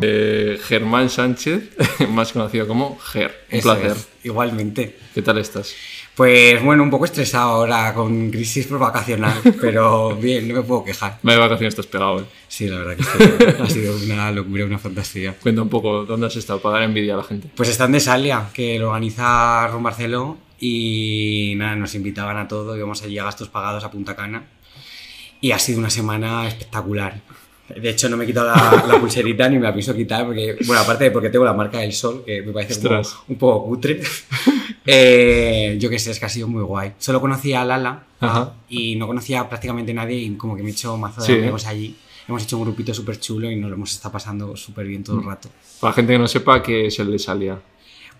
Eh, Germán Sánchez, más conocido como Ger. Un Eso placer. es, igualmente. ¿Qué tal estás? Pues bueno, un poco estresado ahora con crisis por vacacional, pero bien, no me puedo quejar. Me de vacaciones estás pegado, ¿eh? Sí, la verdad que ha sido una locura, una fantasía. Cuenta un poco dónde has estado para dar envidia a la gente. Pues está en Desalia, que lo organiza Ron Barceló y nada, nos invitaban a todo, íbamos allí a gastos pagados a Punta Cana y ha sido una semana espectacular. De hecho, no me he quitado la, la pulserita ni me la pienso quitar porque, bueno, aparte de porque tengo la marca del sol, que me parece como un poco cutre. Eh, yo qué sé, es que ha sido muy guay. Solo conocía a Lala Ajá. y no conocía prácticamente nadie y como que me he hecho mazo de Sí, ¿eh? amigos allí. Hemos hecho un grupito súper chulo y nos lo hemos estado pasando súper bien Mm. todo el rato. Para la gente que no sepa qué es el de Salia.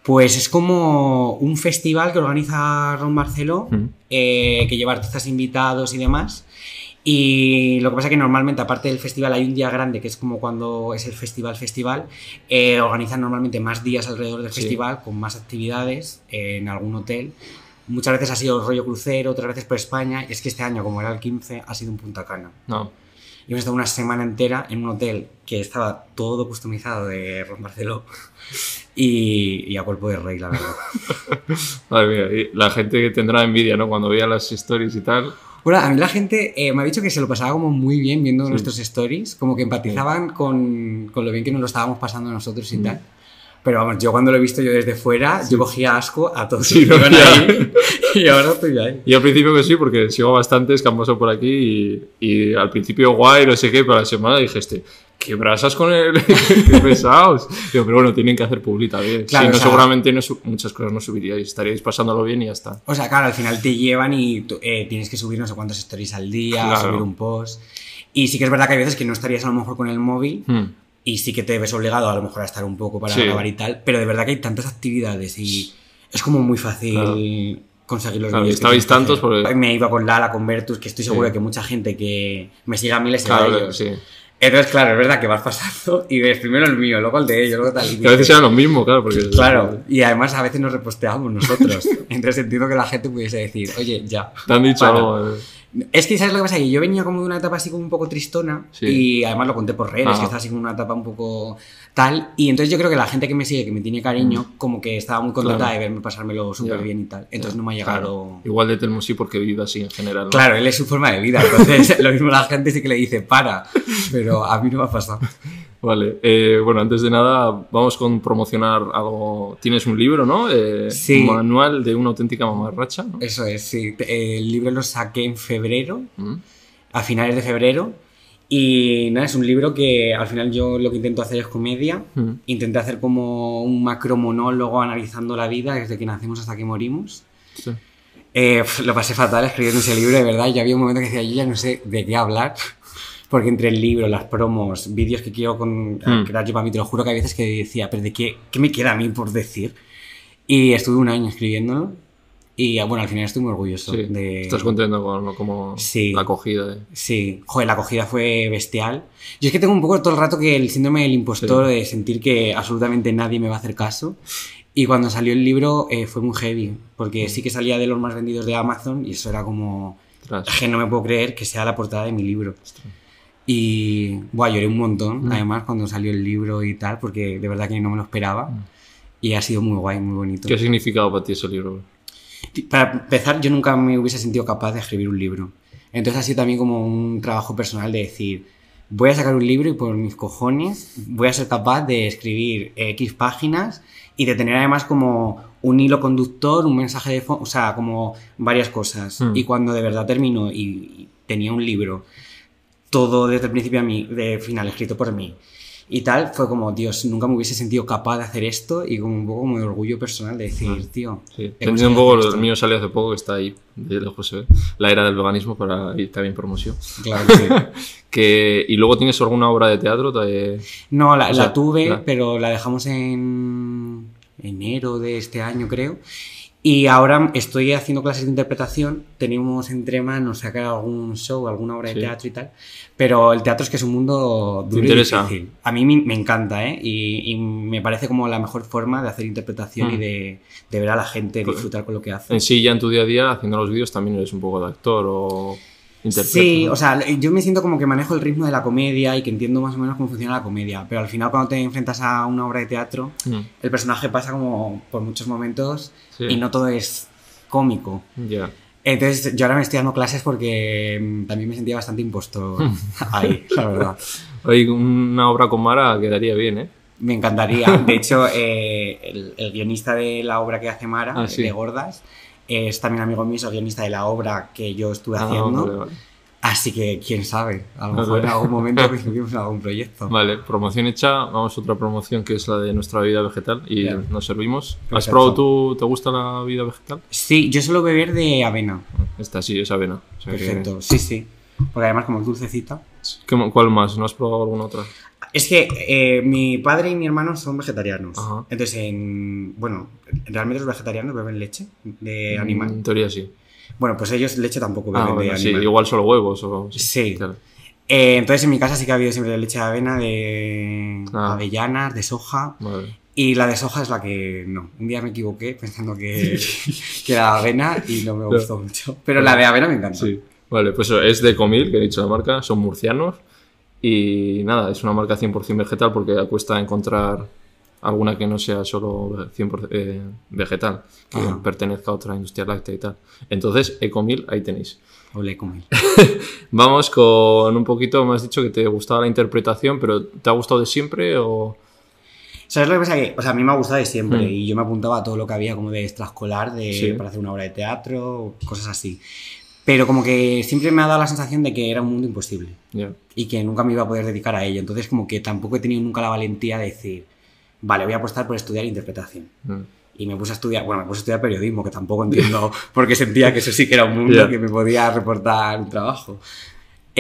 Pues es como un festival que organiza Ron Barceló, Mm. eh, que lleva artistas invitados y demás. Y lo que pasa es que normalmente, aparte del festival, hay un día grande, que es como cuando es el festival festival. eh, organizan normalmente más días alrededor del Sí. festival, con más actividades eh, en algún hotel. Muchas veces ha sido rollo crucero, otras veces por España. Y es que este año, como era el 15, ha sido en Punta Cana. No. Y hemos estado una semana entera en un hotel que estaba todo customizado de Ron Barceló. Y, y a cuerpo de rey, la verdad. Madre mía, y la gente que tendrá envidia, ¿no? Cuando veía las stories y tal. Bueno, a mí la gente eh, me ha dicho que se lo pasaba como muy bien viendo Sí. nuestros stories, como que empatizaban con, con lo bien que nos lo estábamos pasando nosotros y Mm. tal. Pero vamos, yo cuando lo he visto yo desde fuera, yo cogía asco a todos Sí, los que iban ahí. Y ahora estoy ahí. Y al principio que sí, porque sigo bastantes que han pasado por aquí y, y al principio guay, no sé qué, pero a la semana dije, este, qué brasas con él, qué pesados. Digo, pero bueno, tienen que hacer publita bien. Claro, si no, o sea- seguramente no muchas cosas no subiríais, estaríais pasándolo bien y ya está. O sea, claro, al final te llevan y tú, eh, tienes que subir no sé cuántos stories al día, Claro. subir un post. Y sí que es verdad que hay veces que no estarías a lo mejor con el móvil Hmm. y sí que te ves obligado a lo mejor a estar un poco para Sí. grabar y tal, pero de verdad que hay tantas actividades y es como muy fácil Claro. Conseguir los Claro, estabais tantos porque- Me iba con Lala, con Vertus, que estoy seguro Sí. de que mucha gente que me siga a mí les Claro, ellos. sí. Entonces, claro, es verdad que vas pasando y ves primero el mío, luego el de ellos, luego tal. y a veces eran lo mismo, claro, porque... Claro, y además a veces nos reposteamos nosotros. Entonces entiendo que la gente pudiese decir, oye, ya. Te han dicho para. algo... eh, Es que, ¿sabes lo que pasa? Que yo venía como de una etapa así como un poco tristona Sí. y además lo conté por redes, Ajá. que estaba así como una etapa un poco tal. Y entonces yo creo que la gente que me sigue, que me tiene cariño, como que estaba muy contenta Mm. Claro. de verme pasármelo súper bien y tal. Entonces Ya, no me ha llegado... claro. Igual de Telmo sí porque vivido así en general, ¿no? Claro, él es su forma de vida, entonces lo mismo la gente sí que le dice para, pero a mí no me ha pasado. Vale, eh, bueno, antes de nada, vamos con promocionar algo. Tienes un libro, ¿no? Eh, Sí. Manual de una auténtica mamarracha, ¿no? Eso es, sí. El libro lo saqué en febrero, Mm. a finales de febrero. Y nada, es un libro que al final yo lo que intento hacer es comedia. Mm. Intenté hacer como un macro monólogo analizando la vida desde que nacemos hasta que morimos. Sí. Eh, lo pasé fatal escribiendo ese libro, de verdad. Ya había un momento que decía, yo ya no sé de qué hablar. Porque entre el libro, las promos, vídeos que quiero con, Mm. crear yo para mí, te lo juro que hay veces que decía, pero ¿de qué, qué me queda a mí por decir? Y estuve un año escribiéndolo. Y ah, bueno, al final estoy muy orgulloso Sí. de... Estás contento con como Sí. la acogida. de- Sí, joder, la acogida fue bestial. Yo es que tengo un poco todo el rato que el síndrome del impostor, Sí. de sentir que absolutamente nadie me va a hacer caso. Y cuando salió el libro eh, fue muy heavy, porque sí que salía de los más vendidos de Amazon y eso era como... Ostras. Que no me puedo creer que sea la portada de mi libro. Y, buah, lloré un montón, Mm. además, cuando salió el libro y tal, porque de verdad que no me lo esperaba. Y ha sido muy guay, muy bonito. ¿Qué ha significado para ti ese libro? Para empezar, yo nunca me hubiese sentido capaz de escribir un libro. Entonces ha sido también como un trabajo personal de decir, voy a sacar un libro y por mis cojones voy a ser capaz de escribir X páginas y de tener además como un hilo conductor, un mensaje de fondo, o sea, como varias cosas. Hmm. Y cuando de verdad terminó y, y tenía un libro, todo desde el principio a mí, de final, escrito por mí. Y tal, fue como, Dios, nunca me hubiese sentido capaz de hacer esto y como un poco como de orgullo personal de decir, tío. Sí. un poco, esto". mío salió hace poco, que está ahí, de lejos. La era del veganismo para ir también promoción. Claro que sí. Que, y luego tienes alguna obra de teatro. de- No, la, O sea, la tuve, la- pero la dejamos en enero de este año, creo. Y ahora estoy haciendo clases de interpretación. Tenemos entre manos sacar algún show, alguna obra de Sí. teatro y tal. Pero el teatro es que es un mundo ¿Te duro y difícil. A mí me, encanta, ¿eh? Y, y me parece como la mejor forma de hacer interpretación Mm. y de, de ver a la gente Pues- disfrutar con lo que hace. En sí, ya en tu día a día, haciendo los vídeos, también eres un poco de actor o. interpretas. Sí, o sea, yo me siento como que manejo el ritmo de la comedia y que entiendo más o menos cómo funciona la comedia, pero al final cuando te enfrentas a una obra de teatro, Mm, el personaje pasa como por muchos momentos Sí. y no todo es cómico. Ya. Entonces yo ahora me estoy dando clases porque mm, también me sentía bastante impostor ahí, la verdad. Oye, una obra con Mara quedaría bien, ¿eh? Me encantaría. De hecho, eh, el, el guionista de la obra que hace Mara, Ah, sí. de Gordas, es también amigo mío, guionista de la obra que yo estuve Ah, haciendo. vale, vale. Así que, quién sabe, a lo Vale. mejor en algún momento coincidimos en algún proyecto. Vale, promoción hecha. Vamos a otra promoción que es la de nuestra bebida vegetal y nos servimos. ¿Has probado tú? ¿Te gusta la bebida vegetal? Sí, yo suelo beber de avena. Esta sí, es avena. O sea que- Perfecto, sí, sí. Porque además como es dulcecita. ¿Qué- ¿Cuál más? ¿No has probado alguna otra? Es que eh, mi padre y mi hermano son vegetarianos. Ajá. Entonces, en, bueno, realmente los vegetarianos beben leche de En animal. teoría sí. Bueno, pues ellos leche tampoco beben Ah, de bueno, sí, animal. igual solo huevos o... Sí. claro. Eh, entonces en mi casa sí que ha habido siempre leche de avena, de Ah. avellanas, de soja. Vale. Y la de soja es la que no. Un día me equivoqué pensando que, que era de avena y no me Claro. gustó mucho. Pero la de avena me encanta. Sí. Vale, pues es de Comil, que he dicho la marca, son murcianos. Y nada, es una marca 100% vegetal porque cuesta encontrar alguna que no sea solo 100% eh, vegetal, que Ajá. pertenezca a otra industria láctea y tal. Entonces, Ecomil, ahí tenéis. Ole con él. Vamos con un poquito, me has dicho que te gustaba la interpretación, pero ¿te ha gustado de siempre o...? ¿Sabes lo que pasa? Que, o sea, a mí me ha gustado de siempre Mm. y yo me apuntaba a todo lo que había como de extraescolar de, Sí. para hacer una obra de teatro, cosas así. Pero como que siempre me ha dado la sensación de que era un mundo imposible Ya. y que nunca me iba a poder dedicar a ello. Entonces como que tampoco he tenido nunca la valentía de decir, vale, voy a apostar por estudiar interpretación. Mm. Y me puse a estudiar, bueno, me puse a estudiar periodismo, que tampoco entiendo porque sentía que eso sí que era un mundo Ya. que me podía reportar un trabajo.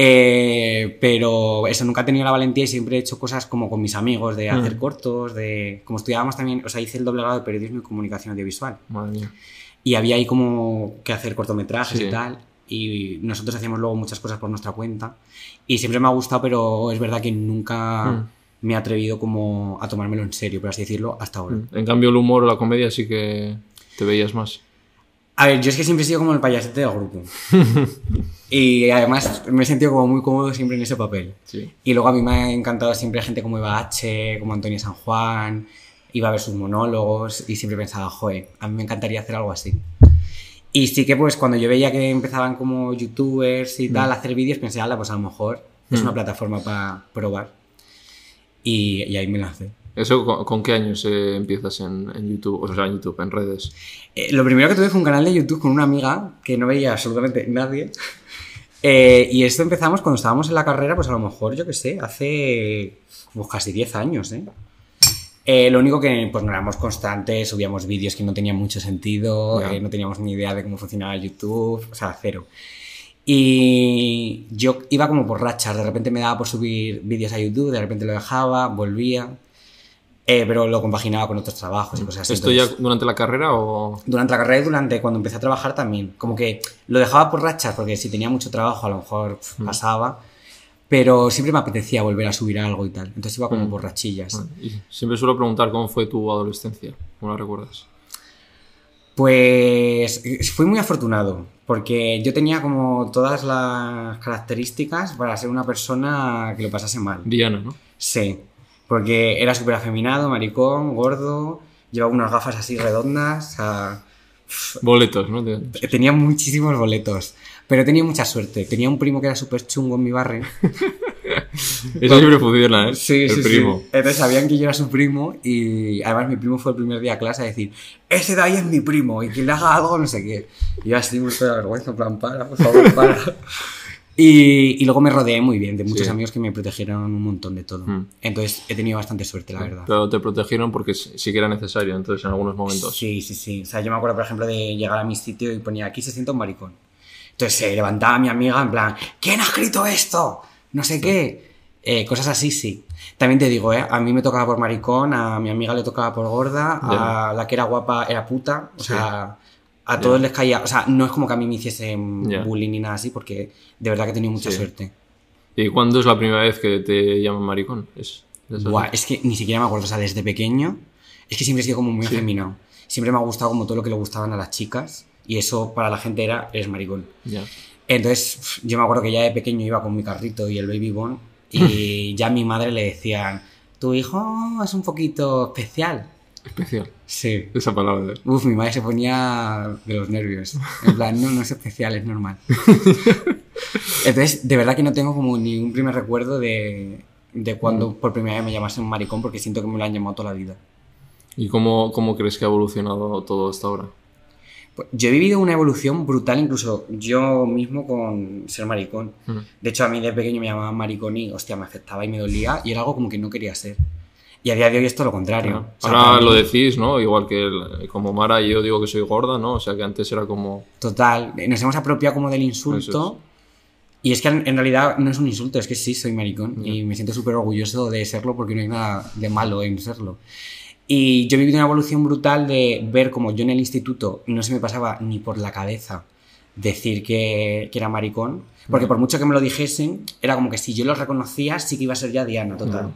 Eh, pero eso, nunca he tenido la valentía y siempre he hecho cosas como con mis amigos, de hacer Mm. cortos, de... Como estudiábamos también, o sea, hice el doble grado de periodismo y comunicación audiovisual. Madre mía. Y había ahí como que hacer cortometrajes Sí. y tal. Y nosotros hacíamos luego muchas cosas por nuestra cuenta. Y siempre me ha gustado, pero es verdad que nunca Mm. Me he atrevido como a tomármelo en serio, por así decirlo, hasta ahora. En cambio, el humor o la comedia sí que te veías más. A ver, yo es que siempre he sido como el payasete del grupo. y además me he sentido como muy cómodo siempre en ese papel. Sí. Y luego a mí me ha encantado siempre gente como Eva H., como Antonio San Juan, iba a ver sus monólogos y siempre pensaba, joder, a mí me encantaría hacer algo así. Y sí que pues cuando yo veía que empezaban como youtubers y tal a hacer vídeos, pensé, ala, pues a lo mejor es Mm. una plataforma para probar. Y, y ahí me lancé. ¿Eso con, con qué años eh, empiezas en, en YouTube? O sea, en YouTube, en redes. Eh, lo primero que tuve fue un canal de YouTube con una amiga que no veía absolutamente nadie. Eh, y esto empezamos cuando estábamos en la carrera, pues a lo mejor, yo qué sé, hace pues, casi 10 años, ¿eh? Eh, lo único que pues no éramos constantes, subíamos vídeos que no tenían mucho sentido, Ya. eh, no teníamos ni idea de cómo funcionaba YouTube, o sea, cero. Y yo iba como por rachas, de repente me daba por subir vídeos a YouTube, de repente lo dejaba, volvía, eh, pero lo compaginaba con otros trabajos y cosas así. ¿Esto ya durante la carrera o...? durante la carrera y durante cuando empecé a trabajar también. Como que lo dejaba por rachas, porque si tenía mucho trabajo a lo mejor Mm. pasaba. Pero siempre me apetecía volver a subir algo y tal. Entonces iba como Mm. por rachillas. Y siempre suelo preguntar cómo fue tu adolescencia. ¿Cómo la recuerdas? Pues eh, fui muy afortunado, porque yo tenía como todas las características para ser una persona que lo pasase mal. Diana, ¿no? Sí, porque era súper afeminado, maricón, gordo, llevaba unas gafas así redondas, o sea, Boletos, ¿no? Tenía muchísimos boletos, pero tenía mucha suerte. Tenía un primo que era súper chungo en mi barrio. Eso siempre funciona, ¿eh? El primo. Entonces sabían que yo era su primo y además mi primo fue el primer día a clase a decir, ese de ahí es mi primo y que le haga algo no sé qué. Y yo así me de vergüenza, en plan, para, por favor, para. Y, y luego me rodeé muy bien de muchos Sí. amigos que me protegieron un montón de todo. Mm. Entonces he tenido bastante suerte, la verdad. Pero te protegieron porque sí sí que era necesario, entonces en algunos momentos. Sí, sí, sí. O sea, yo me acuerdo, por ejemplo, de llegar a mi sitio y ponía aquí se sienta un maricón. Entonces se levantaba mi amiga en plan, ¿quién ha escrito esto? No sé qué. Eh, cosas así, sí. También te digo, ¿eh? A mí me tocaba por maricón, a mi amiga le tocaba por gorda, a la que era guapa era puta. O Sí. sea, a todos les caía. O sea, no es como que a mí me hiciesen Ya. bullying ni nada así, porque de verdad que he tenido mucha Sí. suerte. ¿Y cuándo es la primera vez que te llaman maricón? Es, es así. Buah, es que ni siquiera me acuerdo. O sea, desde pequeño, es que siempre he sido como muy Sí. afeminado. Siempre me ha gustado como todo lo que le gustaban a las chicas. Y eso para la gente era, eres maricón. Entonces, yo me acuerdo que ya de pequeño iba con mi carrito y el baby bon y ya a mi madre le decían, tu hijo es un poquito especial. Especial. Sí. Esa palabra. ¿eh? Uf, mi madre se ponía de los nervios. En plan, no, no es especial, es normal. Entonces, de verdad que no tengo como ni un primer recuerdo de, de cuando por primera vez me llamasen un maricón porque siento que me lo han llamado toda la vida. ¿Y cómo, cómo crees que ha evolucionado todo hasta ahora? Pues, Yo he vivido una evolución brutal, incluso yo mismo con ser maricón. Mm. De hecho, a mí de pequeño me llamaban maricón y, hostia, me afectaba y me dolía y era algo como que no quería ser. Y a día de hoy es todo lo contrario. O sea, Ahora para lo decís, ¿no? Igual que el- como Mara yo digo que soy gorda, ¿no? O sea que antes era como... Total, nos hemos apropiado como del insulto. Eso Y es que en en realidad no es un insulto, es que sí, soy maricón. Y me siento súper orgulloso de serlo porque no hay nada de malo en serlo. Y yo he vivido una evolución brutal de ver como yo en el instituto no se me pasaba ni por la cabeza decir que, que era maricón. Porque por mucho que me lo dijesen, era como que si yo lo reconocía, sí que iba a ser ya Diana, total.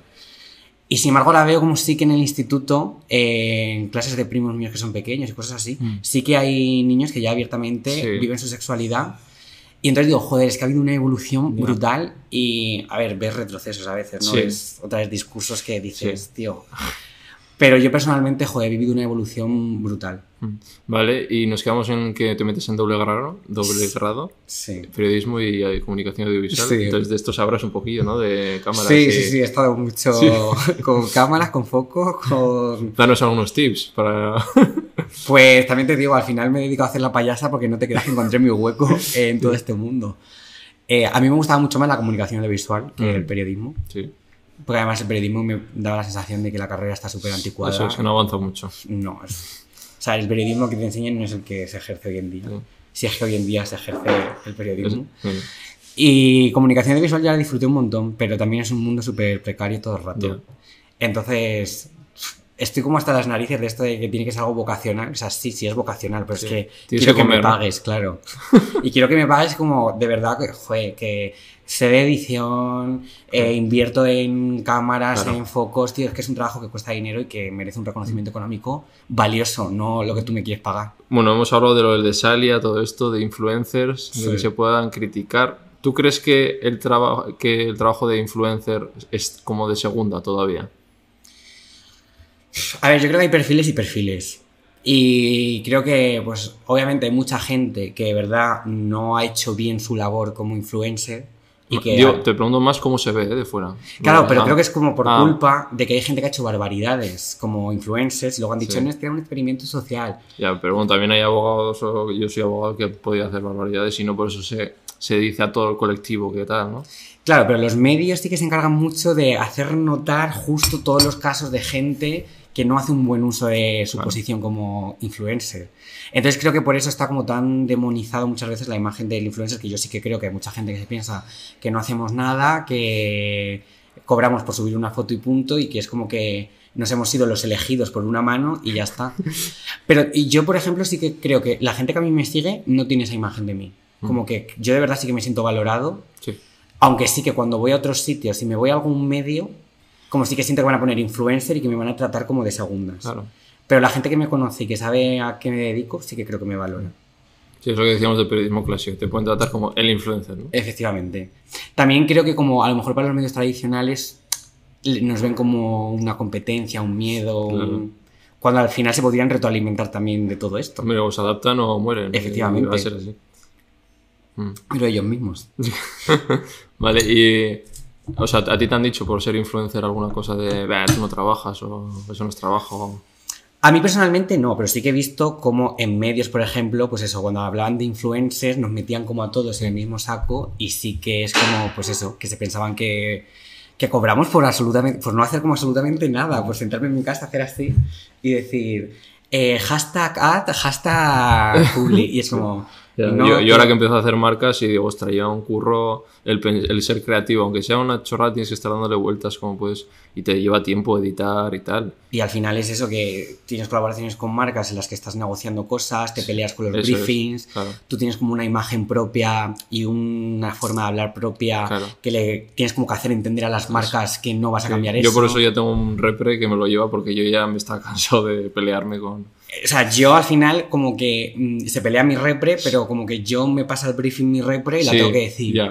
Y sin embargo, la veo como sí que en el instituto, eh, en clases de primos míos que son pequeños y cosas así, Mm. sí que hay niños que ya abiertamente Sí. viven su sexualidad. Y entonces digo, joder, es que ha habido una evolución Ya. brutal y, a ver, ves retrocesos a veces, ¿no? Sí. Es otra vez discursos que dices, tío. Pero yo personalmente, joder, he vivido una evolución brutal. Mm. Vale, y nos quedamos en que te metes en doble grado, doble grado, Sí. periodismo y eh, comunicación audiovisual. Sí. Entonces de esto sabrás un poquillo, ¿no? De cámaras. Sí, y- sí, sí, he estado mucho con cámaras, con foco, con... Danos algunos tips para... Pues también te digo, al final me dedico a hacer la payasa porque no te creas que encontré mi hueco en todo este mundo. Eh, a mí me gustaba mucho más la comunicación audiovisual que Mm. el periodismo, sí, porque además el periodismo me daba la sensación de que la carrera está súper anticuada. eso es que no avanza mucho. No, es- o sea, el periodismo que te enseñan no es el que se ejerce hoy en día. Sí. Si es que hoy en día se ejerce el periodismo. Sí. Y comunicación audiovisual ya la disfruté un montón, pero también es un mundo súper precario todo el rato. Entonces, estoy como hasta las narices de esto de que tiene que ser algo vocacional. O sea, sí, sí es vocacional, pero Sí. es que Tienes quiero que que, me pagues, claro. y quiero que me pagues como de verdad que, joder, que sé de edición, eh, invierto en cámaras, Claro. en focos, tío, es que es un trabajo que cuesta dinero y que merece un reconocimiento económico valioso, no lo que tú me quieres pagar. Bueno, hemos hablado de lo del de Salia, todo esto, de influencers, de Sí. que se puedan criticar. ¿Tú crees que el, que el trabajo de influencer es como de segunda todavía? A ver, yo creo que hay perfiles y perfiles. Y creo que, pues, obviamente hay mucha gente que de verdad no ha hecho bien su labor como influencer. Y que Digo, te pregunto más cómo se ve ¿eh? de fuera. Claro, pero Ah. creo que es como por Ah. culpa de que hay gente que ha hecho barbaridades como influencers luego han dicho, Sí. no, es que era un experimento social. Ya, pero bueno, también hay abogados, yo soy abogado que podía hacer barbaridades y no por eso se, se dice a todo el colectivo que tal, ¿no? Claro, pero los medios sí que se encargan mucho de hacer notar justo todos los casos de gente que no hace un buen uso de su Claro. posición como influencer. Entonces creo que por eso está como tan demonizado muchas veces la imagen del influencer, que yo sí que creo que hay mucha gente que se piensa que no hacemos nada, que cobramos por subir una foto y punto, y que es como que nos hemos sido los elegidos por una mano y ya está. Pero y yo, por ejemplo, sí que creo que la gente que a mí me sigue no tiene esa imagen de mí. Como que yo de verdad sí que me siento valorado Sí. aunque sí que cuando voy a otros sitios, si me voy a algún medio, como sí que siento que van a poner influencer y que me van a tratar como de segundas. Claro. Pero la gente que me conoce y que sabe a qué me dedico, sí que creo que me valora. Sí, es lo que decíamos del periodismo clásico. Te pueden tratar como el influencer, ¿no? Efectivamente. También creo que como a lo mejor para los medios tradicionales nos ven como una competencia, un miedo, un- cuando al final se podrían retroalimentar también de todo esto. Hombre, o se adaptan o mueren. Efectivamente. Va a ser así. Mm. Pero ellos mismos. Vale, y. O sea, ¿a ti te han dicho por ser influencer alguna cosa de. "Bah, tú no trabajas o eso no es trabajo? A mí personalmente no, pero sí que he visto como en medios, por ejemplo, pues eso, cuando hablaban de influencers nos metían como a todos en el mismo saco y sí que es como, pues eso, que se pensaban que, que cobramos por absolutamente, por no hacer como absolutamente nada, por sentarme en mi casa, hacer así y decir eh, hashtag ad, hashtag publi, y es como... Ya, no, yo, yo ahora que empiezo a hacer marcas y digo, ostras, lleva un curro el, el ser creativo, aunque sea una chorrada, tienes que estar dándole vueltas como puedes y te lleva tiempo editar y tal. Y al final es eso que tienes colaboraciones con marcas en las que estás negociando cosas, te peleas con los Eso es, briefings, claro. tú tienes como una imagen propia y una forma de hablar propia Claro. que le tienes como que hacer entender a las marcas que no vas a Sí, cambiar yo eso. por eso ya tengo un repre que me lo lleva porque yo ya me está cansado de pelearme con... O sea, yo al final como que mm, se pelea mi repre, pero como que yo me pasa el briefing mi repre y la Sí, tengo que decir.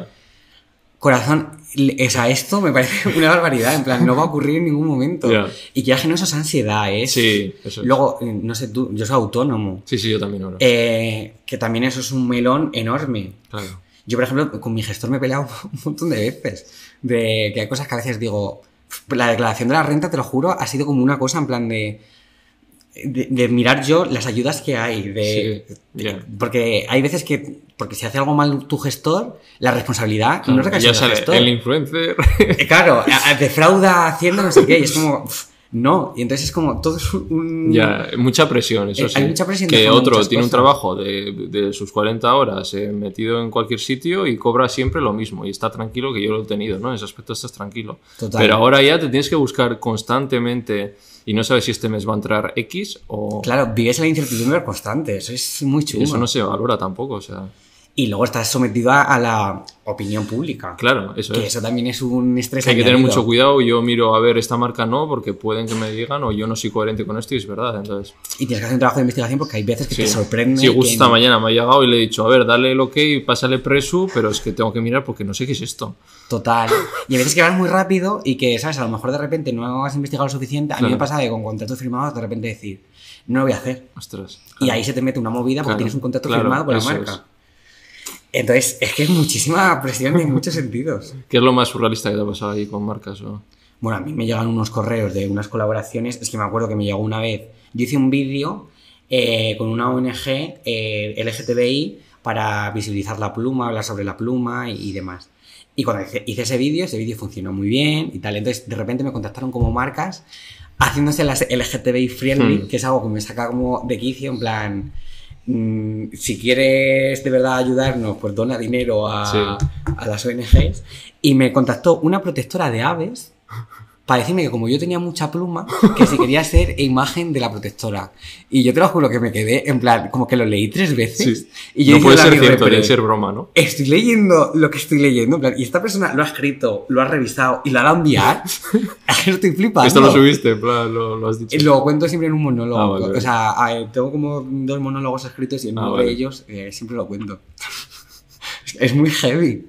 Corazón, o sea, esto me parece una barbaridad, en plan, no va a ocurrir en ningún momento. Ya. Y que no eso es ansiedad, es... Sí, eso es. Luego, eh, no sé tú, yo soy autónomo, Sí, sí, yo también ahora. eh, que también eso es un melón enorme. Claro. Yo, por ejemplo, con mi gestor me he peleado un montón de veces. De que hay cosas que a veces digo. La declaración de la renta, te lo juro, ha sido como una cosa en plan de. De, de mirar yo las ayudas que hay. De, Sí. Porque hay veces que. Porque si hace algo mal tu gestor, la responsabilidad no recae sobre el gestor. el influencer. Eh, Claro, defrauda haciendo no sé qué. Y es como. no. Y entonces es como todo es un. ya, mucha presión, eso Eh, sí. hay mucha presión de que otro tiene un trabajo de, de sus 40 horas eh, metido en cualquier sitio y cobra siempre lo mismo. Y está tranquilo que yo lo he tenido, ¿no? En ese aspecto estás tranquilo. Total. Pero ahora ya te tienes que buscar constantemente y no sabes si este mes va a entrar X o... Claro, vives la incertidumbre constante. Eso es muy y chulo. eso no se valora tampoco, o sea... Y luego estás sometido a, a la opinión pública. Claro, eso Que es. eso también es un estrés. Hay que tener mucho cuidado. Yo miro a ver esta marca no, porque pueden que me digan o yo no soy coherente con esto y es verdad. Entonces, Y tienes que hacer un trabajo de investigación porque hay veces que sí. te sorprende. Sí, justo esta mañana me ha llegado y le he dicho, a ver, dale el ok, pásale presu, pero es que tengo que mirar porque no sé qué es esto. Total. Y a veces que vas muy rápido y que, ¿sabes? A lo mejor de repente no has investigado lo suficiente. A mí Claro. me pasa de con contratos firmados de repente decir, no lo voy a hacer. Ostras. Y ahí se te mete una movida porque Claro, tienes un contrato firmado con la marca. es. Entonces, es que es muchísima presión en muchos sentidos. ¿Qué es lo más surrealista que te ha pasado ahí con marcas? O... Bueno, a mí me llegan unos correos de unas colaboraciones. Es que me acuerdo que me llegó una vez. Yo hice un vídeo eh, con una ONG eh, LGTBI para visibilizar la pluma, hablar sobre la pluma y, y demás. Y cuando hice, hice ese vídeo, ese vídeo funcionó muy bien y tal. Entonces, de repente me contactaron como marcas haciéndose las LGTBI friendly, Hmm. que es algo que me saca como de quicio, en plan. Mm, si quieres de verdad ayudarnos, pues dona dinero a, Sí. a las ONGs. Y me contactó una protectora de aves para decirme que como yo tenía mucha pluma, que si quería ser imagen de la protectora. Y yo te lo juro que me quedé en plan, como que lo leí tres veces. Sí. Y yo no puede ser cierto, debe ser broma, ¿no? Estoy leyendo lo que estoy leyendo, en plan, y esta persona lo ha escrito, lo ha revisado y lo ha dado a enviar. Estoy flipando. Esto lo subiste, en plan, lo, lo has dicho. Lo cuento siempre en un monólogo. Ah, vale. O sea, a- tengo como dos monólogos escritos y en Ah, uno vale. de ellos eh, siempre lo cuento. es muy heavy.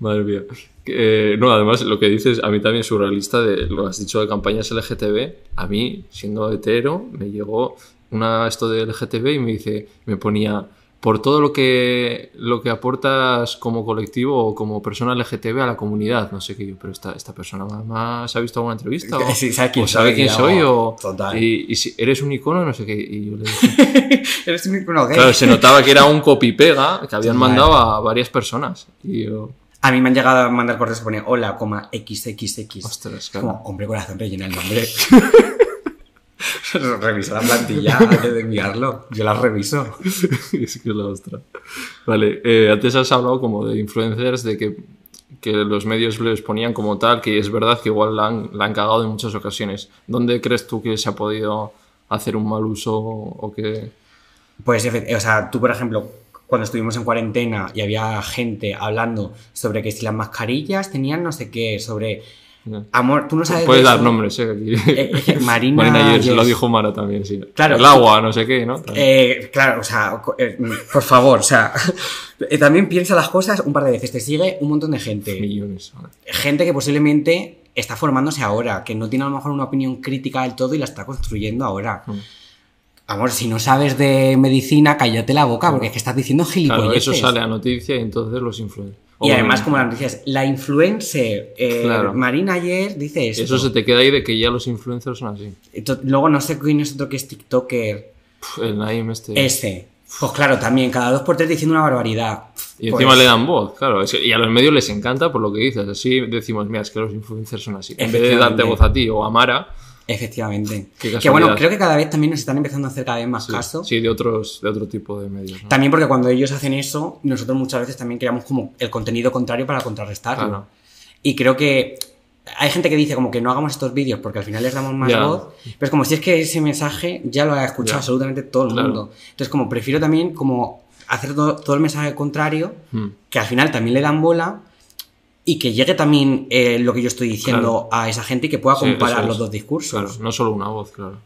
Madre mía. Eh, no, además, lo que dices, a mí también es surrealista, de, lo has dicho de campañas LGTB. A mí, siendo hetero, me llegó una esto de LGTB y me dice, me ponía, por todo lo que, lo que aportas como colectivo o como persona LGTB a la comunidad, no sé qué, yo, pero esta, esta persona más ha visto alguna entrevista o, Sí, sabe quién o sabe soy, quién ya, soy o total. y, y si eres un icono, no sé qué. Y yo le dije, Eres un icono gay. claro, se notaba que era un copy-pega que habían Total. mandado a varias personas. Y yo, A mí me han llegado a mandar correos que pone hola, coma, XXX. ostras, claro. como, hombre corazón, rellena el nombre. Revisa la plantilla antes de enviarlo. Yo la reviso. es que es la ostra. Vale, eh, antes has hablado como de influencers, de que, que los medios les ponían como tal, que es verdad que igual la han, la han cagado en muchas ocasiones. ¿Dónde crees tú que se ha podido hacer un mal uso o que... Pues, o sea, tú, por ejemplo, cuando estuvimos en cuarentena y había gente hablando sobre que si las mascarillas tenían no sé qué, sobre... Amor, tú no sabes... de Puedes dar nombres, ¿eh? Eh, es que Marina Marina ayer se lo dijo Mara también, sí. Claro. El agua, no sé qué, ¿no? Eh, claro, o sea, eh, por favor, o sea, eh, también piensa las cosas un par de veces. Te sigue un montón de gente. Millones. Gente que posiblemente está formándose ahora, que no tiene a lo mejor una opinión crítica del todo y la está construyendo ahora. Mm. Amor, si no sabes de medicina, cállate la boca, porque es que estás diciendo Claro, gilipolleces. eso sale a noticia y entonces los influencers. Y además, como la noticia es, la influencer eh, Claro. Marina ayer dice esto. Eso se te queda ahí de que ya los influencers son así. Luego no sé quién es otro que es TikToker. Pf, El Naim este. Ese. Pues claro, también, cada dos por tres diciendo una barbaridad. Y Pues- encima le dan voz, claro. y a los medios les encanta por lo que dices. Así decimos, mira, es que los influencers son así. En vez de darte voz a ti o a Mara, Efectivamente. Que bueno, creo que cada vez también nos están empezando a hacer cada vez más sí, caso. sí, de otros, de otro tipo de medios. ¿no? También porque cuando ellos hacen eso, nosotros muchas veces también creamos como el contenido contrario para contrarrestarlo. Y creo que hay gente que dice como que no hagamos estos vídeos porque al final les damos más voz, pero es como si es que ese mensaje ya lo ha escuchado absolutamente todo el Claro. mundo. Entonces como prefiero también como hacer todo, todo el mensaje contrario, Hmm. que al final también le dan bola y que llegue también eh, lo que yo estoy diciendo a esa gente y que pueda Sí, comparar es. los dos discursos. Claro, no solo una voz, claro.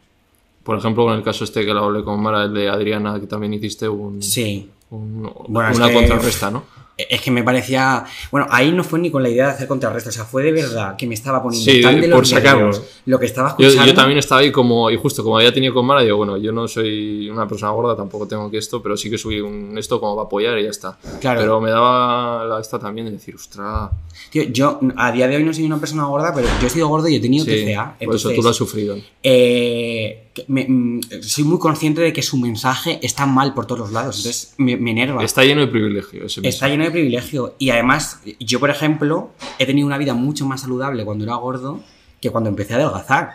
Por ejemplo, en el caso este que lo hablé con Mara, el de Adriana, que también hiciste un, Sí. un- Bueno, es una que- contrarresta, ¿no? Es que me parecía. Bueno, ahí no fue ni con la idea de hacer contrarresto. O sea, fue de verdad que me estaba poniendo Sí, tan de los por sacarlo. nervios lo que estaba Yo, escuchando. yo también estaba ahí como, y justo como había tenido con Mara, digo, bueno, yo no soy una persona gorda, tampoco tengo que esto, pero sí que subí un esto como para apoyar y ya está. Claro. Pero me daba la esta también de decir, ostras, Tío, yo a día de hoy no soy una persona gorda, pero yo he sido gordo y he tenido sí, TCA. por eso Entonces, tú lo has sufrido. eh, me- mm, soy muy consciente de que su mensaje está mal por todos los lados. Entonces me, me enerva. Está lleno de privilegio ese Está lleno de privilegio. Y además, yo, por ejemplo, he tenido una vida mucho más saludable cuando era gordo que cuando empecé a adelgazar.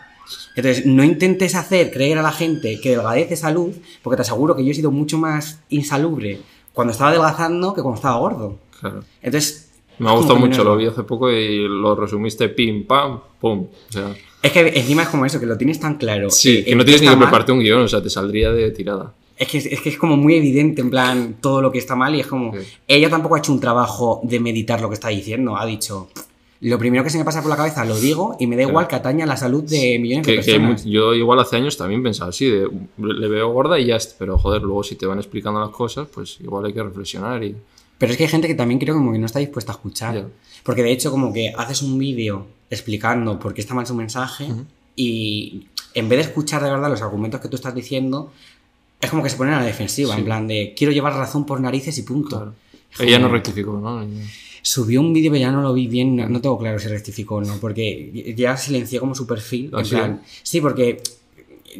Entonces, no intentes hacer creer a la gente que delgadez es salud, porque te aseguro que yo he sido mucho más insalubre cuando estaba adelgazando que cuando estaba gordo. Claro. Entonces. Me ha gustado mucho, lo vi hace poco y lo resumiste pim, pam, pum. O sea, Es que encima es como eso, que lo tienes tan claro. sí, eh, que no eh, tienes ni que prepararte un guion, o sea, te saldría de tirada. Es que, es que es como muy evidente, en plan, todo lo que está mal y es como... Sí. Ella tampoco ha hecho un trabajo de meditar lo que está diciendo. Ha dicho, lo primero que se me pasa por la cabeza lo digo y me da Claro. igual que atañe a la salud de millones de Que, que hay personas. mu- yo igual hace años también pensaba así, de, le veo gorda y ya, está. pero joder, luego si te van explicando las cosas, pues igual hay que reflexionar y... Pero es que hay gente que también creo como que no está dispuesta a escuchar. Ya. Porque de hecho como que haces un vídeo explicando por qué está mal su mensaje y en vez de escuchar de verdad los argumentos que tú estás diciendo, es como que se ponen a la defensiva, Sí. en plan de quiero llevar razón por narices y punto. Claro. Ella no rectificó, ¿no? Subió un vídeo, pero ya no lo vi bien, no, no tengo claro si rectificó o no, porque ya silencié como su perfil. ¿Ah, en sí? plan, sí, porque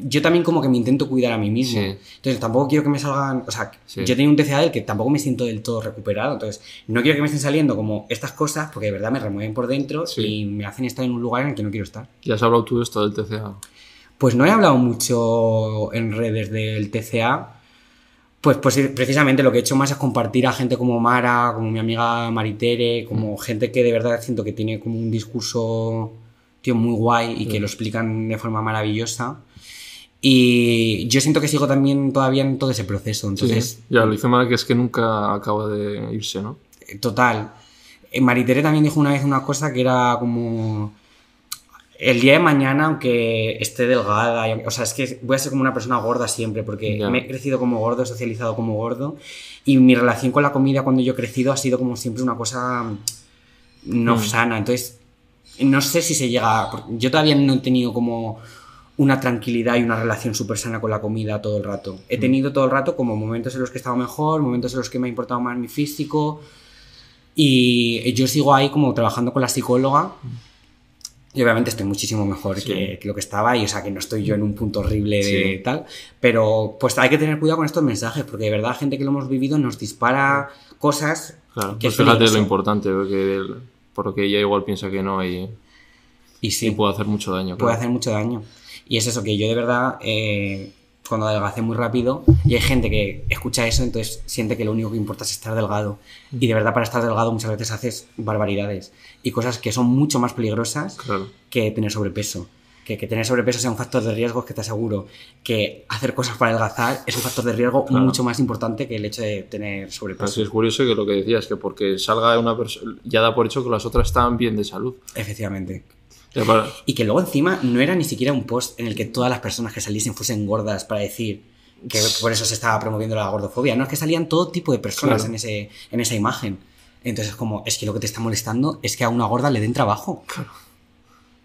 yo también como que me intento cuidar a mí mismo. Sí. Entonces tampoco quiero que me salgan, o sea, Sí. yo tenía un TCA del que tampoco me siento del todo recuperado, entonces no quiero que me estén saliendo como estas cosas porque de verdad me remueven por dentro Sí. y me hacen estar en un lugar en el que no quiero estar. ¿Ya has hablado tú de esto del TCA? Pues no he hablado mucho en redes del TCA. Pues, pues precisamente lo que he hecho más es compartir a gente como Mara, como mi amiga Maritere, como gente que de verdad siento que tiene como un discurso tío, muy guay y que lo explican de forma maravillosa. Y yo siento que sigo también todavía en todo ese proceso. Entonces, Sí, ya lo hice mal que es que nunca acaba de irse, ¿no? eh, total. Eh, Maritere también dijo una vez una cosa que era como el día de mañana, aunque esté delgada, o sea, es que voy a ser como una persona gorda siempre, porque Ya. me he crecido como gordo, he socializado como gordo, y mi relación con la comida cuando yo he crecido ha sido como siempre una cosa no Mm. sana. Entonces, no sé si se llega. Yo todavía no he tenido como una tranquilidad y una relación súper sana con la comida todo el rato. He tenido todo el rato como momentos en los que he estado mejor, momentos en los que me ha importado más mi físico. Y yo sigo ahí como trabajando con la psicóloga. Y obviamente estoy muchísimo mejor Sí. que, que lo que estaba y o sea que no estoy yo en un punto horrible de Sí. tal. Pero pues hay que tener cuidado con estos mensajes porque de verdad gente que lo hemos vivido nos dispara cosas Claro, que pues es fíjate lo importante, porque porque ella igual piensa que no y, Y sí. y puede hacer mucho daño. puede claro. hacer mucho daño. Y es eso, que yo de verdad, eh, cuando adelgacé muy rápido, y hay gente que escucha eso, entonces siente que lo único que importa es estar delgado. Y de verdad, para estar delgado muchas veces haces barbaridades y cosas que son mucho más peligrosas Claro. que tener sobrepeso. Que, que tener sobrepeso sea un factor de riesgo, que te aseguro que hacer cosas para adelgazar es un factor de riesgo Claro. mucho más importante que el hecho de tener sobrepeso. Así es curioso que lo que decías, que porque salga una persona, ya da por hecho que las otras están bien de salud. Efectivamente. Y que luego encima no era ni siquiera un post en el que todas las personas que saliesen fuesen gordas para decir que por eso se estaba promoviendo la gordofobia. No, es que salían todo tipo de personas Claro. en, ese, en esa imagen. Entonces, como, es que lo que te está molestando es que a una gorda le den trabajo.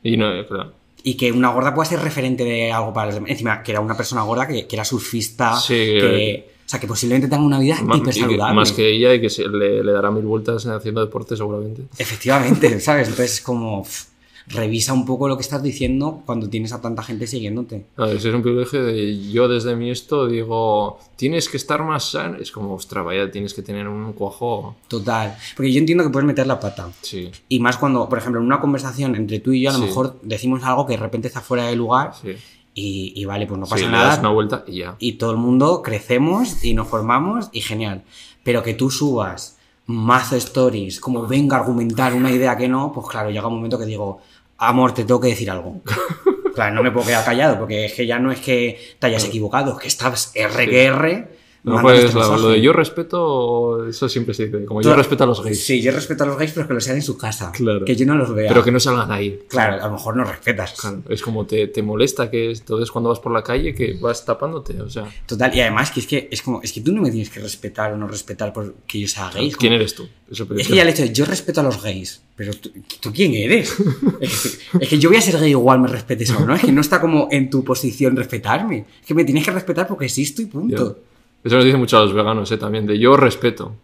Y no, eh, claro. Y que una gorda pueda ser referente de algo para los demás. Encima, que era una persona gorda que, que era surfista. Sí, que, o sea, que posiblemente tenga una vida Ma- hiper saludable. más que ella y que se- le, le dará mil vueltas haciendo deporte seguramente. Efectivamente, ¿sabes? Entonces, como, pff, revisa un poco lo que estás diciendo cuando tienes a tanta gente siguiéndote. A ver, si es un privilegio de yo desde mi esto digo, tienes que estar más sano. Es como, ostras, vaya, tienes que tener un cuajo. Total. Porque yo entiendo que puedes meter la pata. Sí, Y más cuando, por ejemplo, en una conversación entre tú y yo, a lo Sí. mejor decimos algo que de repente está fuera de lugar sí. y, y vale, pues no Sí, pasa le nada. das una vuelta y ya. Y todo el mundo crecemos y nos formamos y genial. Pero que tú subas mazo stories, como venga a argumentar una idea que no, pues claro, llega un momento que digo, amor, te tengo que decir algo. Claro, no me puedo quedar callado porque es que ya no es que te hayas equivocado, es que estás R que R No, pues este lo, de yo respeto, eso siempre se dice. Como yo respeto a los gays. Sí, yo respeto a los gays, pero que lo sean en su casa. Claro. Que yo no los vea. Pero que no salgan ahí. Claro, a lo mejor no respetas. Claro, Es como te, te molesta que entonces cuando vas por la calle que vas tapándote. O sea, Total, y además que es que es como, es que tú no me tienes que respetar o no respetar porque yo sea gay. ¿quién como- eres tú? Eso es que ya el hecho de yo respeto a los gays, pero tú, ¿tú quién eres? es, que, es que yo voy a ser gay igual me respetes o no, es que no está como en tu posición respetarme. Es que me tienes que respetar porque existo y punto. Eso nos dice mucho a los veganos, ¿eh? También, de yo respeto.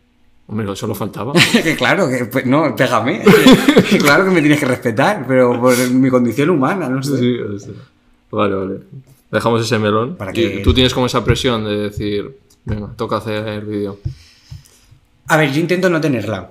Hombre, eso solo faltaba. que claro, que pues, no, pégame. Claro que me tienes que respetar, pero por mi condición humana, no sé. Sí, sea. Vale, vale. Dejamos ese melón. Para que- Tú tienes como esa presión de decir, venga, toca hacer el vídeo. A ver, yo intento no tenerla.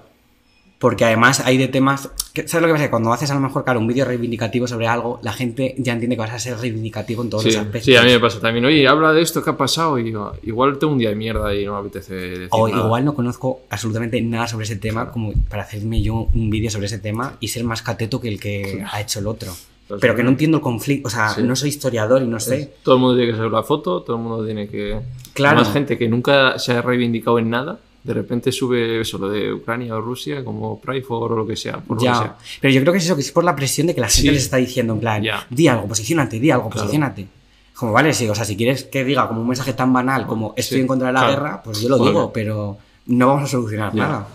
Porque además hay de temas. que- ¿Sabes lo que pasa? Cuando haces a lo mejor, claro, un vídeo reivindicativo sobre algo, la gente ya entiende que vas a ser reivindicativo en todos Sí, los aspectos. sí, a mí me pasa también. Oye, habla de esto, ¿qué ha pasado? Y yo, igual tengo un día de mierda y no me apetece decir O nada. igual no conozco absolutamente nada sobre ese tema como para hacerme yo un vídeo sobre ese tema y ser más cateto que el que ha hecho el otro. Pero que no entiendo el conflicto, o sea, Sí. no soy historiador y no sé. Todo el mundo tiene que saber la foto, todo el mundo tiene que... Claro. Más gente que nunca se ha reivindicado en nada, de repente sube eso, lo de Ucrania o Rusia, como Pride for o lo que sea. Por lo que sea. Pero yo creo que es eso, que es por la presión de que la gente Sí. les está diciendo en plan, Ya. di algo, posicionate, di algo, Claro. posicionate. Como vale, sí, o sea, si quieres que diga como un mensaje tan banal como estoy Sí, en contra de la claro. guerra, pues yo lo digo, pero no vamos a solucionar Ya. nada.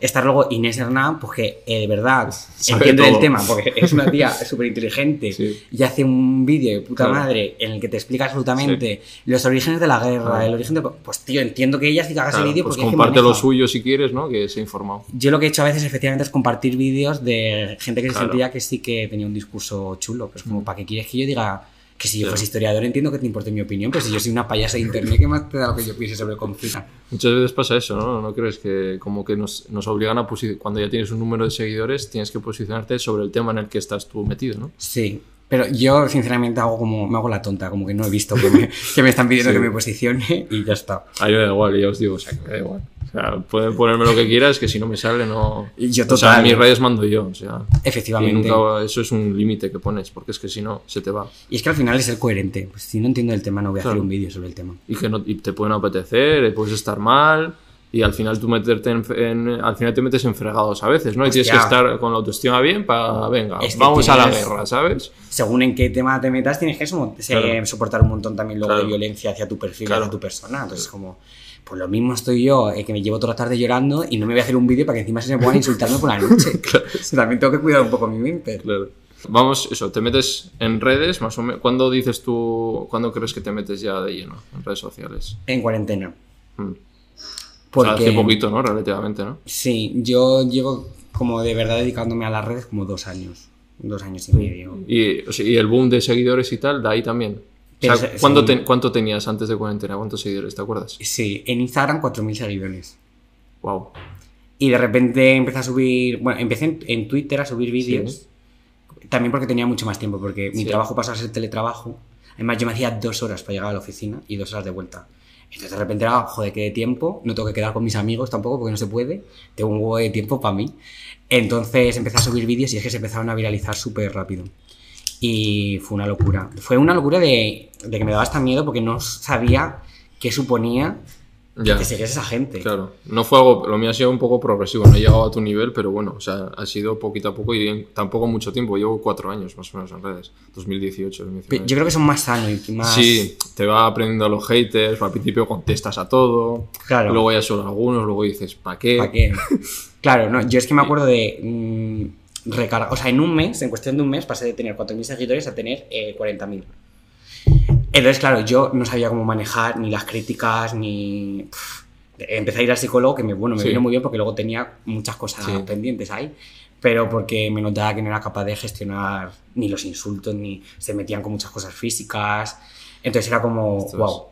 Estar luego Inés Hernán, pues que eh, de verdad Sabe entiende todo. el tema, porque es una tía súper inteligente Sí. y hace un vídeo de puta Claro. madre en el que te explica absolutamente los orígenes de la guerra, Claro. el origen de... Pues tío, entiendo que ella sí que haga Claro, ese vídeo pues porque es que comparte lo suyo si quieres, ¿no? Que se ha informado. Yo lo que he hecho a veces efectivamente es compartir vídeos de gente que se sentía que sí que tenía un discurso chulo. Pues como, Mm. ¿para qué quieres que yo diga que si yo Claro. fuese historiador entiendo que te importe mi opinión? Pero si yo soy una payasa de internet, ¿qué más te da lo que yo piense sobre el conflicto? Muchas veces pasa eso, ¿no? ¿No crees que como que nos, nos obligan a posicionar, cuando ya tienes un número de seguidores, tienes que posicionarte sobre el tema en el que estás tú metido, ¿no? Sí. Pero yo, sinceramente, hago como, me hago la tonta, como que no he visto que me, que me están pidiendo Sí. que me posicione y ya está. A mí me da igual, ya os digo, o sea, que me da igual. O sea, pueden ponerme lo que quieras, que si no me sale, no... Y yo O sea, total. mis redes mando yo, o sea... Y Efectivamente. nunca, eso es un límite que pones, porque es que si no, se te va. Y es que al final es ser coherente. Pues si no entiendo el tema, no voy a Claro. hacer un vídeo sobre el tema. Y que no, y te pueden apetecer, y puedes estar mal, y al final tú meterte en, en- al final te metes en fregados a veces, ¿no? Y tienes que estar con la autoestima bien para, venga, Es que vamos a la guerra, ¿sabes? según en qué tema te metas, tienes que Claro. soportar un montón también luego Claro. de violencia hacia tu perfil, Claro. hacia tu persona. Entonces, como, pues lo mismo estoy yo, eh, que me llevo toda la tarde llorando y no me voy a hacer un vídeo para que encima se me puedan insultarme por la noche. También tengo que cuidar un poco mi mente. Claro. Vamos, eso, te metes en redes, más o menos. ¿Cuándo dices tú, cuándo crees que te metes ya de lleno en redes sociales? En cuarentena. Hmm. Porque, hace poquito, ¿no? Relativamente, ¿no? Sí, yo llevo como de verdad dedicándome a las redes como dos años. Dos años y medio. Y, o sea, y el boom de seguidores y tal, de ahí también. O sea, ¿cuánto, según- te- ¿Cuánto tenías antes de cuarentena? ¿Cuántos seguidores? ¿Te acuerdas? Sí, en Instagram 4.000 seguidores. Wow. Y de repente empecé a subir, bueno, empecé en, en Twitter a subir vídeos. También porque tenía mucho más tiempo, porque mi Sí. trabajo pasó a ser teletrabajo. Además, yo me hacía dos horas para llegar a la oficina y dos horas de vuelta. Entonces, de repente era, joder, qué de tiempo. No tengo que quedar con mis amigos tampoco, porque no se puede. Tengo un huevo de tiempo para mí. Entonces, empecé a subir vídeos y es que se empezaron a viralizar súper rápido. Y fue una locura. Fue una locura de, de que me daba hasta miedo porque no sabía qué suponía Ya. que siguiese esa gente. Claro. No fue algo, lo mío ha sido un poco progresivo, no he llegado a tu nivel, pero bueno, o sea, ha sido poquito a poco y en tampoco mucho tiempo. Llevo cuatro años más o menos en redes. 2018, 2019. Yo creo que son más sanos y más... Sí, te va aprendiendo a los haters, al principio contestas a todo, Claro. luego ya solo algunos, luego dices, ¿para qué? ¿Para qué? Claro, no, yo es que me acuerdo de mm, recargar, o sea, en un mes, en cuestión de un mes, pasé de tener 4.000 seguidores a tener eh, 40.000. Entonces, claro, yo no sabía cómo manejar ni las críticas, ni... pff, empecé a ir al psicólogo, que me, bueno, me Sí. vino muy bien porque luego tenía muchas cosas Sí. pendientes ahí, pero porque me notaba que no era capaz de gestionar ni los insultos, ni se metían con muchas cosas físicas. Entonces era como, Ostras. wow,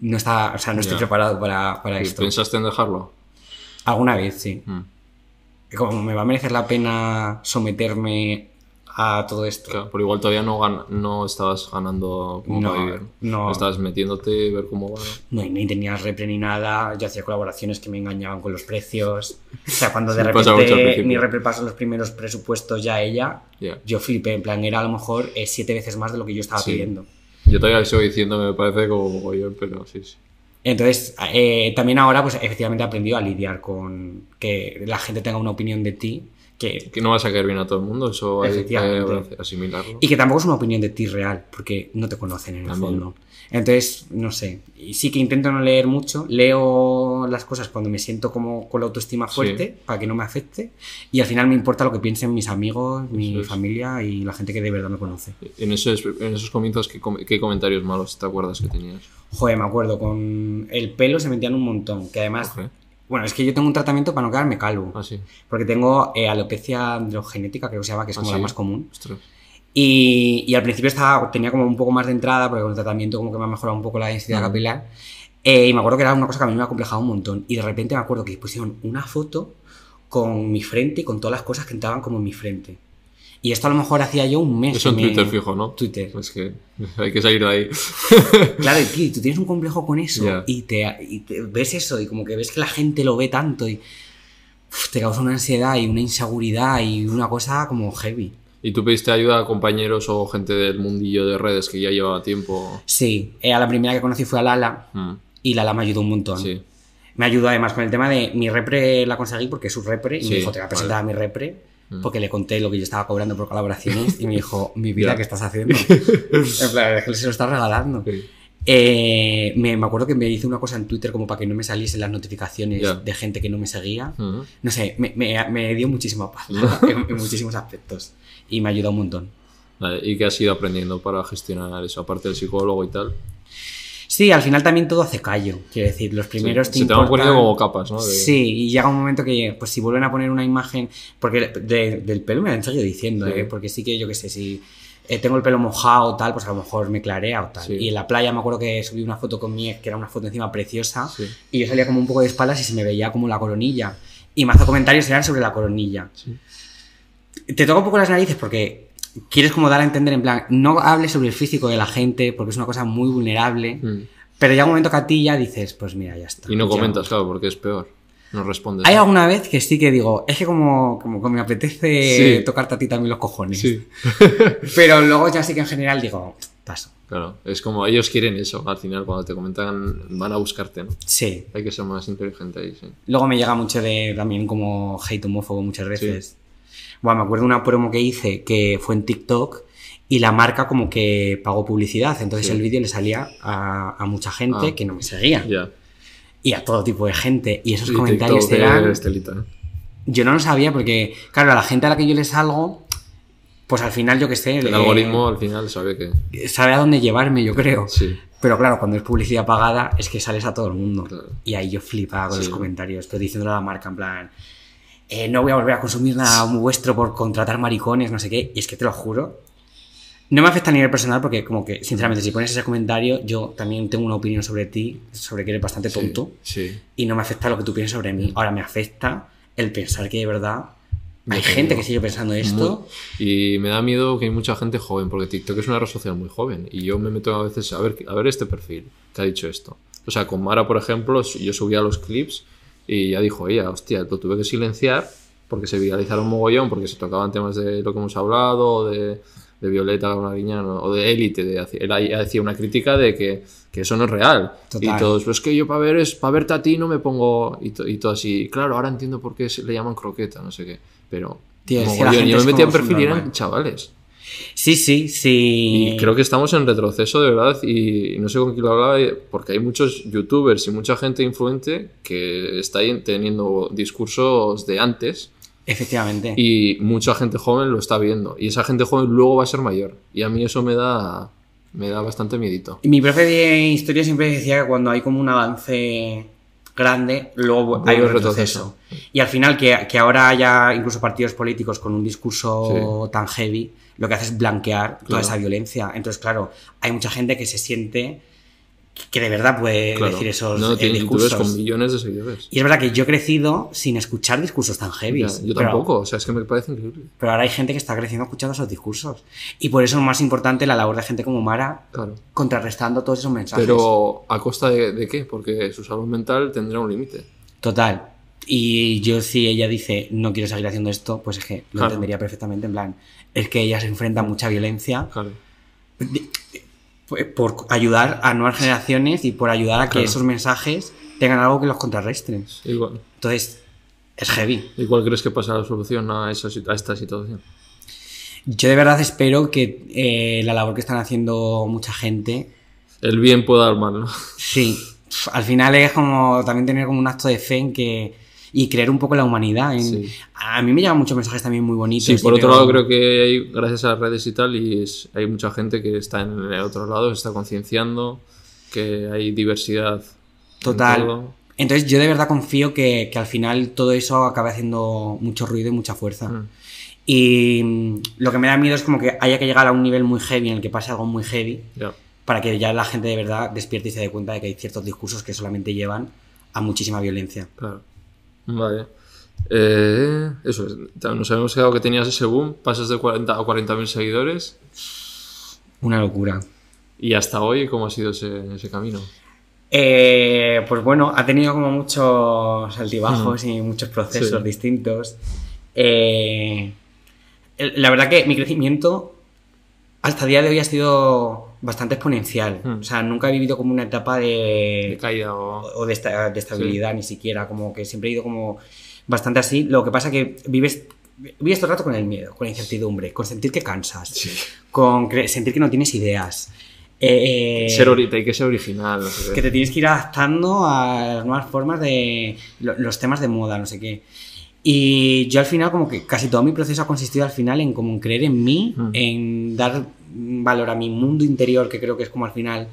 no, está, o sea, no estoy preparado para, para ¿Y esto. ¿Pensaste en dejarlo? Alguna vez, sí. Mm. Como me va a merecer la pena someterme a todo esto. Claro, pero igual todavía no, gan- no estabas ganando como No, para vivir. no. Estabas metiéndote, ver cómo va. ¿no? Y ni tenía repre ni nada. Yo hacía colaboraciones que me engañaban con los precios. O sea, cuando de Sí, repente mi repre pasó los primeros presupuestos ya a ella, Ya. yo flipé. En plan, era a lo mejor eh, siete veces más de lo que yo estaba Sí. pidiendo. Yo todavía sigo diciendo, me parece como mogollón, pero sí, sí. Entonces, eh, también ahora, pues efectivamente he aprendido a lidiar con que la gente tenga una opinión de ti que, Que no vas a caer bien a todo el mundo, eso hay que asimilarlo. y que tampoco es una opinión de ti real, porque no te conocen en el fondo. Entonces, no sé, y sí que intento no leer mucho, leo las cosas cuando me siento como con la autoestima Sí. fuerte, para que no me afecte, y al final me importa lo que piensen mis amigos, mi es. familia y la gente que de verdad me conoce. En esos, en esos comienzos, ¿qué, com- qué comentarios malos te acuerdas que tenías? Joder, me acuerdo, con el pelo se metían un montón, que además... Bueno, es que yo tengo un tratamiento para no quedarme calvo. Ah, sí. Porque tengo eh, alopecia androgenética, creo que se llama, que es Ah, como ¿sí? la más común. Ostras. Y, y al principio estaba, tenía como un poco más de entrada, porque con el tratamiento como que me ha mejorado un poco la densidad capilar. Eh, y me acuerdo que era una cosa que a mí me ha complejado un montón. Y de repente me acuerdo que pusieron una foto con mi frente y con todas las cosas que entraban como en mi frente. Y esto a lo mejor hacía yo un mes. Eso en me- Twitter fijo, ¿no? Twitter. Es que hay que salir de ahí. Claro, y tío, tú tienes un complejo con eso Ya. y, te, y te ves eso y como que ves que la gente lo ve tanto y uf, te causa una ansiedad y una inseguridad y una cosa como heavy. ¿Y tú pediste ayuda a compañeros o gente del mundillo de redes que ya llevaba tiempo? Sí, eh, a la primera que conocí fue a Lala Mm, y Lala me ayudó un montón. Sí. Me ayudó además con el tema de mi repre la conseguí porque es su repre y Sí, me dijo te voy a presentar vale. a mi repre. Porque le conté lo que yo estaba cobrando por colaboraciones y me dijo mi vida. ¿qué estás haciendo? en plan, es que se lo estás regalando. Sí. Eh, me, me acuerdo que me hice una cosa en Twitter como para que no me saliesen las notificaciones Ya. de gente que no me seguía. Mm. No sé, me, me- me dio muchísima paz en, en muchísimos aspectos y me ayudó un montón. Vale, ¿Y qué has ido aprendiendo para gestionar eso? Aparte del psicólogo y tal. Sí, al final también todo hace callo. Quiero decir, los primeros Sí, se te van poniendo como capas, ¿no? De- Sí, y llega un momento que, pues si vuelven a poner una imagen, porque de- del pelo me han seguido diciendo, Sí. ¿eh? porque sí que yo qué sé, si eh, tengo el pelo mojado o tal, pues a lo mejor me clarea o tal. Sí. Y en la playa me acuerdo que subí una foto con mi ex, que era una foto encima preciosa, Sí. y yo salía como un poco de espaldas y se me veía como la coronilla. Y más comentarios eran sobre la coronilla. Sí. Te toca un poco las narices porque quieres como dar a entender en plan, no hables sobre el físico de la gente porque es una cosa muy vulnerable, Mm. pero llega un momento que a ti ya dices, pues mira, ya está. Y no Ya. comentas, claro, porque es peor. No respondes. Hay alguna vez que sí que digo, es que como, como me apetece Sí. tocarte a ti también los cojones. Sí, Pero luego ya sí que en general digo, paso. claro. Es como ellos quieren eso. Al final, cuando te comentan, van a buscarte, ¿no? Sí. Hay que ser más inteligente ahí, sí. Luego me llega mucho de también como hate homófobo muchas veces. Bueno, me acuerdo de una promo que hice que fue en TikTok y la marca como que pagó publicidad. Entonces Sí. el vídeo le salía a, a mucha gente Ah. que no me seguía. Ya. Y a todo tipo de gente. Y esos Y comentarios eran... es telita, ¿eh? Yo no lo sabía porque, claro, a la gente a la que yo le salgo, pues al final yo que sé... El eh, algoritmo al final sabe que. sabe a dónde llevarme, yo creo. Sí. Pero claro, cuando es publicidad pagada, es que sales a todo el mundo. Claro. Y ahí yo flipaba con Sí. los comentarios, pero diciéndole a la marca en plan, eh, no voy a volver a consumir nada vuestro por contratar maricones, no sé qué. Y es que te lo juro. No me afecta a nivel personal porque como que, sinceramente, si pones ese comentario, yo también tengo una opinión sobre ti, sobre que eres bastante Sí, tonto. Sí. Y no me afecta lo que tú piensas sobre mí. Ahora me afecta el pensar que de verdad hay Yo gente que sigue pensando esto. Muy- Y me da miedo que hay mucha gente joven, porque TikTok es una red social muy joven. Y yo me meto a veces a ver, a ver este perfil que ha dicho esto. O sea, con Mara, por ejemplo, yo subía los clips y ya dijo ella, hostia, lo tuve que silenciar porque se viralizaron mogollón, porque se tocaban temas de lo que hemos hablado, de, de Violeta Mariñano, o de Élite. De, él hacía una crítica de que, que eso no es real. Total. Y todos, pues es que yo para ver es, para verte a ti no me pongo. Y, to- y todo así. Claro, ahora entiendo por qué se le llaman croqueta, no sé qué. Pero. Tío, es que gente yo me es metí en perfil y eran chavales. Sí, sí, sí. Y creo que estamos en retroceso de verdad y no sé con quién lo hablaba porque hay muchos youtubers y mucha gente influente que está teniendo discursos de antes Efectivamente. y mucha gente joven lo está viendo y esa gente joven luego va a ser mayor y a mí eso me da me da bastante miedito. Mi profe de historia siempre decía que cuando hay como un avance grande, luego hay un retroceso. Y al final, que, que ahora haya incluso partidos políticos con un discurso tan heavy, lo que hace es blanquear toda esa violencia. Entonces, claro, hay mucha gente que se siente que de verdad puede Claro. decir esos no eh, tiene discursos. con millones de seguidores. Y es verdad que yo he crecido sin escuchar discursos tan heavy. Yo tampoco, o sea, es que me parece increíble. Pero ahora hay gente que está creciendo escuchando esos discursos. Y por eso es más importante la labor de gente como Mara Claro. contrarrestando todos esos mensajes. Pero ¿a costa de, de qué? Porque su salud mental tendrá un límite. Total. Y yo si ella dice no quiero seguir haciendo esto, pues es que lo Claro. entendería perfectamente. En plan, es que ella se enfrenta a mucha violencia. Claro. Pues, por ayudar a nuevas generaciones y por ayudar a que Claro. esos mensajes tengan algo que los contrarrestre. Igual. Entonces, es heavy. ¿Y cuál crees que pasa la solución a, esa, a esta situación? Yo de verdad espero que eh, la labor que están haciendo mucha gente, El bien pueda dar mal, ¿no? sí, al final es como también tener como un acto de fe en que y creer un poco en la humanidad. en- Sí. A mí me llegan muchos mensajes también muy bonitos. Sí, por otro veo- lado creo que hay, gracias a las redes y tal, y es- hay mucha gente que está en el otro lado, se está concienciando, que hay diversidad. en Total. todo. Entonces yo de verdad confío que, que al final todo eso acabe haciendo mucho ruido y mucha fuerza. Mm. Y mm, lo que me da miedo es como que haya que llegar a un nivel muy heavy en el que pase algo muy heavy Ya. para que ya la gente de verdad despierte y se dé cuenta de que hay ciertos discursos que solamente llevan a muchísima violencia. Claro. Vale. Eh, eso es. Nos habíamos quedado que tenías ese boom, pasas de 40 a 40.000 seguidores. Una locura. Y hasta hoy, ¿cómo ha sido ese, ese camino? Eh, pues bueno, ha tenido como muchos altibajos y muchos procesos Sí. distintos. Eh, la verdad que mi crecimiento hasta el día de hoy ha sido bastante exponencial. Mm. O sea, nunca he vivido como una etapa de, De caída o. o de, esta- de estabilidad ni siquiera, como que siempre he ido como bastante así. Lo que pasa que vives, vives todo el rato con el miedo, con la incertidumbre, con sentir que cansas, Sí. con sentir que no tienes ideas. Eh, Ser ori- hay que ser original. no sé que te tienes que ir adaptando a las nuevas formas de lo- los temas de moda, no sé qué. Y yo al final como que casi todo mi proceso ha consistido al final en como en creer en mí, Mm. en dar valor a mi mundo interior, que creo que es como al final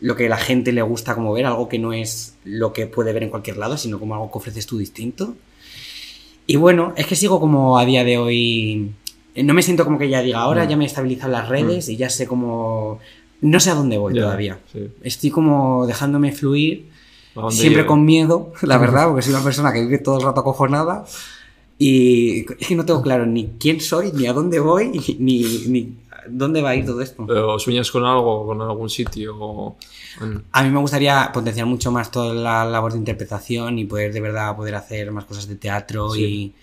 lo que a la gente le gusta como ver, algo que no es lo que puede ver en cualquier lado, sino como algo que ofreces tú distinto. Y bueno, es que sigo como a día de hoy, no me siento como que ya diga, ahora Mm. ya me he estabilizado las redes y ya sé cómo... No sé a dónde voy todavía. sí. Estoy como dejándome fluir, ¿A dónde siempre lleve? con miedo, la verdad, porque soy una persona que vive todo el rato acojonada. Y es que no tengo claro ni quién soy, ni a dónde voy, ni, ni dónde va a ir todo esto. ¿O sueñas con algo, con algún sitio? o- A mí me gustaría potenciar mucho más toda la labor de interpretación y poder de verdad poder hacer más cosas de teatro Sí.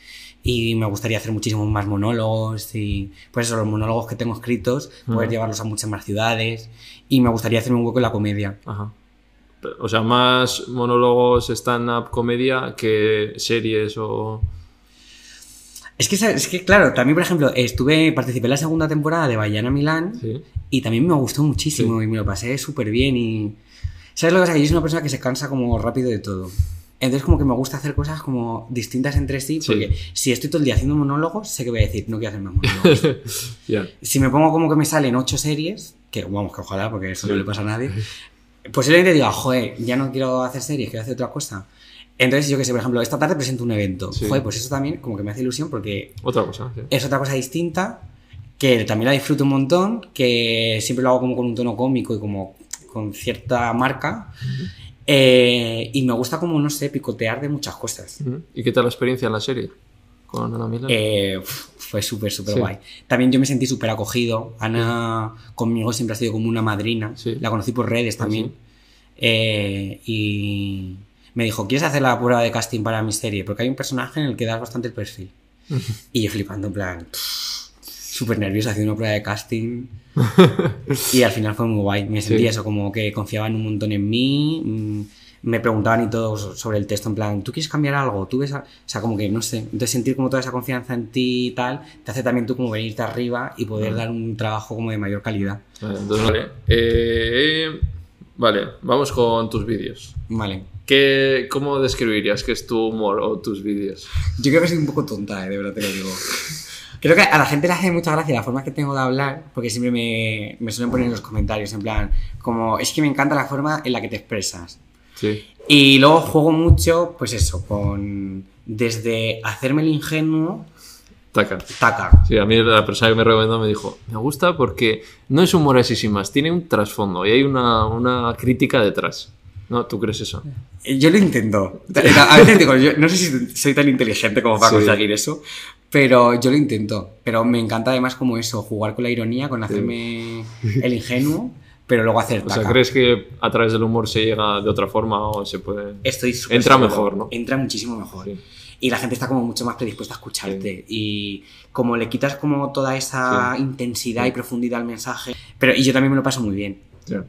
y, y me gustaría hacer muchísimos más monólogos y pues eso, los monólogos que tengo escritos, poder llevarlos a muchas más ciudades y me gustaría hacerme un hueco en la comedia. Ajá. O sea, más monólogos stand-up comedia que series o. Es que, es que, claro, también, por ejemplo, estuve, participé en la segunda temporada de Bayana Milán Sí. y también me gustó muchísimo Sí. y me lo pasé súper bien y... ¿Sabes lo que pasa? Yo soy una persona que se cansa como rápido de todo. Entonces como que me gusta hacer cosas como distintas entre sí, Sí. porque si estoy todo el día haciendo monólogos, sé que voy a decir, no quiero hacer más monólogos. Si me pongo como que me salen ocho series, que vamos, que ojalá, porque eso no le pasa a nadie, posiblemente diga, joder, ya no quiero hacer series, quiero hacer otra cosa. Entonces, yo que sé, por ejemplo, esta tarde presento un evento. Sí. Joder, pues eso también como que me hace ilusión porque Otra cosa. sí. es otra cosa distinta, que también la disfruto un montón, que siempre lo hago como con un tono cómico y como con cierta marca. Eh, y me gusta como, no sé, picotear de muchas cosas. Ujú. ¿Y qué tal la experiencia en la serie? Con Ana Milán. Eh, fue súper, súper Sí. guay. También yo me sentí súper acogido. Ana conmigo siempre ha sido como una madrina. Sí. La conocí por redes Ah, también. sí. Eh, y me dijo, ¿quieres hacer la prueba de casting para mi serie? Porque hay un personaje en el que das bastante el perfil. y yo flipando, en plan, súper nervioso haciendo una prueba de casting. y al final fue muy guay. Me sentí Sí. eso, como que confiaban un montón en mí. mm, Me preguntaban y todo so- sobre el texto, en plan, ¿tú quieres cambiar algo? ¿Tú ves a-?" O sea, como que, no sé. Entonces sentir como toda esa confianza en ti y tal, te hace también tú como venirte arriba y poder dar un trabajo como de mayor calidad. Vale, entonces, vale. Eh, vale, vamos con tus vídeos. Vale. ¿Qué, ¿Cómo describirías que es tu humor o tus vídeos? Yo creo que soy un poco tonta, eh, de verdad te lo digo. Creo que a la gente le hace mucha gracia la forma que tengo de hablar, porque siempre me, me suelen poner en los comentarios, en plan, como, es que me encanta la forma en la que te expresas. Sí. Y luego juego mucho, pues eso, con, desde hacerme el ingenuo, Taca. taca. Sí, a mí la persona que me recomendó me dijo, me gusta porque no es humor así sin más, tiene un trasfondo y hay una, una crítica detrás. ¿No? ¿Tú crees eso? Eh, Yo lo intento. A veces digo, yo no sé si soy tan inteligente como para Sí. conseguir eso, pero yo lo intento. Pero me encanta además como eso, jugar con la ironía, con hacerme el ingenuo, pero luego hacer O taca. sea, ¿crees que a través del humor se llega de otra forma o se puede...? Estoy Entra seguro. mejor, ¿no? Entra muchísimo mejor. Sí. Y la gente está como mucho más predispuesta a escucharte. Y como le quitas como toda esa intensidad y profundidad al mensaje. Pero, y yo también me lo paso muy bien.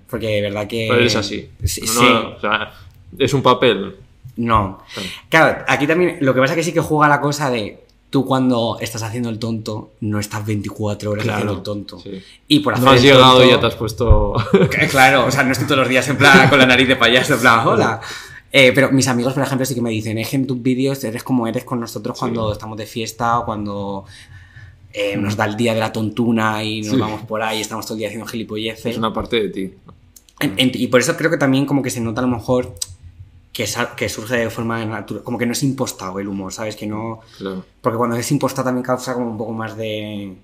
Porque de verdad que... Pero eres así. Sí, No, sí. o sea, es un papel. No. Claro. Claro, aquí también lo que pasa es que sí que juega la cosa de tú cuando estás haciendo el tonto no estás 24 horas Claro, haciendo el tonto. sí. Y por hacer No has el llegado tonto- y ya te has puesto. Que, Claro, o sea, no estoy todos los días en plan con la nariz de payaso, en plan, hola. Eh, pero mis amigos, por ejemplo, sí que me dicen, es que en tus vídeos eres como eres con nosotros cuando estamos de fiesta o cuando eh, nos da el día de la tontuna y nos Sí. vamos por ahí estamos todo el día haciendo gilipolleces. es una parte de ti. En- en- y por eso creo que también como que se nota a lo mejor que, que surge de forma natural, como que no es impostado el humor, ¿sabes? Que no... Claro. Porque cuando es impostado también causa como un poco más de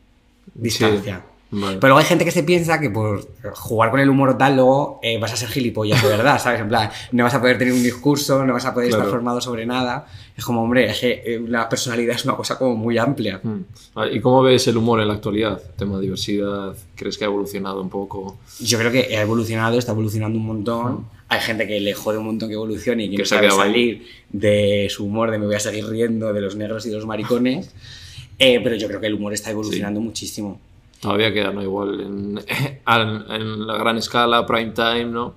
distancia. Vale. Pero luego hay gente que se piensa que por jugar con el humor tal, luego eh, vas a ser gilipollas de verdad, ¿sabes? En plan, no vas a poder tener un discurso, no vas a poder estar Claro. formado sobre nada. Es como, hombre, es que eh, la personalidad es una cosa como muy amplia. Mm. Vale, ¿Y cómo ves el humor en la actualidad? Tema de diversidad, ¿crees que ha evolucionado un poco? Yo creo que ha evolucionado, está evolucionando un montón. Hay gente que le jode un montón que evolucione y que, Que no sabe salir de su humor de me voy a seguir riendo de los negros y de los maricones. Eh, pero yo creo que el humor está evolucionando muchísimo. Todavía queda, ¿no? Igual en, en- la gran escala, prime time, ¿no?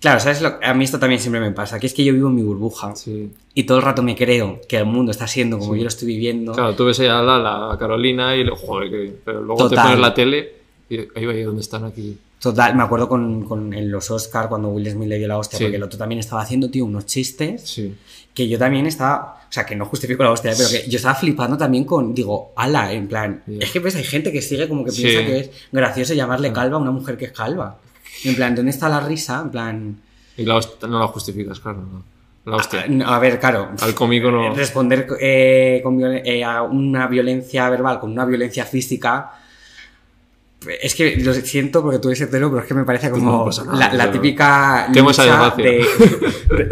Claro, ¿sabes? Lo? A mí esto también siempre me pasa, que es que yo vivo en mi burbuja Sí. y todo el rato me creo que el mundo está siendo como Sí. yo lo estoy viviendo. Claro, tú ves a Lala, a Carolina y lo, joder, que- pero luego te pones la tele y ahí va ahí donde están aquí. Total, me acuerdo con, con- en los Oscar cuando Will Smith le dio la hostia, Sí. porque el otro también estaba haciendo, tío, unos chistes Sí. que yo también estaba, o sea, que no justifico la hostia, pero que yo estaba flipando también con, digo, ala, en plan, Ya. es que ves, hay gente que sigue como que Sí. piensa que es gracioso llamarle calva a una mujer que es calva. En plan, ¿dónde está la risa? En plan, Y la hostia, no la justificas, claro. no. La hostia. a, a ver, claro. Al cómico no. Responder eh, con eh, a una violencia verbal con una violencia física. Es que lo siento porque tú eres hetero, pero es que me parece como No pasa nada, la, típica. lucha de-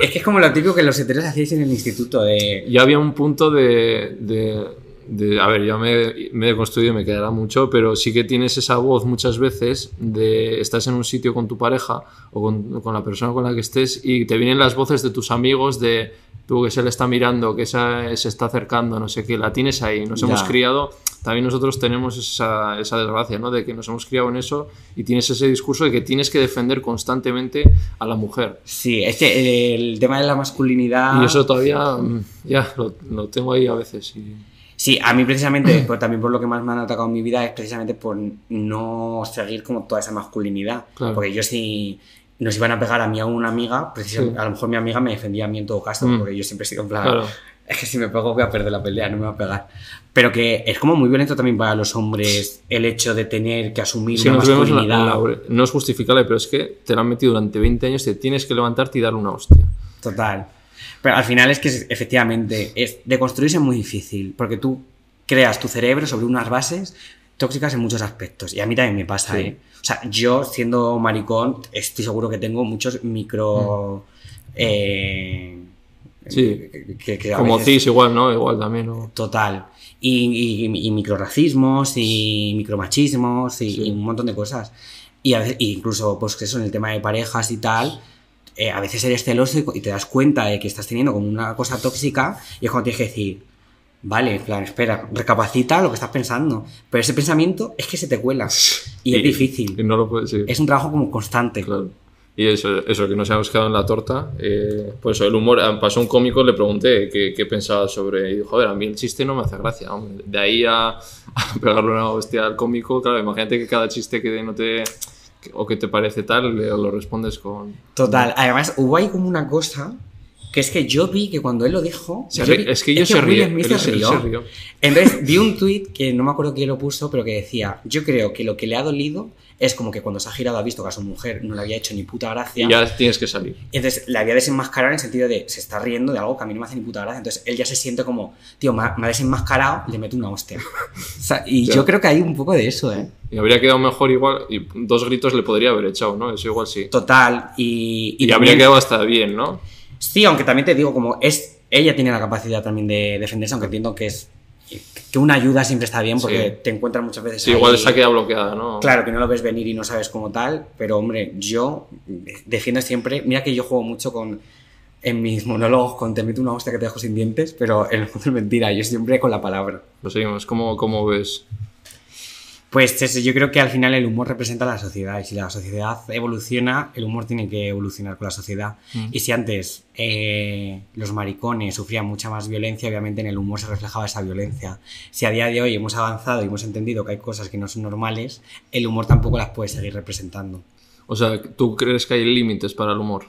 es que es como lo típico que los heteros hacíais en el instituto. de Ya había un punto de. de- de- a ver, yo me, me he deconstruido y me quedará mucho, pero sí que tienes esa voz muchas veces de estás en un sitio con tu pareja o con, con la persona con la que estés y te vienen las voces de tus amigos de tú que se le está mirando, que esa- se está acercando, no sé qué, la tienes ahí. Nos Ya. hemos criado, también nosotros tenemos esa, esa desgracia, ¿no? De que nos hemos criado en eso y tienes ese discurso de que tienes que defender constantemente a la mujer. Sí, es que el tema de la masculinidad. Y eso todavía, mm, ya, lo, lo tengo ahí a veces. Y... Sí, a mí precisamente, pues, también por lo que más me han atacado en mi vida es precisamente por no seguir como toda esa masculinidad. Claro. Porque yo si nos iban a pegar a mí a una amiga, precisamente, Sí. a lo mejor mi amiga me defendía a mí en todo caso, Mm. porque yo siempre he sido en plan, Claro. es que si me pego voy a perder la pelea, no me va a pegar. Pero que es como muy violento también para los hombres el hecho de tener que asumir una en la- masculinidad. la- no es justificable, pero es que te la han metido durante 20 años, te tienes que levantarte y darle una hostia. Total. Pero al final es que efectivamente es, de construirse es muy difícil, porque tú creas tu cerebro sobre unas bases tóxicas en muchos aspectos. Y a mí también me pasa, Sí. ¿eh? O sea, yo siendo maricón, estoy seguro que tengo muchos micro... eh. Sí. que- Como veces- cis igual, ¿no? Igual también. ¿no? Total. Y, y, y microracismos y micromachismos y, Sí. y un montón de cosas. Y a veces, incluso, pues que eso en el tema de parejas y tal, eh, a veces eres celoso y, te das cuenta de que estás teniendo como una cosa tóxica y es cuando tienes que decir, vale, plan, espera, recapacita lo que estás pensando. Pero ese pensamiento es que se te cuela. Y, es difícil. No lo puedes sí. Es un trabajo como constante. Claro. Y eso, eso que nos hemos quedado en la torta, eh, pues el humor, ah, pasó un cómico, le pregunté qué, qué pensaba sobre, y dijo, joder, a mí el chiste no me hace gracia, hombre. De ahí a, a pegarle una hostia al cómico, claro, imagínate que cada chiste que no te, que- o que te parece tal, le- lo respondes con... Total. Además, hubo ahí como una cosa que es que yo vi que cuando él lo dijo. Se yo vi- es que yo se Will ríe, Smith él se se- rió. se rió. Entonces vi un tuit que no me acuerdo quién lo puso, pero que decía: Yo creo que lo que le ha dolido es como que cuando se ha girado ha visto que a su mujer no le había hecho ni puta gracia. Y ya tienes que salir. Entonces le había desenmascarado en el sentido de se está riendo de algo que a mí no me hace ni puta gracia. Entonces él ya se siente como, tío, me ha, me ha desenmascarado, le meto una hostia. O sea, y Ya. yo creo que hay un poco de eso, ¿eh? Y habría quedado mejor igual, y dos gritos le podría haber echado, ¿no? Eso igual sí. Total. Y, Y, y habría quedado hasta bien, ¿no? Sí, aunque también te digo, como es. Ella tiene la capacidad también de defenderse, aunque entiendo que es. Que una ayuda siempre está bien porque Sí. te encuentras muchas veces. Sí, ahí- igual se ha quedado bloqueada, ¿no? Claro que no lo ves venir y no sabes cómo tal, pero hombre, yo defiendo siempre. Mira que yo juego mucho con. En mis monólogos con te meto una hostia que te dejo sin dientes, pero en el fondo es mentira, yo siempre con la palabra. Lo seguimos. ¿Cómo, cómo ves? Pues yo creo que al final el humor representa a la sociedad y si la sociedad evoluciona, el humor tiene que evolucionar con la sociedad. Mm. Y si antes eh, los maricones sufrían mucha más violencia, obviamente en el humor se reflejaba esa violencia. Si a día de hoy hemos avanzado y hemos entendido que hay cosas que no son normales, el humor tampoco las puede seguir representando. O sea, ¿tú crees que hay límites para el humor?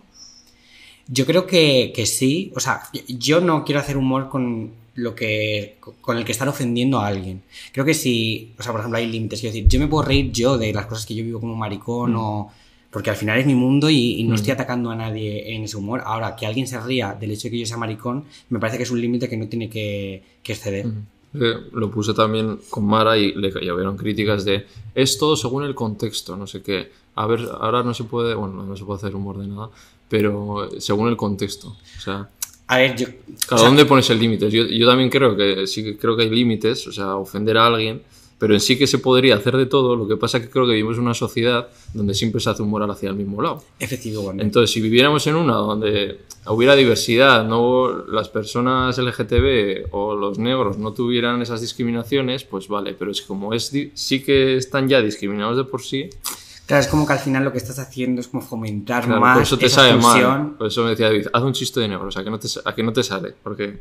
Yo creo que, que sí. O sea, yo no quiero hacer humor con lo que con el que están ofendiendo a alguien. Creo que si, o sea, por ejemplo, hay límites. Quiero decir, yo me puedo reír yo de las cosas que yo vivo como maricón o porque al final es mi mundo y, y no Mm. estoy atacando a nadie en ese humor. Ahora, que alguien se ría del hecho de que yo sea maricón, me parece que es un límite que no tiene que, que exceder. Eh, lo puse también con Mara y le llovieron críticas de es todo según el contexto, no sé qué. A ver, ahora no se puede, bueno, no se puede hacer humor de nada, pero según el contexto. O sea, A ver, yo... ¿a o sea, dónde pones el límite? Yo, yo también creo que sí que creo que hay límites, o sea, ofender a alguien, pero en sí que se podría hacer de todo. Lo que pasa es que creo que vivimos en una sociedad donde siempre se hace humor hacia el mismo lado. Efectivamente. Entonces, si viviéramos en una donde hubiera diversidad, no las personas LGTB o los negros no tuvieran esas discriminaciones, pues vale, pero es como es sí que están ya discriminados de por sí, Claro, es como que al final lo que estás haciendo es como fomentar claro, más por eso te esa mal. Por eso me decía David, haz un chiste de negros, a que no te, a que no te sale, porque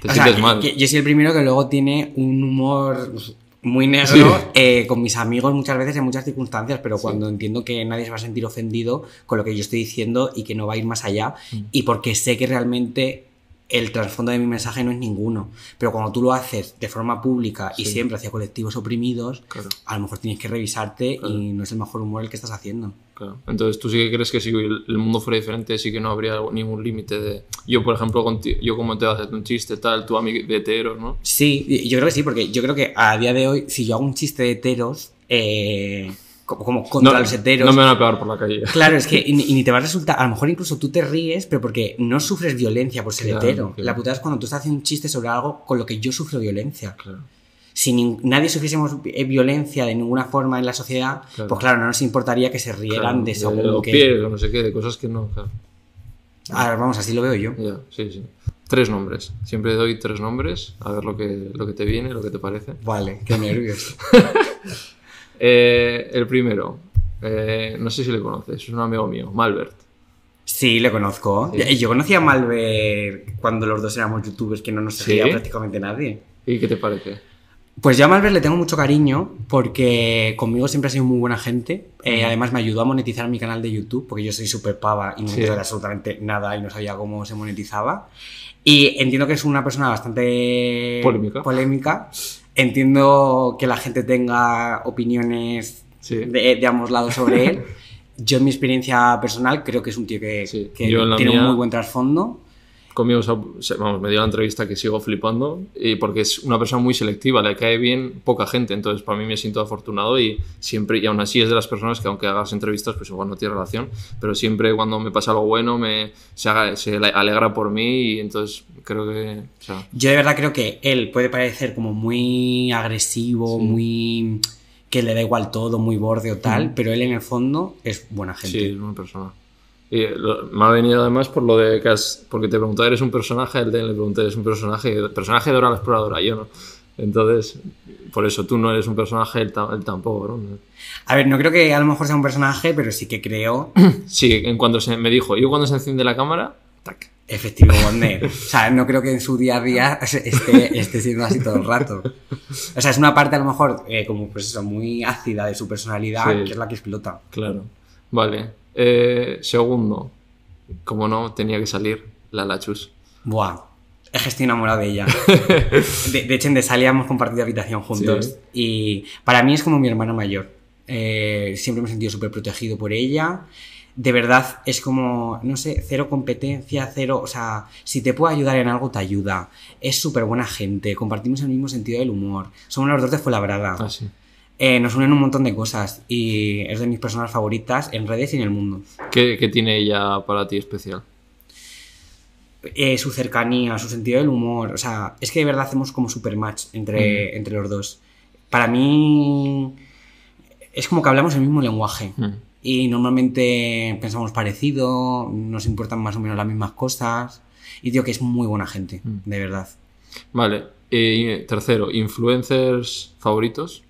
te O sea, sientes mal. que yo soy el primero que luego tiene un humor muy negro eh, con mis amigos muchas veces en muchas circunstancias, pero cuando entiendo que nadie se va a sentir ofendido con lo que yo estoy diciendo y que no va a ir más allá Mm. y porque sé que realmente el trasfondo de mi mensaje no es ninguno. Pero cuando tú lo haces de forma pública y Sí. siempre hacia colectivos oprimidos, Claro. a lo mejor tienes que revisarte Claro. y no es el mejor humor el que estás haciendo. Claro. Entonces, ¿tú sí que crees que si el mundo fuera diferente, sí que no habría ningún límite de... Yo, por ejemplo, conti- yo como te voy a hacer un chiste, tal, tú a mí de heteros, ¿no? Sí, yo creo que sí, porque yo creo que a día de hoy, si yo hago un chiste de heteros, eh, como, contra no, los heteros. no me van a pegar por la calle. Claro, es que y, ni- y ni te va a resultar. A lo mejor incluso tú te ríes, pero porque no sufres violencia por ser Claro, hetero. claro. La putada es cuando tú estás haciendo un chiste sobre algo con lo que yo sufro violencia. Claro. Si nin- nadie sufriésemos eh, violencia de ninguna forma en la sociedad, pues claro, no nos importaría que se rieran de según los que. pies o no sé qué, de cosas que no, claro. A ver, vamos, así lo veo yo. Ya, sí, sí. Tres nombres. Siempre doy tres nombres, a ver lo que, lo que te viene, lo que te parece. Vale, qué nervios. Eh, el primero, eh, no sé si le conoces, es un amigo mío, Malbert. Sí, le conozco. Sí. Yo conocía a Malver cuando los dos éramos youtubers que no nos ¿Sí? seguía prácticamente nadie. ¿Y qué te parece? Pues yo a Malver le tengo mucho cariño porque conmigo siempre ha sido muy buena gente. Eh, además me ayudó a monetizar mi canal de YouTube porque yo soy súper pava y no Sí. de absolutamente nada y no sabía cómo se monetizaba. Y entiendo que es una persona bastante Polémica. polémica. Entiendo que la gente tenga opiniones Sí. de, de ambos lados sobre él. Yo en mi experiencia personal creo que es un tío que, Sí. que tiene mía- un muy buen trasfondo. Conmigo, vamos, me dio la entrevista que sigo flipando y porque es una persona muy selectiva, le cae bien poca gente, entonces para mí me siento afortunado y siempre, y aún así es de las personas que aunque hagas entrevistas, pues igual no tiene relación, pero siempre cuando me pasa algo bueno me, se, haga- se le- alegra por mí y entonces creo que... o sea, Yo de verdad creo que él puede parecer como muy agresivo, Sí. muy que le da igual todo, muy borde o tal, pero él en el fondo es buena gente. Sí, es una persona. Y lo- me ha venido además por lo de que has, porque te preguntaba, ¿eres un personaje? Él te- le pregunté, ¿eres un personaje? Personaje de Dora la Exploradora, yo no. Entonces, por eso tú no eres un personaje, él, él tampoco, ¿no? A ver, no creo que a lo mejor sea un personaje, pero sí que creo, Sí, en cuanto se me dijo, yo cuando se enciende la cámara, tac. efectivo Wonder. O sea, no creo que en su día a día esté, esté siendo así todo el rato. O sea, es una parte a lo mejor eh, como pues eso, muy ácida de su personalidad, Sí. que es la que explota. Claro. Vale. Eh, segundo, como no, tenía que salir la Lachus. Buah, es que estoy enamorado de ella. De, de hecho, en Desalia hemos compartido habitación juntos. Sí. Y para mí es como mi hermana mayor. Eh, siempre me he sentido súper protegido por ella. De verdad, es como, no sé, cero competencia, cero. O sea, si te puedo ayudar en algo, te ayuda. Es súper buena gente. Compartimos el mismo sentido del humor. Somos los dos de Fuenlabrada. Ah, sí. Eh, nos unen un montón de cosas. Y es de mis personas favoritas en redes y en el mundo. ¿Qué, qué tiene ella para ti especial? eh, su cercanía, su sentido del humor. O sea, es que de verdad hacemos como super match entre, entre los dos. Para mí es como que hablamos el mismo lenguaje. Mm. Y normalmente pensamos parecido, nos importan más o menos las mismas cosas. Y digo que es muy buena gente, Mm. de verdad. Vale. Y tercero, influencers favoritos.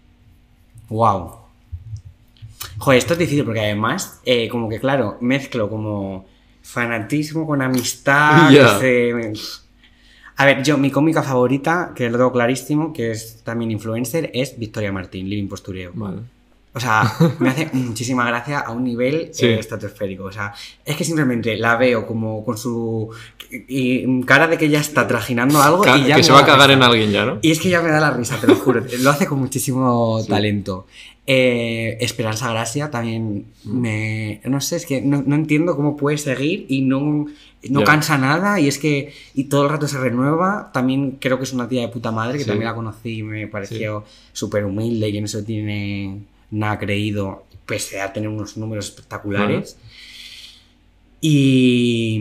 Wow. Joder, esto es difícil porque además, eh, como que claro, mezclo como fanatismo con amistad. A ver, yo, mi cómica favorita, que lo tengo clarísimo, que es también influencer, es Victoria Martín, Living Postureo. Vale. O sea, me hace muchísima gracia a un nivel Sí. eh, estratosférico. O sea, es que simplemente la veo como con su y, cara de que ya está trajinando algo Ca- y ya que se va a cagar risa. en alguien ya, ¿no? Y es que ya me da la risa, te lo juro. Lo hace con muchísimo talento. Eh, Esperanza Gracia también me. No sé, es que no, no entiendo cómo puede seguir y no, no cansa nada. Y es que. Y todo el rato se renueva. También creo que es una tía de puta madre, que Sí. también la conocí y me pareció súper humilde y no se tiene nada creído, pese a tener unos números espectaculares. Y.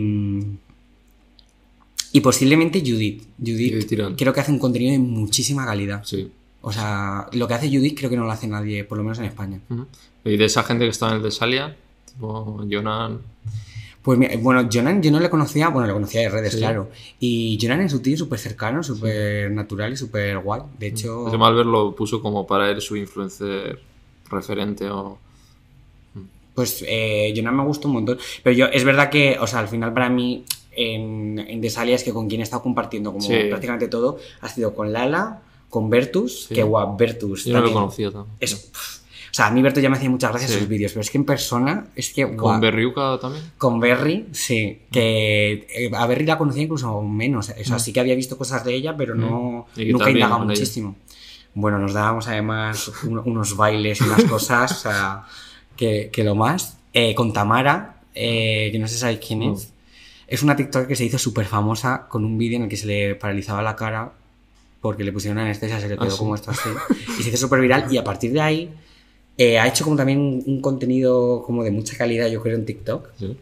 Y posiblemente Judith. Judith, Judith creo que hace un contenido de muchísima calidad. Sí. O sea, lo que hace Judith creo que no lo hace nadie, por lo menos en España. Y de esa gente que está en el de Salia, tipo Jonan. Pues mira, bueno, Jonan yo no le conocía, bueno, le conocía de redes, Sí. claro. Y Jonan es un tío súper cercano, súper natural y súper guay. De hecho, Ese Malver lo puso como para él su influencer referente o. pues eh, Jonan me gusta un montón. Pero yo, es verdad que, o sea, al final para mí, en, en Desalia es que con quien he estado compartiendo como Sí. prácticamente todo, ha sido con Lala, con Bertus, Sí. que guau, Bertus. Yo no lo también conocía también. es- o sea, a mí Bertus ya me hacía muchas gracias Sí. sus vídeos, pero es que en persona, es que Con. Berriuca también. Con Berry, sí. Que eh, a Berry la conocía incluso menos. O sea, sí que había visto cosas de ella, pero no, Mm. ¿Y qué nunca indagaba ella? Bueno, nos dábamos además un- unos bailes y unas cosas, o sea, que, que lo más. Eh, con Tamara, eh, que no sé si sabéis quién No. es. Es una TikTok que se hizo súper famosa con un vídeo en el que se le paralizaba la cara porque le pusieron anestesia, se le Ah, quedó sí. como esto así. Y se hizo súper viral y a partir de ahí eh, ha hecho como también un, un contenido como de mucha calidad, yo creo, en TikTok. Sí.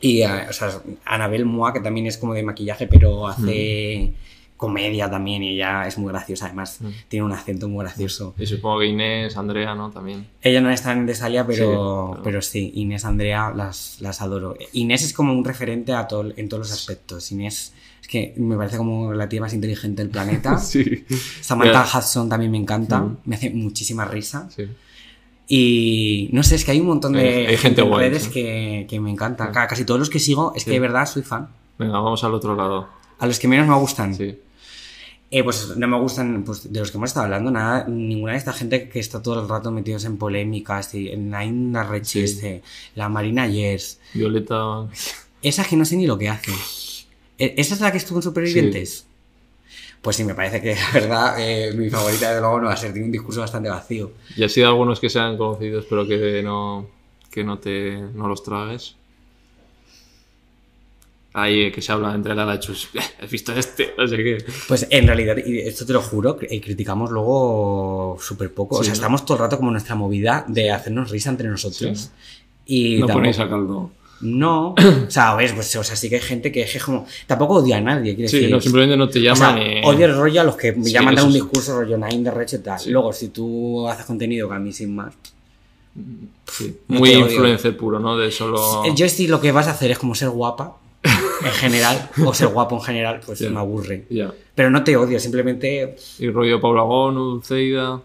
Y, o sea, Anabel Moa, que también es como de maquillaje, pero hace comedia también y ella es muy graciosa. Además, Mm. tiene un acento muy gracioso. Y supongo que Inés, Andrea, ¿no? También. Ella no está en Desalia, pero, Sí, pero- pero sí, Inés, Andrea, las, las adoro. Inés es como un referente a todo, en todos los aspectos. Inés es que me parece como la tía más inteligente del planeta. Sí. Samantha. Hudson también me encanta, Mm. me hace muchísima risa. Sí. Y no sé, es que hay un montón de Hay- hay gente en guay, redes sí. que, que me encantan. Ca- Casi todos los que sigo, es Sí. que de verdad soy fan. Venga, vamos al otro lado. A los que menos me gustan. Sí. Eh, pues no me gustan, pues de los que hemos estado hablando, nada, ninguna de esta gente que está todo el rato metidos en polémicas, y en la Inda Rechiste, la Marina Yers, Violeta. esa que no sé ni lo que hace. ¿E- ¿Esa es la que estuvo en Supervivientes? Pues sí, me parece que la verdad eh, mi favorita de luego no va a ser, tiene un discurso bastante vacío. Y así de algunos que sean conocidos, pero que no, que no te no los tragues. Ahí eh, que se habla entre la Chus. ¿Has visto este? No sé qué. Pues en realidad, y esto te lo juro, eh, criticamos luego súper poco. o Sí, sea, ¿no? estamos todo el rato como nuestra movida de hacernos risa entre nosotros. Y No tampoco- ponéis a caldo. No, o sea, a ver, pues, o sea, sí que hay gente que es como. Tampoco odia a nadie, quiero Sí, decir. no, simplemente no te o sea, llaman y... odio el rollo a los que Sí, ya mandan un sí. discurso rollo Nine de Reche y tal. Sí. Luego, si tú haces contenido que a mí sin más. Sí, no Muy odio. influencer puro, ¿no? De solo... Yo sí lo que vas a hacer es como ser guapa, en general, o ser guapo en general, pues Ya. me aburre. Pero no te odio, simplemente. Y rollo Paula Gonu, Dulceida...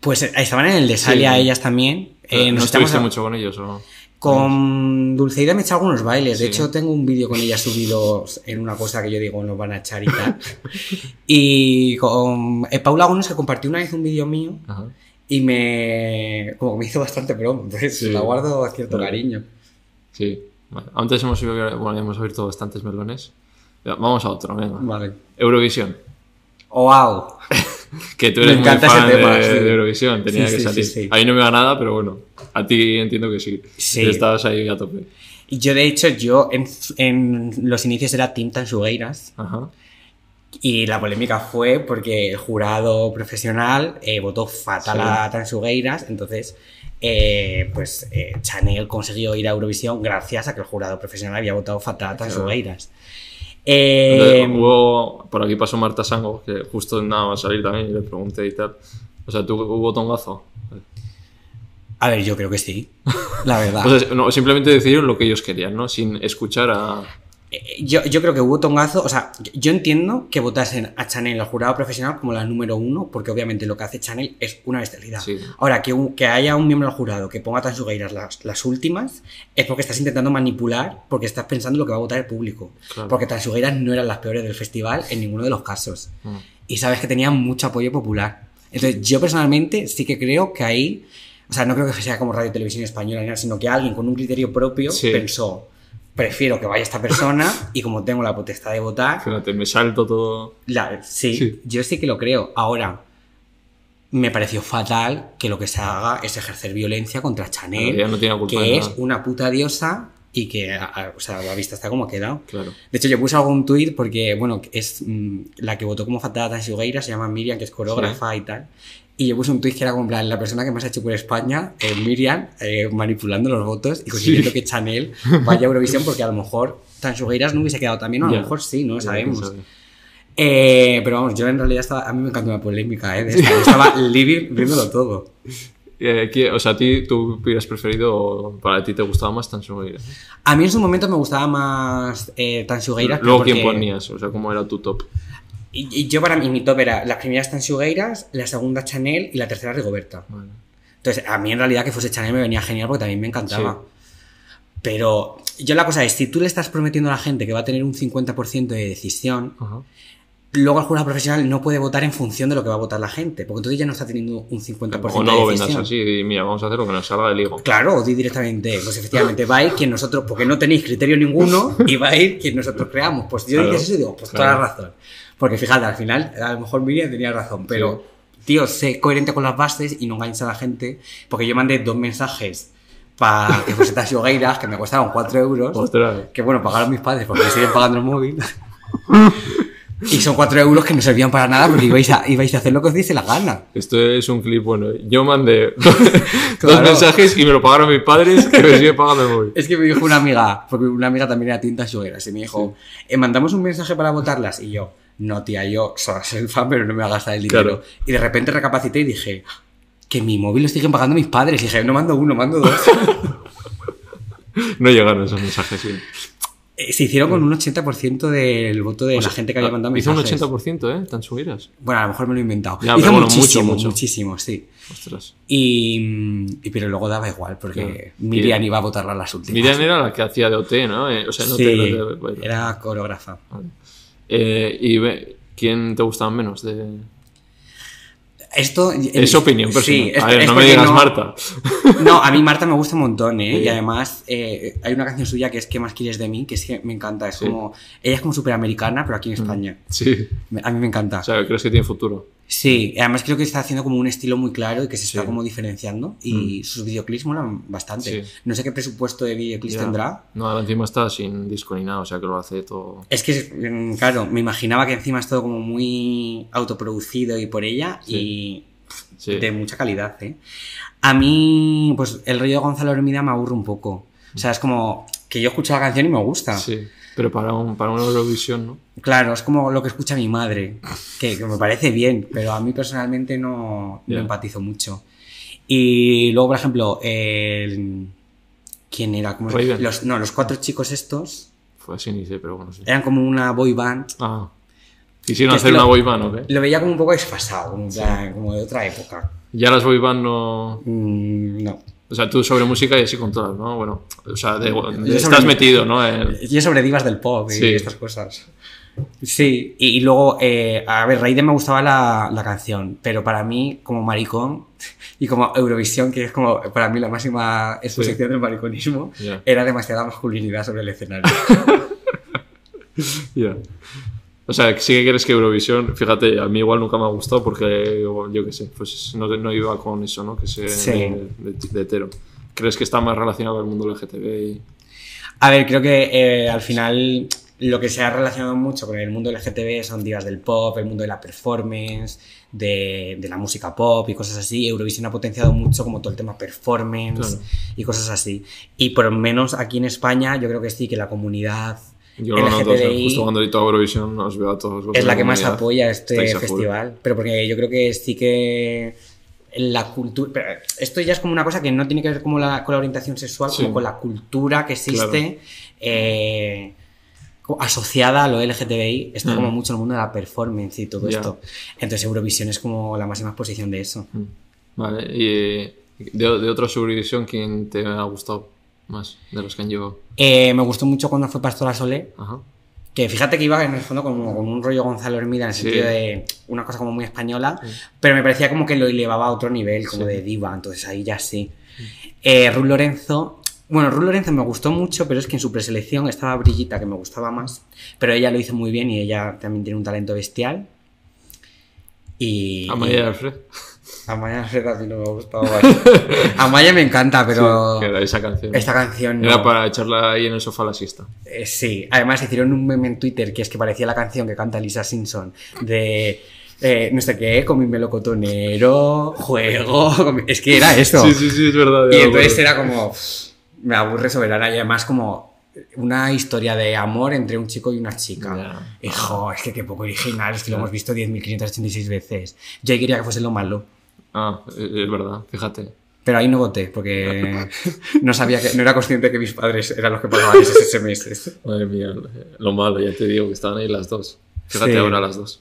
Pues eh, estaban en el de Salia Sí. ellas también. Eh, ¿No nos estamos- mucho con ellos o no? Con Dulceida me he echado algunos bailes. De hecho, tengo un vídeo con ella subido en una cosa que yo digo nos van a echar y tal. y con eh, Paula Gómez que compartió una vez un vídeo mío Ajá. y me. como que me hizo bastante promo. Entonces Sí. la guardo a cierto cariño. Sí. Vale. Antes hemos, bueno, hemos abierto bastantes melones. Vamos a otro, venga. Vale. Eurovisión. ¡Wow! Que tú Me eres muy encanta ese fan tema, de, sí. de Eurovisión, tenía Sí, que salir. sí, sí. A mí no me va nada, pero bueno, a ti entiendo que sí. Sí. Estabas ahí a tope. Yo, de hecho, yo en, en los inicios era Team Tansugueiras. Ajá. Y la polémica fue porque el jurado profesional eh, votó fatal a Tansugueiras, entonces eh, pues eh, Chanel consiguió ir a Eurovisión gracias a que el jurado profesional había votado fatal a Tansugueiras. Eh, hubo, por aquí pasó Marta Sango, que justo nada más salir también y le pregunté y tal. O sea, ¿tú hubo tongazo? a ver, yo creo que sí, la verdad. O sea, no, simplemente decidieron lo que ellos querían, ¿no? Sin escuchar a... Yo, yo creo que hubo tongazo, o sea, yo entiendo que votasen a Chanel, al jurado profesional, como la número uno, porque obviamente lo que hace Chanel es una bestialidad. Sí. Ahora, que, un- que haya un miembro del jurado que ponga a Tansugueiras las, las últimas, es porque estás intentando manipular, porque estás pensando lo que va a votar el público. Claro. Porque Tansugueiras no eran las peores del festival en ninguno de los casos. Mm. Y sabes que tenían mucho apoyo popular. Entonces, yo personalmente sí que creo que ahí, o sea, no creo que sea como Radio Televisión Española, sino que alguien con un criterio propio Sí. pensó, prefiero que vaya esta persona y como tengo la potestad de votar, Fíjate, me salto todo. la- sí, Sí. yo sí que lo creo. Ahora, me pareció fatal que lo que se haga es ejercer violencia contra Chanel, Ella no tiene culpa de que es una puta diosa y que, a- a- o sea, la vista está como ha quedado. Claro. De hecho, yo puse algún tuit porque, bueno, es mm, la que votó como fatal a Tansi Ugueira, se llama Miriam, que es coreógrafa y tal. Y yo puse un tuit que era como plan, la persona que más ha hecho por España, eh, Miriam, eh, manipulando los votos y consiguiendo que Chanel vaya a Eurovisión porque a lo mejor Tansi Ugueiras no hubiese quedado también, o a lo mejor sí, no sabemos. quién sabe. Eh, pero vamos, yo en realidad estaba, a mí me encantó la polémica, ¿eh? de esta. Yo estaba living viéndolo todo. Eh, ¿qué- o sea, a ti tú hubieras preferido, o para ti te gustaba más Tansugueira. A mí en su momento me gustaba más eh, Tansi Ugueiras, pero Luego, ¿quién porque- ponías? O sea, ¿cómo era tu top? Y, y yo para mí, mi top era las primeras Tansugueiras, la segunda Chanel y la tercera Rigoberta. Vale. Entonces, a mí en realidad que fuese Chanel me venía genial porque también me encantaba. Pero yo la cosa es, si tú le estás prometiendo a la gente que va a tener un 50% de decisión, Ajá. luego el jurado profesional no puede votar en función de lo que va a votar la gente, porque entonces ya no está teniendo un 50% O no de decisión. así y mira, vamos a hacer lo que nos salga del higo. Claro, o di directamente, pues efectivamente va a ir quien nosotros, porque no tenéis criterio ninguno, y va a ir quien nosotros creamos. Pues yo Claro, dices eso y digo, pues claro. toda la razón. Porque fíjate, al final, a lo mejor Miriam tenía razón, pero, tío, sé coherente con las bases y no engañes a la gente, porque yo mandé dos mensajes para que fuese Tasio Gueiras, que me costaron 4 euros, Ostras. que bueno, pagaron mis padres porque me siguen pagando el móvil. Y son 4 euros que no servían para nada porque ibais a, ibais a hacer lo que os dice la gana. Esto es un clip bueno. Yo mandé dos Claro. mensajes y me lo pagaron mis padres que me siguen pagando el móvil. Es que me dijo una amiga, porque una amiga también era tinta sueras, y me dijo, "Eh, mandamos un mensaje para votarlas. Y yo, no, tía, yo so- soy fan, pero no me voy a gastar el dinero. Claro. Y de repente recapacité y dije, que mi móvil lo siguen pagando mis padres. Y dije, no mando uno, mando dos. No llegaron esos mensajes, sí. Eh, Se hicieron con un 80% del voto de la gente que había mandado Hizo un mensajes. 80%, ¿eh? Tan subidas. Bueno, a lo mejor me lo he inventado. Ya, Hizo bueno, muchísimo, mucho. muchísimo, sí. Ostras. Y, y- pero luego daba igual, porque Claro. Miriam iba a votarla a las últimas. Miriam era la que hacía de OT, ¿no? Eh, o sea, no sí, te, no te- bueno. era coreógrafa. Vale. Eh, y ve, ¿quién te gustaba menos? De... Esto Es opinión personal. Sí, a ver, no me digas no- Marta. No, a mí Marta me gusta un montón, ¿eh? Sí. Y además eh, hay una canción suya que es ¿Qué más quieres de mí? Que es que me encanta. Es Sí. Mm. como... Ella es como súper americana, pero aquí en España. Sí. A mí me encanta. O sea, ¿crees que tiene futuro? Sí, además creo que está haciendo como un estilo muy claro y que se está Sí. Mm. como diferenciando. Y sus videoclips molan bastante. Sí. No sé qué presupuesto de videoclips Ya. tendrá. No, encima está sin disco ni nada, o sea que lo hace todo. Es que, mm, claro, me imaginaba que encima es todo como muy autoproducido y por ella y de mucha calidad, ¿eh? A mí, pues el rollo de Gonzalo Hermida me aburre un poco. O sea, es como que yo escucho la canción y me gusta. Sí. Pero para, un, para una Eurovisión, ¿no? Claro, es como lo que escucha mi madre, que, que me parece bien, pero a mí personalmente no, no Ya. empatizo mucho. Y luego, por ejemplo, el... ¿Quién era? ¿Cómo los, no, los cuatro chicos estos Fue así, ni sé, pero bueno, sí. eran como una boy band. Ah. ¿Quisieron hacer una boy band o qué? Lo veía como un poco desfasado, como de otra época. Ya las boy band no. Mm, no. O sea, tú sobre música y así controlas, ¿no? Bueno, o sea, de- Yo estás sobre- metido, ¿no? En- Y es sobre divas del pop y Sí. estas cosas. Sí, y, y luego, eh, a ver, Raiden me gustaba la, la canción, pero para mí, como maricón y como Eurovisión, que es como para mí la máxima exposición del mariconismo, era demasiada masculinidad sobre el escenario. Ya. O sea, sí que quieres que Eurovisión, fíjate, a mí igual nunca me ha gustado porque yo, qué sé, pues no, no iba con eso, ¿no? Que se Sí. de, de- de hetero. ¿Crees que está más relacionado el mundo LGTB? Y... A ver, creo que eh, al final lo que se ha relacionado mucho con el mundo LGTB son divas del pop, el mundo de la performance, de, de la música pop y cosas así. Eurovisión ha potenciado mucho como todo el tema performance Claro. y cosas así. Y por lo menos aquí en España yo creo que sí que la comunidad Yo lo noto, o sea, justo cuando edito Eurovisión os veo a todos. es la que más apoya este festival. Pero porque yo creo que sí que la cultura. pero Esto ya es como una cosa que no tiene que ver como la- con la orientación sexual, Sí. como con la cultura que existe. eh, como asociada a lo LGTBI, está como Mm. mucho el mundo de la performance y todo esto. Entonces Eurovisión es como la máxima exposición de eso. Mm. Vale, y eh, de, de otra Eurovisión, ¿quién te ha gustado más de los que han llevado? Eh, me gustó mucho cuando fue Pastora Solé, Ajá. que fíjate que iba en el fondo como con un rollo Gonzalo Hermida en el Sí. sentido de una cosa como muy española, pero me parecía como que lo elevaba a otro nivel, como Sí. de diva, entonces ahí ya sí. Eh, Ruth Lorenzo, bueno, Ruth Lorenzo me gustó mucho, pero es que en su preselección estaba Brillita, que me gustaba más, pero ella lo hizo muy bien y ella también tiene un talento bestial. Y... Y Alfred. Amaya Alfred a mí no me ha gustado. Amaya me encanta, pero Que era esa canción. esta canción no. Era para echarla ahí en el sofá a la siesta. Eh, sí, además hicieron un meme en Twitter que es que parecía la canción que canta Lisa Simpson de eh, no sé qué, con mi melocotonero, juego. con Es que era eso. Sí, sí, sí, es verdad. Y entonces era como. Me aburre soberana y además como una historia de amor entre un chico y una chica. Hijo, es que qué poco original, es que lo hemos visto 10.586 veces. Yo ahí quería que fuese lo malo. Ah, es verdad, fíjate. Pero ahí no voté porque no sabía que no era consciente que mis padres eran los que pagaban esos SMS. Madre mía, lo malo, ya te digo que estaban ahí las dos. Fíjate Sí. ahora las dos.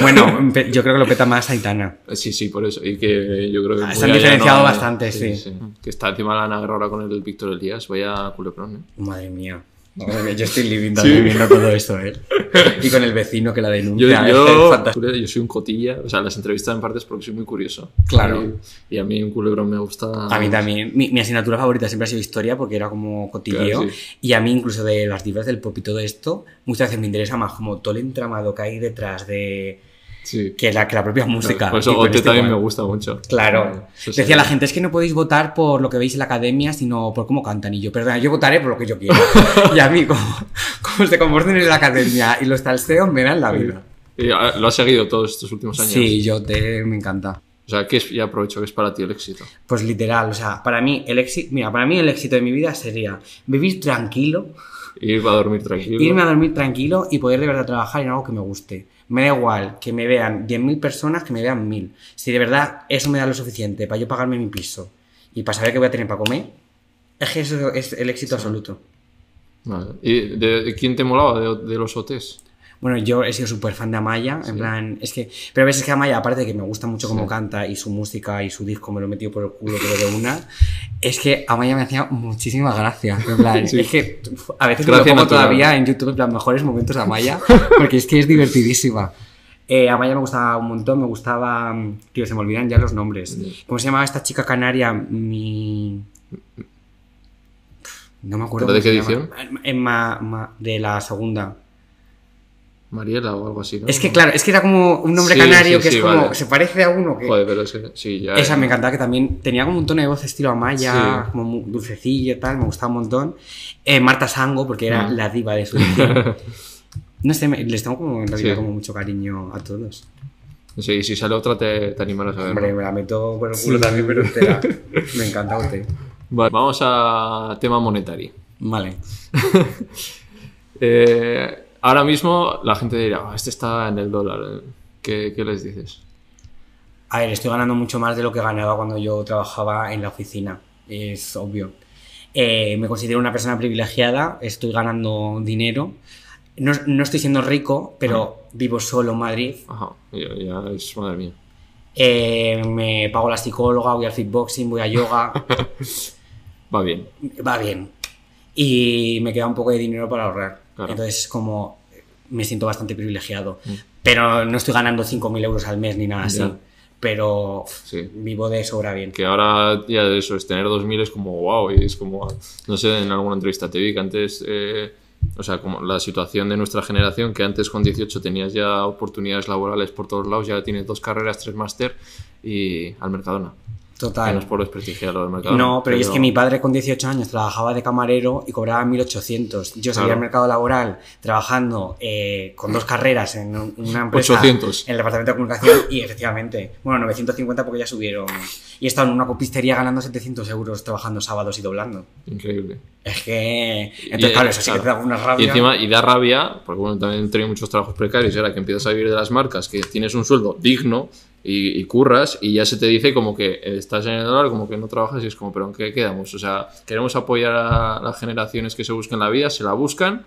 Bueno, pe- yo creo que lo peta más Aitana. Eh, Sí, sí, por eso. Y que yo creo que. Ah, se han diferenciado no- bastante, sí. Que está encima la Ana ahora con el Víctor Elías. Vaya culebrón, ¿eh? Madre mía. Yo estoy living Sí. también viendo todo esto, ¿eh? Y con el vecino que la denuncia. yo, yo soy un cotilla, o sea, las entrevistas en parte es porque soy muy curioso. Claro. Y, y a mí un culebrón me gusta. A mí también. Mi, mi asignatura favorita siempre ha sido historia porque era como cotilleo. Claro, sí. Y a mí, incluso de las divas del pop y todo esto, muchas veces me interesa más como todo el entramado que hay detrás de. Sí. que la, que la propia música. Por eso Gote esto también me gusta mucho. Claro. Eso sí. Decía la gente, es que no podéis votar por lo que veis en la academia, sino por cómo cantan. Y yo, perdona, yo votaré por lo que yo quiero. y a mí, como, como se comporten en la academia y los talseos me dan la vida. Y, lo has seguido todos estos últimos años. Sí, yo te, me encanta. O sea, ¿qué es, ya aprovecho que es para ti el éxito? Pues literal, o sea, para mí el éxito, mira, para mí el éxito de mi vida sería vivir tranquilo, Ir a dormir tranquilo. irme a dormir tranquilo y poder de verdad trabajar en algo que me guste. Me da igual que me vean 10.000 personas, que me vean 1.000. Si de verdad eso me da lo suficiente para yo pagarme mi piso y para saber qué voy a tener para comer, es que eso es el éxito absoluto. Vale. ¿Y de, de quién te molaba de, de los OTs? Bueno, yo he sido súper fan de Amaya, en Sí. plan, es que, pero a veces que Amaya, aparte de que me gusta mucho cómo Sí. canta y su música y su disco me lo he metido por el culo, pero de una, es que Amaya me hacía muchísimas gracias, en plan, Sí. es que a veces me lo pongo natural. todavía en YouTube, en plan, mejores momentos de Amaya, porque es que es divertidísima. Eh, Amaya me gustaba un montón, me gustaba, tío, se me olvidan ya los nombres. ¿Cómo se llamaba esta chica canaria? Mi... No me acuerdo. ¿Pero de qué. Eh, ma- ma- de la segunda. Mariela o algo así, ¿no? Es que claro, es que era como un nombre Sí, canario sí, que sí, es como, vale. se parece a uno que... Joder, pero es que sí, ya. Esa me encantaba que también tenía como un tono de voz estilo Amaya, como muy dulcecillo y tal, me gustaba un montón. Eh, Marta Sango, porque era Mm. la diva de su. No sé, les tengo como en realidad como mucho cariño a todos. Sí, si sale otra te, te animarás a ver. Hombre, me la meto por el culo también, pero. Me encanta usted. Vale, vamos a tema monetario. Vale. Eh, ahora mismo la gente dirá, "Ah, este está en el dólar. ¿Qué, qué les dices? A ver, estoy ganando mucho más de lo que ganaba cuando yo trabajaba en la oficina. Es obvio. Eh, me considero una persona privilegiada, estoy ganando dinero. No, no estoy siendo rico, pero vivo solo en Madrid. Ajá, ya, ya es madre mía. Eh, me pago la psicóloga, voy al fitboxing, voy a yoga. Va bien. va bien. Y me queda un poco de dinero para ahorrar. Claro. Entonces, como me siento bastante privilegiado. Mm. Pero no estoy ganando 5.000 euros al mes ni nada así. Pero Sí. vivo de sobra bien. Que ahora ya eso es tener 2000 es como wow, y es como, no sé, en alguna entrevista te vi que antes, eh, o sea, como la situación de nuestra generación, que antes con 18 tenías ya oportunidades laborales por todos lados, ya tienes dos carreras, tres máster y al Mercadona. Que no Total. es por desprestigiarlo del Mercadona. No, pero es que mi padre con 18 años trabajaba de camarero y cobraba 1.800. Yo salía Claro. al mercado laboral trabajando eh, con dos carreras en un- una empresa 800. en el departamento de comunicación y efectivamente, bueno, 950 porque ya subieron. Y he estado en una copistería ganando 700 euros trabajando sábados y doblando. Increíble. Es que... Y- Entonces, claro, eso sí que te da una rabia. Y encima, y da rabia, porque bueno, también he tenido muchos trabajos precarios y ahora que empiezas a vivir de las marcas, que tienes un sueldo digno y, y curras y ya se te dice como que estás en el dólar, como que no trabajas y es como, pero ¿en qué quedamos? O sea, queremos apoyar a las generaciones que se busquen la vida, se la buscan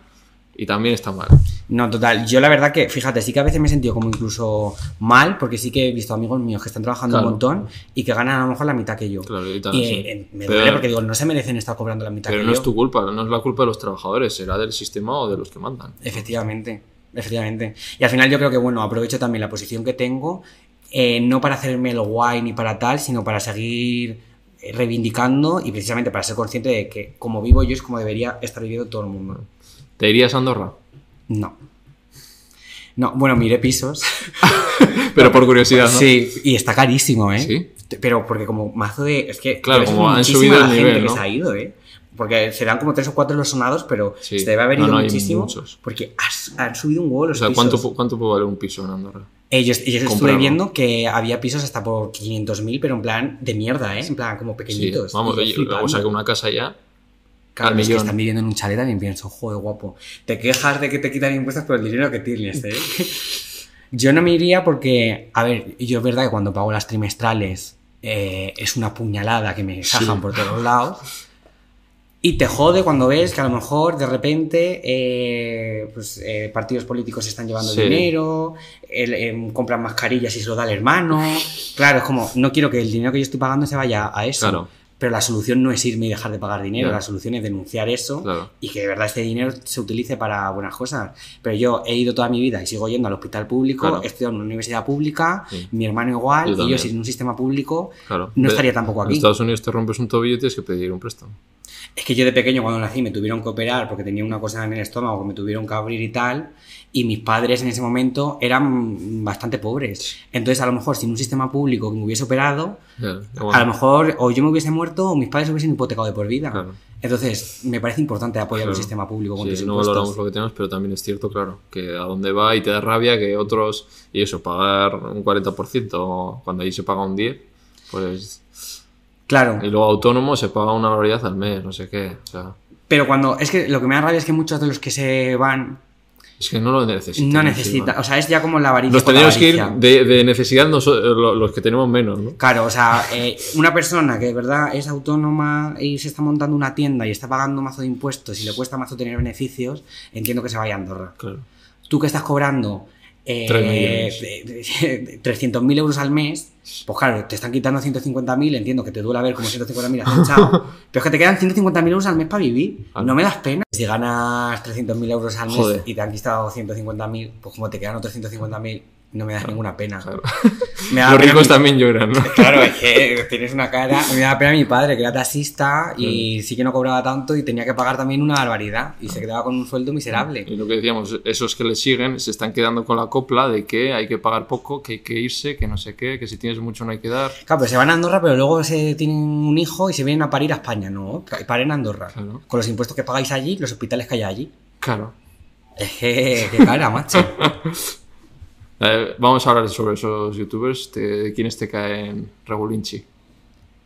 Y también está mal. No, total. Yo la verdad que, fíjate, sí que a veces me he sentido como incluso mal, porque sí que he visto amigos míos que están trabajando Claro. un montón y que ganan a lo mejor la mitad que yo. Claro, y tal, y sí. eh, me Pero- duele porque digo, no se merecen estar cobrando la mitad Pero que no yo. es tu culpa, no es la culpa de los trabajadores, será del sistema o de los que mandan. Efectivamente, efectivamente. Y al final yo creo que, bueno, aprovecho también la posición que tengo, eh, no para hacerme el guay ni para tal, sino para seguir reivindicando y precisamente para ser consciente de que como vivo yo es como debería estar viviendo todo el mundo. ¿Te irías a Andorra? No. No, bueno, miré pisos. Pero por curiosidad, ¿no? Sí, y está carísimo, ¿eh? ¿Sí? Pero porque como mazo de... Es que... Claro, como han subido el la gente nivel, que se ha ido, ¿eh? Porque serán como tres o cuatro los sonados, pero Sí. se debe haber ido no, muchísimo. Porque has- han subido un huevo O los sea, pisos. ¿cuánto, ¿cuánto puede valer un piso en Andorra? Eh, yo, yo estuve viendo que había pisos hasta por 500.000, pero en plan de mierda, ¿eh? En plan como Sí, pequeñitos. vamos, Y yo oye, o sea, que una casa ya. Claro, al es que están viviendo en un chalet también pienso, joder, guapo. Te quejas de que te quitan impuestos por el dinero que tienes, ¿eh? yo no me iría porque, a ver, yo es verdad que cuando pago las trimestrales eh, es una puñalada que me sajan Sí. por todos lados. Y te jode cuando ves que a lo mejor de repente eh, pues, eh, partidos políticos están llevando Sí. dinero, el- em, compran mascarillas y se lo da al hermano. Claro, es como, no quiero que el dinero que yo estoy pagando se vaya a eso. Claro. Pero la solución no es irme y dejar de pagar dinero, la solución es denunciar eso Claro. y que de verdad este dinero se utilice para buenas cosas. Pero yo he ido toda mi vida y sigo yendo al hospital público, he estudiado en una universidad pública, Sí. mi hermano igual, Yo y yo sin un sistema público no estaría tampoco En aquí. Estados Unidos te rompes un tobillo y tienes que pedir un préstamo. Es que yo de pequeño cuando nací me tuvieron que operar porque tenía una cosa en el estómago que me tuvieron que abrir y tal. Y mis padres en ese momento eran bastante pobres. Entonces a lo mejor sin un sistema público que me hubiese operado, Ya, ya, a bueno, lo mejor o yo me hubiese muerto o mis padres se hubiesen hipotecado de por vida. Claro. Entonces me parece importante apoyar claro. el sistema público con Sí, tus no impuestos. valoramos lo que tenemos, pero también es cierto, claro, que a dónde va y te da rabia que otros, y eso, pagar un 40% cuando ahí se paga un 10%, pues... Claro. Y luego autónomo se paga una barbaridad al mes, no sé qué. O sea, Pero cuando. Es que lo que me da rabia es que muchos de los que se van es que no lo necesitan. no encima. necesitan. O sea, es ya como la avaricia. La tenemos que ir de, de necesidad lo- los que tenemos menos, ¿no? Claro, o sea, eh, una persona que de verdad es autónoma y se está montando una tienda y está pagando mazo de impuestos y le cuesta mazo tener beneficios, entiendo que se vaya a Andorra. Claro. Tú que estás cobrando eh, Tres millones. de- de- 300.000 euros al mes, pues claro, te están quitando 150.000, entiendo que te duele ver como 150.000 has echado, pero es que te quedan 150.000 euros al mes para vivir. No me das pena. Si ganas 300.000 euros al mes Joder. y te han quitado 150.000, pues como te quedan otros 150.000, no me das ninguna pena. Claro. Me da Los pena ricos mi- también lloran, ¿no? Claro, es que tienes una cara. Me da pena mi padre, que era taxista y sí que no cobraba tanto y tenía que pagar también una barbaridad. Y se quedaba con un sueldo miserable. Y lo que decíamos, esos que le siguen se están quedando con la copla de que hay que pagar poco, que hay que irse, que no sé qué, que si tienes mucho no hay que dar. Claro, pero se van a Andorra, pero luego se tienen un hijo y se vienen a parir a España, ¿no? Paren a Andorra. Claro. Con los impuestos que pagáis allí, los hospitales que hay allí. Claro. Es que, qué cara, macho. Eh, vamos a hablar sobre esos youtubers. ¿De quiénes te caen Revolinchi?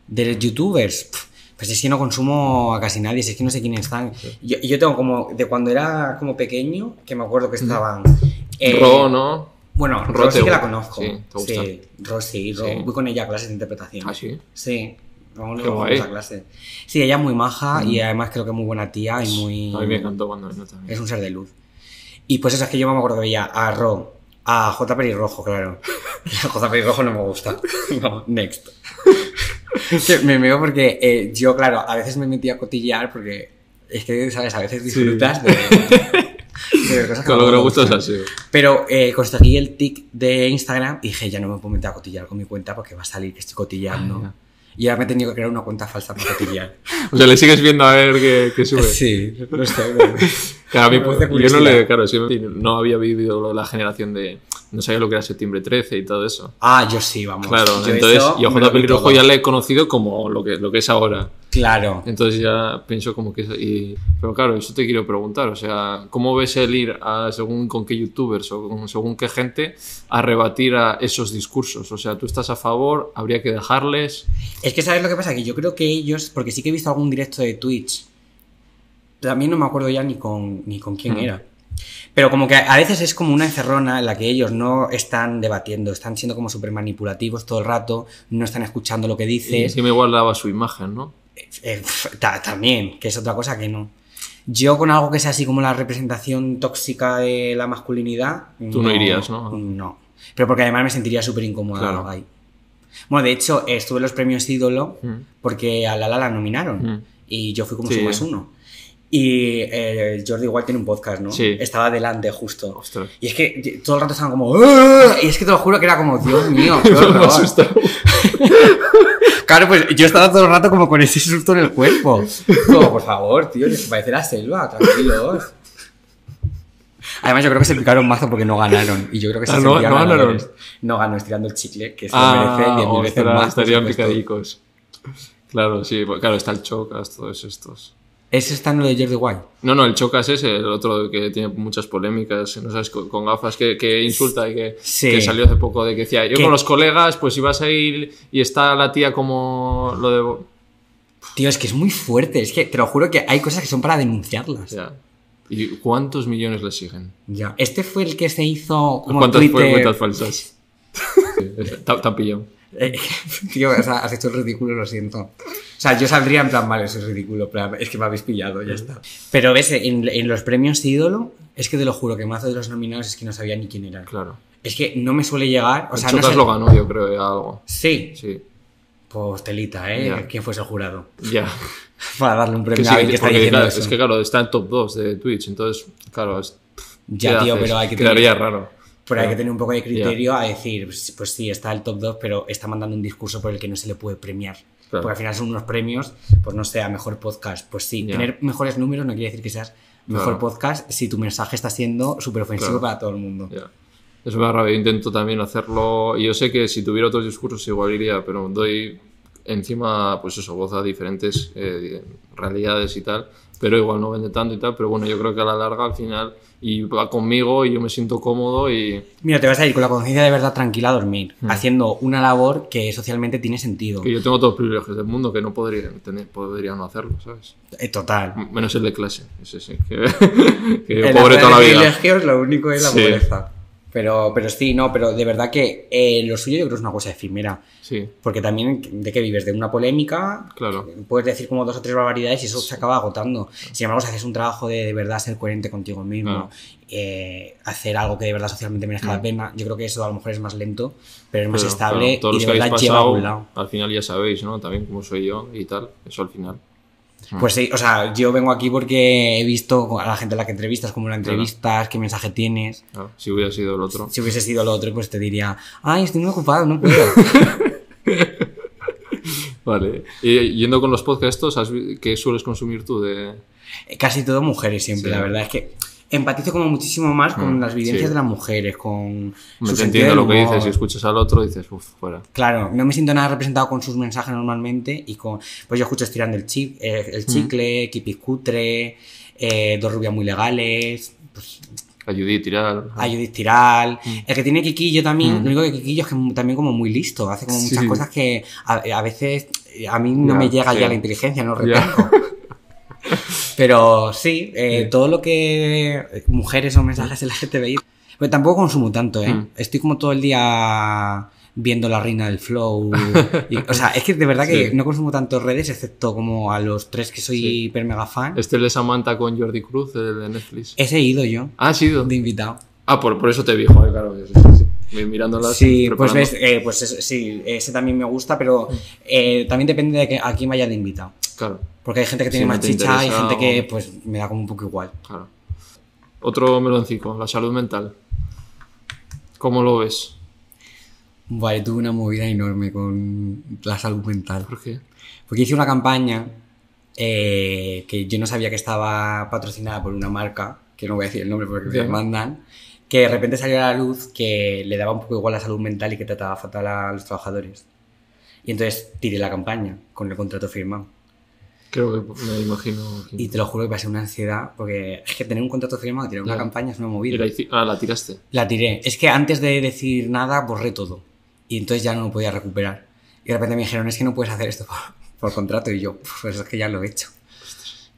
De los youtubers, pues es que no consumo a casi nadie, es que no sé quiénes están. Yo, yo tengo como, de cuando era como pequeño, que me acuerdo que estaban. eh, Ro, ¿no? Bueno, Ro Ro sí que la conozco. Sí, ¿te gusta? Sí, Ro sí, Ro- Sí. voy con ella a clases de interpretación. Ah, sí. Sí, vamos, vamos a clase. Sí, ella es muy maja y además creo que es muy buena tía y muy... A mí me encantó cuando vino también. Es un ser de luz. Y pues eso es que yo me acuerdo que veía a Ro, a J. Pelirrojo, claro. J. Pelirrojo no me gusta. No, next. Que me veo porque eh, yo, claro, a veces me metía a cotillear porque es que, ¿sabes? A veces disfrutas de, de ver cosas que Con lo gustan. así. Pero eh, conseguí el tic de Instagram y dije, ya no me puedo meter a cotillar con mi cuenta porque va a salir que estoy cotillando. Ah, y ahora me he tenido que crear una cuenta falsa para cotillar. O sea, le sigues viendo a ver qué, qué sube. sí, no sé. Claro, a mí, yo no le, claro, no había vivido la generación de, no sabía lo que era septiembre 13 y todo eso. Ah, yo sí, vamos. Claro, Yo entonces yo a Pelirrojo ya le he conocido como lo que, lo que es ahora. Claro. Entonces ya pienso como que es... Y, pero claro, eso te quiero preguntar, o sea, ¿cómo ves el ir a según con qué youtubers o con- según qué gente a rebatir a esos discursos? O sea, ¿tú estás a favor? ¿Habría que dejarles? Es que sabes lo que pasa, que yo creo que ellos, porque sí que he visto algún directo de Twitch, también no me acuerdo ya ni con, ni con quién Mm. era. Pero como que a veces es como una encerrona en la que ellos no están debatiendo, están siendo como súper manipulativos todo el rato, no están escuchando lo que Y dices. encima igual daba su imagen, ¿no? Eh, ta- también, que es otra cosa que no. Yo con algo que sea así como la representación tóxica de la masculinidad. Tú no irías, ¿no? No. Pero porque además me sentiría súper incómoda Claro. ahí. Bueno, de hecho, estuve en los premios ídolo Mm. porque a Lala la nominaron. Mm. Y yo fui como Sí. su más uno. Y eh, Jordi igual tiene un podcast, ¿no? Sí. Estaba delante justo. Ostras. Y es que todo el rato estaban como. "¡Ah!". Y es que te lo juro que era como, Dios mío, qué Me horror". Claro, pues yo estaba todo el rato como con ese susto en el cuerpo. Como, por favor, tío, les parece la selva, tranquilos. Además, yo creo que se picaron mazo porque no ganaron. Y yo creo que se Ah, no- no ganaron. No ganó estirando el chicle, que se Ah, merecen 10.000 veces ostras, más. estarían picadicos. Claro, sí, pues, claro, está el Chocas, todos estos. Ese está en lo de Jordi White. No, no, el Chocas es el otro que tiene muchas polémicas, no sabes, con, con gafas que, que insulta y que, Sí. que salió hace poco de que decía, yo ¿Qué? con los colegas, pues ibas a ir y está la tía como lo de... Tío, es que es muy fuerte. Es que te lo juro que hay cosas que son para denunciarlas. Ya. ¿Y cuántos millones le siguen? Ya. Este fue el que se hizo como ¿Cuántas Twitter. cuentas falsas? Pillado. Eh, tío, o sea, has hecho el ridículo, lo siento. O sea, yo saldría en plan, vale, eso es ridículo, pero es que me habéis pillado, ya está. Pero ves, en, en los premios ídolo, es que te lo juro que mazo de los nominados es que no sabía ni quién eran. Claro. Es que no me suele llegar, o El sea, no Chocas sé- lo ganó, yo creo, ya algo. Sí, Sí, pues telita, ¿eh? Ya. ¿Quién fuese el jurado? ya. Para darle un Que premio sí, a alguien que está diciendo claro, eso. es que claro, está en top 2 de Twitch, entonces, claro, es, ya, ¿qué tío, haces? pero hay que Quedaría tener... raro. Pero hay que tener un poco de criterio a decir, pues, pues sí, está el top 2, pero está mandando un discurso por el que no se le puede premiar. Claro. Porque al final son unos premios, pues no sé, a mejor podcast. Pues sí, Ya. tener mejores números no quiere decir que seas mejor podcast si tu mensaje está siendo súper ofensivo Claro. para todo el mundo. Eso me da rabia. Yo intento también hacerlo. Y yo sé que si tuviera otros discursos igual iría, pero doy encima, pues eso, voz a diferentes eh, realidades y tal. Pero igual no vende tanto y tal. Pero bueno, yo creo que a la larga, al final, y va conmigo y yo me siento cómodo y. Mira, te vas a ir con la conciencia de verdad tranquila a dormir, haciendo una labor que socialmente tiene sentido. que yo tengo todos los privilegios del mundo que no podría, tener, podría no hacerlo, ¿sabes? Eh, total. Menos el de clase. Ese sí. Que, que yo pobre toda la vida. privilegios lo único es la Sí. pobreza. Pero, pero sí, no, pero de verdad que eh, lo suyo yo creo que es una cosa efímera. Sí, Porque también, ¿de qué vives? De una polémica, claro. puedes decir como dos o tres barbaridades y eso se acaba agotando. Sin embargo, si haces un trabajo de de verdad ser coherente contigo mismo, Claro. eh, hacer algo que de verdad socialmente merezca la Mm. pena, yo creo que eso a lo mejor es más lento, pero es más Pero, estable claro, y de verdad lleva a algún lado. al final ya sabéis, ¿no? También cómo soy yo y tal. Eso al final. Pues sí, o sea, yo vengo aquí porque he visto a la gente a la que entrevistas, cómo la entrevistas, qué mensaje tienes. Claro, si hubiera sido el otro. Si hubiese sido lo otro, pues te diría, ay, estoy muy ocupado, no puedo. Vale. Y yendo con los podcasts estos, ¿has vi- ¿qué sueles consumir tú de...? Casi todo mujeres siempre, Sí. la verdad es que empatizo como muchísimo más con Mm, las vivencias sí. de las mujeres, con Me su entiendo lo que dices. Si escuchas al otro, dices, uff, fuera. Claro, no me siento nada representado con sus mensajes normalmente y con... Pues yo escucho Estirando el, eh, el chicle, Kipis Cutre, eh, Dos rubias muy legales, pues, A Judith tirar. a Judith Tiral. El que tiene Kikillo también, Mm. lo único que Kikillo es que también como muy listo, hace como Sí. muchas cosas que a, a veces eh, a mí no me llega ya la inteligencia, no retengo. Pero sí, eh, Sí. todo lo que mujeres o mensajes LGTBI, pues tampoco consumo tanto, ¿eh? Mm. Estoy como todo el día viendo la reina del flow. y- o sea, es que de verdad que Sí. no consumo tanto redes, excepto como a los tres que soy Sí. hiper mega fan. Este de Samantha con Jordi Cruz, el de Netflix. Ese he ido yo, Ah, ha sido. de invitado. Ah, por, por eso te vi, joder, claro. sí, sí, sí. Mi- Mirándolas. Sí, pues ves, eh, pues es- sí, ese también me gusta, pero eh, también depende de que, a quién vaya de invitado. Claro, Porque hay gente que Si tiene no más te chicha y gente que o- pues me da como un poco igual. claro. Otro meloncico, la salud mental. ¿Cómo lo ves? Vale, tuve una movida enorme con la salud mental. ¿Por qué? Porque hice una campaña eh, que yo no sabía que estaba patrocinada por una marca, que no voy a decir el nombre porque me Bien. mandan, que de repente salió a la luz que le daba un poco igual la salud mental y que trataba fatal a los trabajadores. Y entonces tiré la campaña con el contrato firmado. Creo que me imagino. que- Y te lo juro que pasé una ansiedad, porque es que tener un contrato firmado, tirar una campaña es una movida. la, ah, la tiraste. La tiré. Es que antes de decir nada, borré todo. Y entonces ya no lo podía recuperar. Y de repente me dijeron, es que no puedes hacer esto por, por contrato. Y yo, pues es que ya lo he hecho.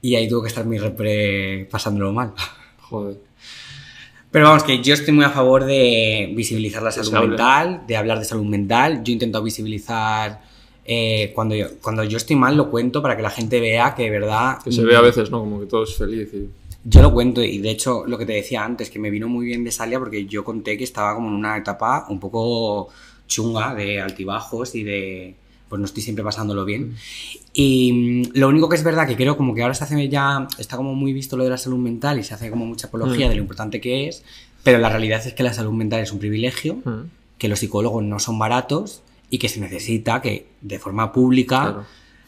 Y ahí tuvo que estar mi repre pasándolo mal. Joder. Pero vamos, que yo estoy muy a favor de visibilizar la salud mental, de hablar de salud mental. Yo intento visibilizar eh, cuando, yo, cuando yo estoy mal lo cuento para que la gente vea que de verdad... Que se ve a veces, ¿no? Como que todo es feliz y... Yo lo cuento y de hecho lo que te decía antes, que me vino muy bien de Salia porque yo conté que estaba como en una etapa un poco chunga de altibajos y de pues no estoy siempre pasándolo bien. Y mm, lo único que es verdad que creo como que ahora se hace ya, está como muy visto lo de la salud mental y se hace como mucha apología Mm. de lo importante que es, pero la realidad es que la salud mental es un privilegio, Mm. que los psicólogos no son baratos y que se necesita que de forma pública Claro.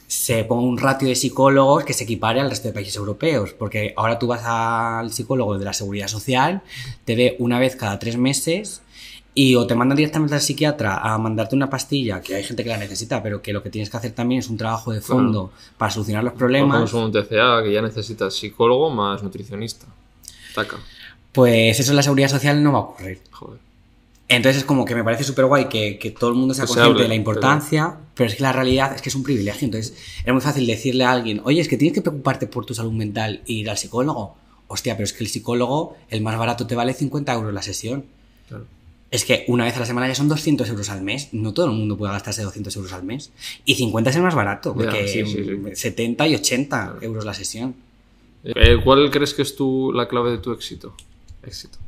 se ponga un ratio de psicólogos que se equipare al resto de países europeos. Porque ahora tú vas al psicólogo de la seguridad social, te ve una vez cada tres meses y o te mandan directamente al psiquiatra a mandarte una pastilla, que hay gente que la necesita, pero que lo que tienes que hacer también es un trabajo de fondo para solucionar los problemas. como un TCA que ya necesitas psicólogo más nutricionista. Taca. Pues eso en la seguridad social no va a ocurrir. Joder. Entonces es como que me parece súper guay que, que todo el mundo sea consciente hable, de la importancia, pero... es que la realidad es que es un privilegio. Entonces es muy fácil decirle a alguien, oye, es que tienes que preocuparte por tu salud mental e ir al psicólogo. Hostia, pero es que el psicólogo, el más barato te vale 50 euros la sesión. Claro. Es que una vez a la semana ya son 200 euros al mes. No todo el mundo puede gastarse 200 euros al mes. Y 50 es el más barato, porque sí, sí, sí. 70 y 80 euros la sesión. Eh, ¿Cuál crees que es tu, la clave de tu éxito? Éxito.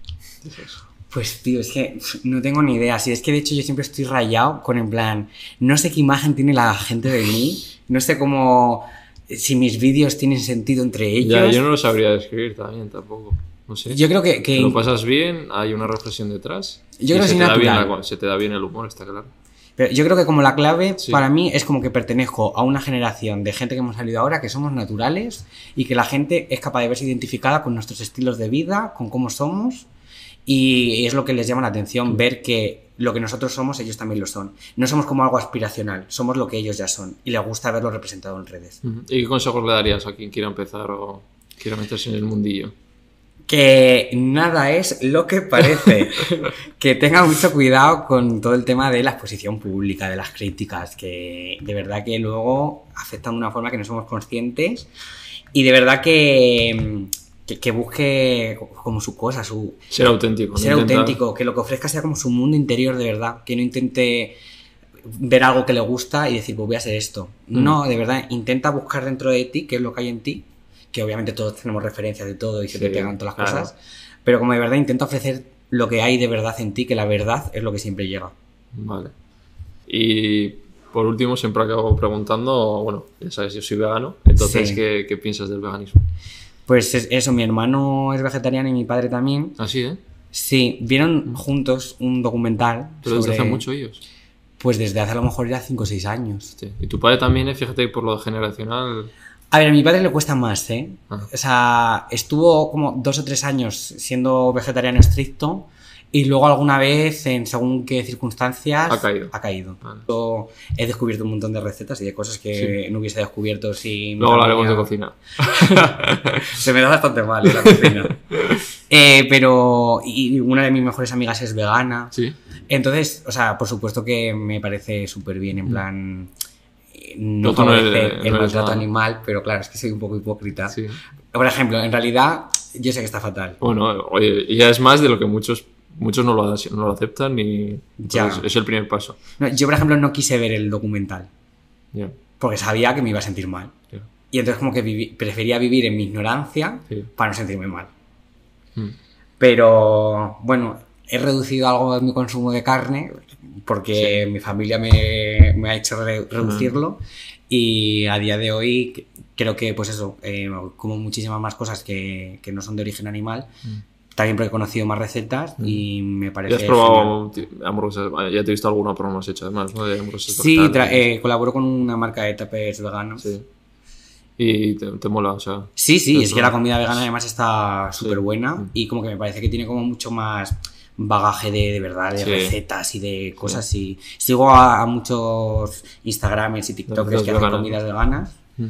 Es eso. Pues tío, es que no tengo ni idea. Si es que de hecho yo siempre estoy rayado con en plan, no sé qué imagen tiene la gente de mí, no sé cómo, si mis vídeos tienen sentido entre ellos. Ya, yo no lo sabría describir también tampoco. No sé. Yo creo que, que- lo pasas bien, hay una reflexión detrás. Yo creo que se, te da bien natural. la- se te da bien el humor, está claro. pero yo creo que como la clave Sí. para mí es como que pertenezco a una generación de gente que hemos salido ahora, que somos naturales y que la gente es capaz de verse identificada con nuestros estilos de vida, con cómo somos. Y es lo que les llama la atención, ver que lo que nosotros somos, ellos también lo son. No somos como algo aspiracional, somos lo que ellos ya son. Y les gusta verlo representado en redes. ¿Y qué consejos le darías a quien quiera empezar o quiera meterse en el mundillo? Que nada es lo que parece. que tenga mucho cuidado con todo el tema de la exposición pública, de las críticas, que de verdad que luego afectan de una forma que no somos conscientes. Y de verdad que, que, que busque como su cosa, su, Ser auténtico. ser intentar- auténtico, que lo que ofrezca sea como su mundo interior de verdad, que no intente ver algo que le gusta y decir, pues voy a hacer esto. Mm. No, de verdad, intenta buscar dentro de ti qué es lo que hay en ti, que obviamente todos tenemos referencias de todo y se Sí, te pegan todas las claro. cosas, pero como de verdad intenta ofrecer lo que hay de verdad en ti, que la verdad es lo que siempre llega. Vale. Y por último, siempre acabo preguntando, bueno, ya sabes, yo soy vegano, entonces, Sí. ¿qué, qué piensas del veganismo? Pues es- eso, mi hermano es vegetariano y mi padre también. Así, ¿eh? Sí, vieron juntos un documental. Pero desde sobre- hace mucho ellos. Pues desde hace a lo mejor ya 5 o 6 años. Sí. Y tu padre también, ¿eh? fíjate, por lo generacional. A ver, a mi padre le cuesta más, ¿eh? Ah. O sea, estuvo como dos o tres años siendo vegetariano estricto y luego alguna vez, en según qué circunstancias, Ha caído. Ha caído. Vale. Yo he descubierto un montón de recetas y de cosas que no hubiese descubierto si... Luego mi hablaremos de cocina. Se me da bastante mal ¿eh? la cocina. Eh, pero... Y una de mis mejores amigas es vegana. Sí. Entonces, o sea, por supuesto que me parece súper bien, en plan... eh, No no el no eres maltrato animal, pero claro, es que soy un poco hipócrita. sí. Por ejemplo, en realidad, yo sé que está fatal. Bueno, oye, ya es más de lo que muchos muchos no lo, no lo aceptan y Ya. pues, es el primer paso. No, yo, por ejemplo, no quise ver el documental, porque sabía que me iba a sentir mal. Y entonces como que vivi- prefería vivir en mi ignorancia Sí. para no sentirme mal. Mm. Pero, bueno, he reducido algo de mi consumo de carne, porque mi familia me, me ha hecho re- reducirlo. Y a día de hoy creo que, pues eso, eh, como muchísimas más cosas que, que no son de origen animal. Mm. También porque he conocido más recetas y me parece... ¿Ya has probado hamburguesas? Vale, Ya te he visto alguna, pero no has hecho además, ¿no? De hamburguesas Sí, eh, colaboro con una marca de tapes veganos. Sí, Sí. Y te, te mola, o sea. sí, Eso. es que la comida vegana además está súper buena Mm. y como que me parece que tiene como mucho más bagaje de, de verdad, de Sí. recetas y de cosas y sigo a, a muchos Instagramers y TikTokers Recetas que hacen veganas. comidas veganas Mm.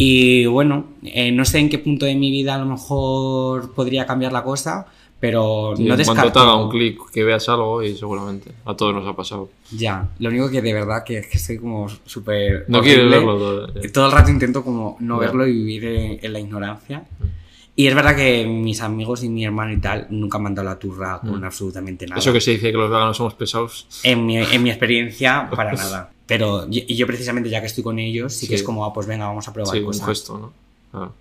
Y bueno, eh, no sé en qué punto de mi vida a lo mejor podría cambiar la cosa, pero Sí, no en cuanto descarto... te haga un clic, que veas algo y seguramente a todos nos ha pasado. Ya, lo único que de verdad que es que estoy como súper... No horrible. verlo todo. eh. Todo el rato intento como no Ya. verlo y vivir en, en la ignorancia. Y es verdad que mis amigos y mi hermano y tal nunca me han dado la turra con absolutamente nada. Mm. Eso que se dice que los veganos somos pesados. En mi, en mi experiencia, para nada. Pero y y yo precisamente ya que estoy con ellos, sí, que Sí. es como, ah, pues venga, vamos a probar Sí, un cosas. gesto, ¿no? Claro.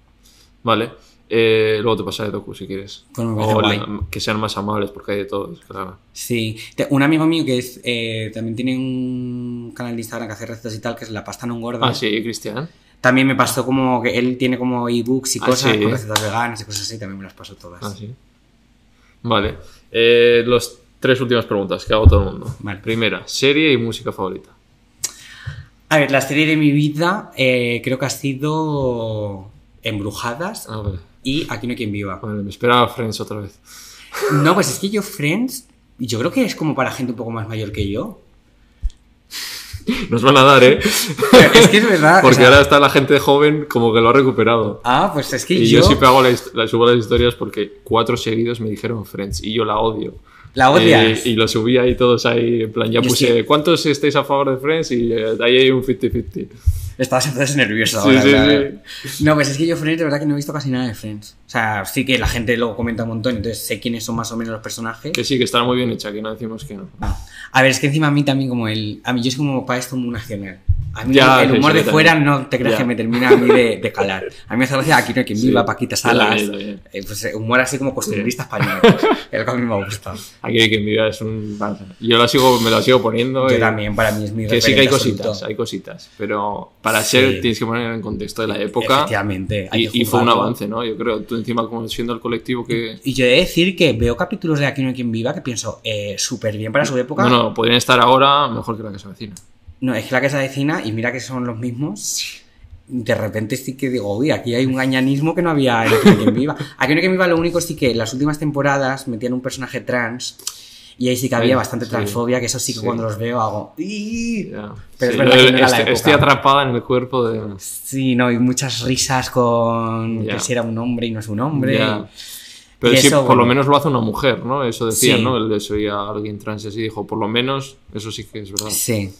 Vale. Eh, luego te pasaré Doku si quieres. Pues o la- que sean más amables porque hay de todos, claro. Sí, un amigo mío que es eh, también tiene un canal de Instagram que hace recetas y tal, que es La Pasta No Engorda. Ah, sí, Cristian. También me pasó como que él tiene como ebooks y Ah, cosas sí. con recetas veganas y cosas así, también me las paso todas. Ah, sí. Vale. Eh, los tres últimas preguntas que hago todo el mundo. Vale. Primera, serie y música favorita. A ver, la serie de mi vida eh, creo que ha sido Embrujadas Ah, vale. y Aquí no hay quien viva. Vale, me esperaba Friends otra vez. No, pues es que yo Friends, yo creo que es como para gente un poco más mayor que yo. Nos van a dar, ¿eh? Pero es que es verdad. o Porque sea- ahora está la gente joven como que lo ha recuperado. Ah, pues es que Y yo, yo, siempre hago la, hist- la- subo las historias porque cuatro seguidos me dijeron Friends y yo la odio. la odias. Eh, y lo subí ahí todos ahí, en plan, ya Yo puse, sí. ¿cuántos estáis a favor de Friends? Y eh, ahí hay un 50-50. Estabas entonces nervioso Sí. No, pues es que yo Friends de verdad que no he visto casi nada de Friends. O sea, sí que la gente luego comenta un montón, entonces sé quiénes son más o menos los personajes. Que sí, que está muy bien hecha, que no decimos que no. A ver, es que encima a mí también como el... A mí yo soy como para esto muy nacional. A mí Ya, el sí, humor sí, de fuera también. no te creas Ya. que me termina a mí de, de calar. A mí me hace gracia Aquí no hay quien Sí. viva, Paquita Yo Salas. también. eh, pues eh, humor así como costumbrista español. Es lo que a mí me gusta. Aquí hay quien viva es un... Yo la sigo, me la sigo poniendo. Yo y- también, para mí es mi Que sí que hay cositas, hay cositas. Pero para Sí. ser tienes que poner en contexto de la época. Efectivamente. hay Y, que y fue un avance, ¿no? Yo creo, tú encima como siendo el colectivo que... Y yo he de decir que veo capítulos de Aquí no hay quien viva que pienso eh, súper bien para su época. Bueno, podrían estar ahora mejor que la que se avecina. No, es que la casa vecina, y mira que son los mismos. De repente sí que digo, uy, aquí hay un gañanismo que no había en quien viva. Aquí hay quien viva, lo único sí que en las últimas temporadas metían un personaje trans. Y ahí sí que había Sí, bastante sí. transfobia, que eso sí que Sí. cuando los veo hago. Pero es verdad yo que no era la estoy, época. estoy atrapada en el cuerpo de... Sí, no, y muchas risas con que si era un hombre y no es un hombre. Ya. Pero sí, eso, por lo menos lo hace una mujer, ¿no? Eso decía. ¿no? Él se oía a alguien trans y así dijo, por lo menos, eso sí que es verdad. Sí.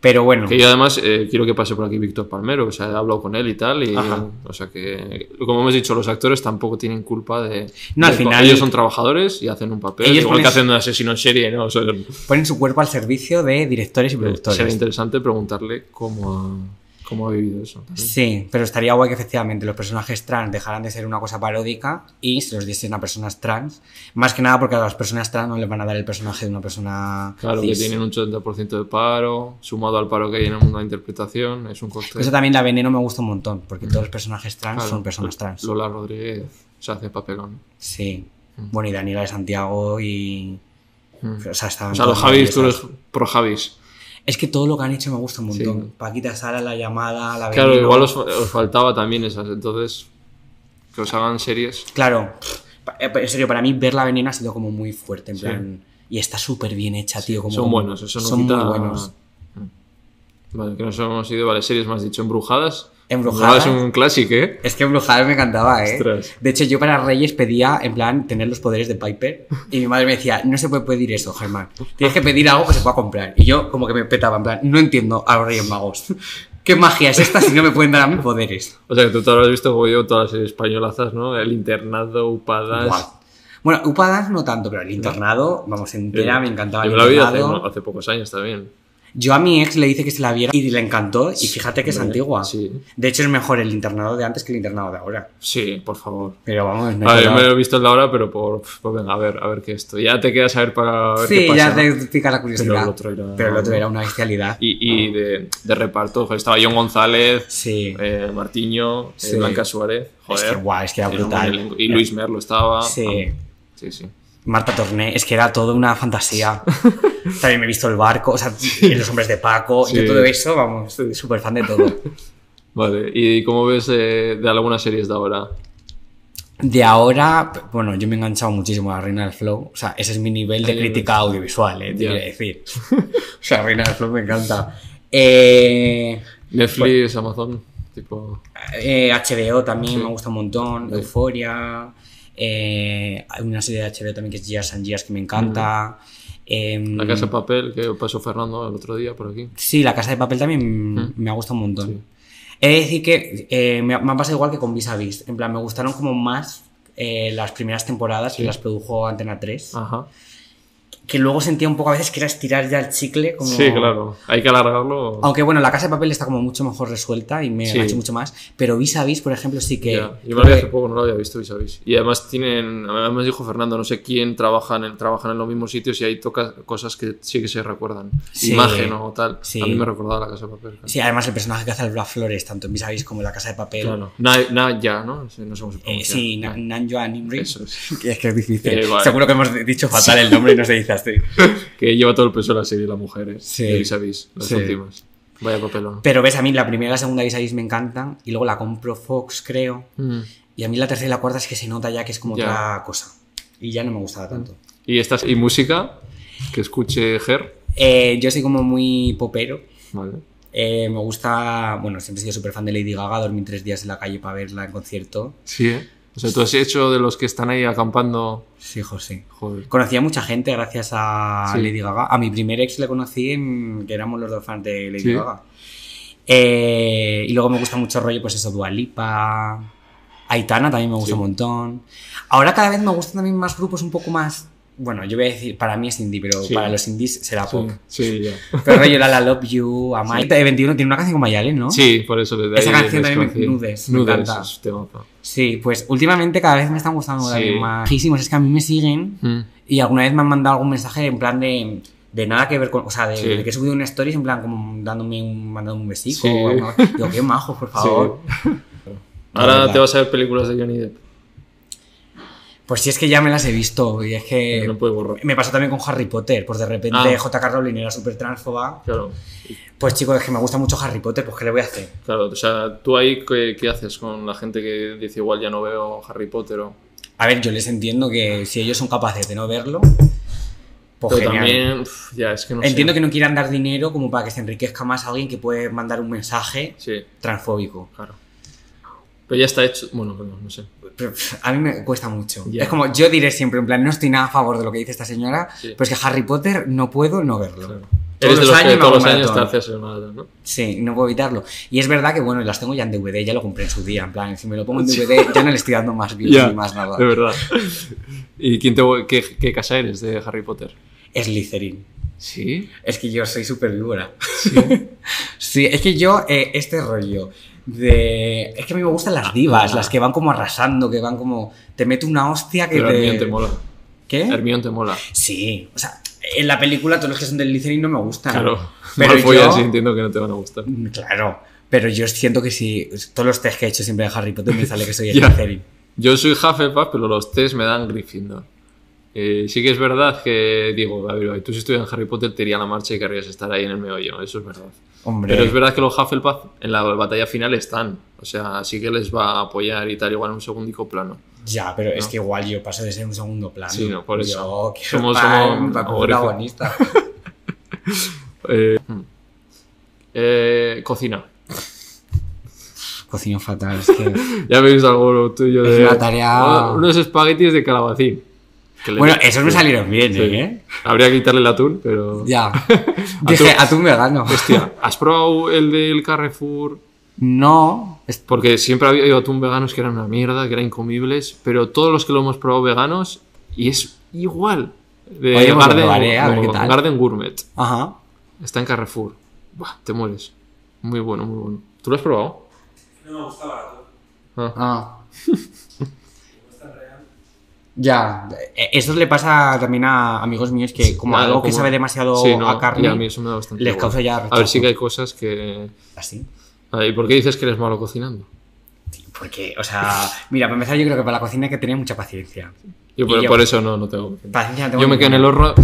Pero bueno. Que yo además eh, quiero que pase por aquí Víctor Palmero, o sea, he hablado con él y tal, y Ajá. o sea que, como hemos dicho, los actores tampoco tienen culpa de... No, al final- Ellos son trabajadores y hacen un papel, Ellos igual ponen- que hacen un asesino en serie, ¿no? O sea, Ponen su cuerpo al servicio de directores y productores. sería interesante preguntarle cómo ha, cómo ha vivido eso. también. Sí, pero estaría guay que efectivamente los personajes trans dejaran de ser una cosa paródica y se los diesen a personas trans. Más que nada porque a las personas trans no les van a dar el personaje de una persona. Claro, que tienen un 80% de paro, sumado al paro que hay en el mundo de interpretación, es un coste. Eso también la veneno me gusta un montón, porque todos los personajes trans Claro, son personas trans. Lola Rodríguez se hace papelón. Sí. Bueno, y Daniela de Santiago y. Mm. O sea, estaban O sea, los Javis, tú eres pro Javis. Es que todo lo que han hecho me gusta un montón. Sí. Paquita Sala, La Llamada, La Claro, Veneno. igual os, os faltaba también esas, entonces que os hagan series. Claro. En serio, para mí ver La Veneno ha sido como muy fuerte, en Sí. plan. Y está súper bien hecha, tío. Como, Son buenos, eso no son quita... muy buenos. Vale, que nos hemos ido, vale, series más dicho, Embrujadas. Embrujadas. es un clásico, ¿eh? Es que Embrujadas me encantaba, ¿eh? Ostras. De hecho, yo para Reyes pedía, en plan, tener los poderes de Piper. Y mi madre me decía, no se puede pedir eso, Germán. Tienes que pedir algo que se pueda comprar. Y yo, como que me petaba, en plan, no entiendo a los Reyes Magos. ¿Qué magia es esta si no me pueden dar a mí poderes? O sea, que tú te habrás visto como yo todas las series españolazas, ¿no? El internado, Upadas... Bueno, Upadas no tanto, pero el internado, vamos, entera, me encantaba Yo el me la vi hace, hace pocos años también. Yo a mi ex le hice que se la viera y le encantó. Y fíjate que es antigua. sí. De hecho, es mejor el internado de antes que el internado de ahora. Sí, por favor. Pero vamos, no yo nada. me lo he visto en la hora, pero por, pues venga, a ver, a ver qué esto. Ya te quedas a ver para ver qué Sí, pasa. ya te pica la curiosidad. Pero el otro era- Pero el otro era una bestialidad. Y, y de, de reparto, joder, estaba John González, Sí. eh, Martiño, eh. Blanca Suárez, joder. Es que guau, es que era brutal. Y Luis Merlo estaba. Sí. Sí, sí. Marta Torné, es que era todo una fantasía. También me he visto el barco, o sea, los hombres de Paco, Sí. yo todo eso, vamos, súper fan de todo. Vale, ¿y cómo ves eh, de algunas series de ahora? De ahora, bueno, yo me he enganchado muchísimo a la Reina del Flow, o sea, ese es mi nivel de crítica audiovisual, eh, te quiero decir. o sea, Reina del Flow me encanta. Eh, Netflix, Amazon, tipo. eh, HBO también Sí. me gusta un montón. Euforia, eh, hay una serie de HBO también que es Years and Years que me encanta. em, La Casa de Papel, que pasó Fernando el otro día por aquí. Sí, la casa de papel también Mm. me ha gustado un montón. Sí. He de decir que eh, me, me ha pasado igual que con Vis a Vis. En plan, me gustaron como más eh, las primeras temporadas que Sí. las produjo Antena 3. Ajá. Que luego sentía un poco a veces que era estirar ya el chicle. Como... Sí, claro. Hay que alargarlo. Aunque bueno, la casa de papel está como mucho mejor resuelta y me Sí. ha hecho mucho más. Pero Vis a Vis, por ejemplo, sí que. Ya, Yo me lo vi hace poco, no lo había visto, vis a vis. Y además tienen, además dijo Fernando, no sé quién trabajan en, trabajan en los mismos sitios y hay toca, cosas que sí que se recuerdan. Sí. Imagen o tal. Sí. A mí me recordaba la casa de papel. claro. Sí, además el personaje que hace Alba Flores, tanto en Vis a Vis como en la casa de papel. Claro. Na, na- ya, ¿no? No sé cómo se Eh, sí, Na- Na- Nanjoa Nimri. Eso es. Que es que es difícil. Eh, vale. Seguro que hemos dicho fatal el nombre y no se dice así. Que lleva todo el peso de la serie, la mujer, ¿eh? Sí. De vis a vis, las Sí. últimas. Vaya papelón. Pero ves, a mí la primera y la segunda Vis a Vis me encantan. Y luego la compro Fox, creo. Mm. Y a mí la tercera y la cuarta es que se nota ya que es como Ya. otra cosa. Y ya no me gustaba tanto. ¿Y, estas, ¿Y música? Que escuche Ger. Eh, yo soy como muy popero. Vale. Eh, me gusta, bueno, siempre he sido súper fan de Lady Gaga, dormí tres días en la calle para verla en concierto. Sí, ¿eh? O sea, tú has hecho de los que están ahí acampando. Sí, José. Joder. Conocí a mucha gente gracias a Sí. Lady Gaga. A mi primer ex le conocí en que éramos los dos fans de Lady Sí. Gaga. Eh, y luego me gusta mucho el rollo, pues eso, Dualipa. Aitana también me gusta Sí. un montón. Ahora cada vez me gustan también más grupos un poco más. Bueno, yo voy a decir, para mí es indie, pero Sí. para los indies será Sí, pop. sí, ya. Pero rollo La La Love You, Amai. De 21 tiene una canción con Mayalen, ¿no? Sí, por eso desde Esa ahí canción también me- conocí. Nudes, me Nudes, encanta. es. Sí, pues últimamente cada vez me están gustando Sí. también más. Es que a mí me siguen Mm. y alguna vez me han mandado algún mensaje en plan de, de nada que ver con. O sea, de, Sí. de que he subido una story en plan como dándome un, mandando un besico. Sí. o alguna- Digo, qué majos, por favor. Sí. Ahora te vas a ver películas de Johnny Depp. Pues sí, es que ya me las he visto y es que. No borrar. Me pasó también con Harry Potter, pues de repente Ah. J.K. Rowling era súper transfoba. Claro, Pues chicos, es que me gusta mucho Harry Potter, pues ¿qué le voy a hacer? claro. O sea, tú ahí, ¿qué, qué haces con la gente que dice igual ya no veo Harry Potter o...? A ver, yo les entiendo que si ellos son capaces de no verlo, pues Pero genial. también, uf, ya, es que no Entiendo sé. que no quieran dar dinero como para que se enriquezca más alguien que puede mandar un mensaje Sí, transfóbico. claro. Pero ya está hecho... Bueno, perdón, no sé. Pero, a mí me cuesta mucho. Es como, yo diré siempre, en plan, no estoy nada a favor de lo que dice esta señora, Sí. pero es que Harry Potter no puedo no verlo. Claro. Todos Eres de los años que todos los años te haces el maratón, ¿no? Sí, no puedo evitarlo. Y es verdad que, bueno, las tengo ya en DVD, ya lo compré en su día, en plan, si me lo pongo en DVD, ya no le estoy dando más views ni más nada. de verdad. ¿Y quién te, qué, qué casa eres de Harry Potter? Slytherin. Sí. Es que yo soy súper víbora. Sí. es que yo, eh, este rollo de... Es que a mí me gustan las divas, Ah. las que van como arrasando, que van como... Te meto una hostia que Pero te... Hermione te mola. ¿Qué? Hermione te mola. Sí, o sea, en la película todos los que son del Slytherin no me gustan. Claro. Pero yo- así entiendo que no te van a gustar. Mm, Claro, pero yo siento que si... Todos los test que he hecho siempre de Harry Potter me sale que soy Ya. Slytherin. Yo soy Hufflepuff, pero los test me dan Gryffindor. Eh, sí que es verdad que, digo, Gabriel, tú si estuvieras en Harry Potter te iría a la marcha y querrías estar ahí en el meollo, eso es verdad. Hombre, Pero es verdad que los Hufflepuff en la batalla final están, o sea, sí que les va a apoyar y tal, igual en un segundico plano. ya, pero es que igual yo paso de ser un segundo plano. Sí, no, por eso. Yo Somos- estar somos protagonista. Eh, hmm. Eh, cocina. Cocino fatal, es que... Ya visto algo tuyo Es de... una tarea- Unos espaguetis de calabacín. Que le- Bueno, esos me salieron bien, Sí. ¿eh? Habría que quitarle el atún, pero... Ya. Dije, atún vegano. Hostia, ¿has probado el del Carrefour? No. es- Porque siempre había atún veganos que eran una mierda, que eran incomibles, pero todos los que lo hemos probado veganos, y es igual. De Oye, pues Garden, probaré, a ver no, qué tal. Garden Gourmet. Ajá. Está en Carrefour. Buah, te mueres. Muy bueno, muy bueno. ¿Tú lo has probado? No me gustaba. Ah. Ah. Ya. Eh, Eso le pasa también a amigos míos que como algo que como- sabe demasiado Sí, no, a carne, a mí eso me da bastante les causa ya A ver, rechazo. sí que hay cosas que... así. Ah, ¿Y por qué dices que eres malo cocinando? Porque, o sea, mira, para empezar yo creo que para la cocina hay que tener mucha paciencia. Yo Y por, yo- por eso no, no tengo... Paciencia no tengo Yo me quedo en el horno...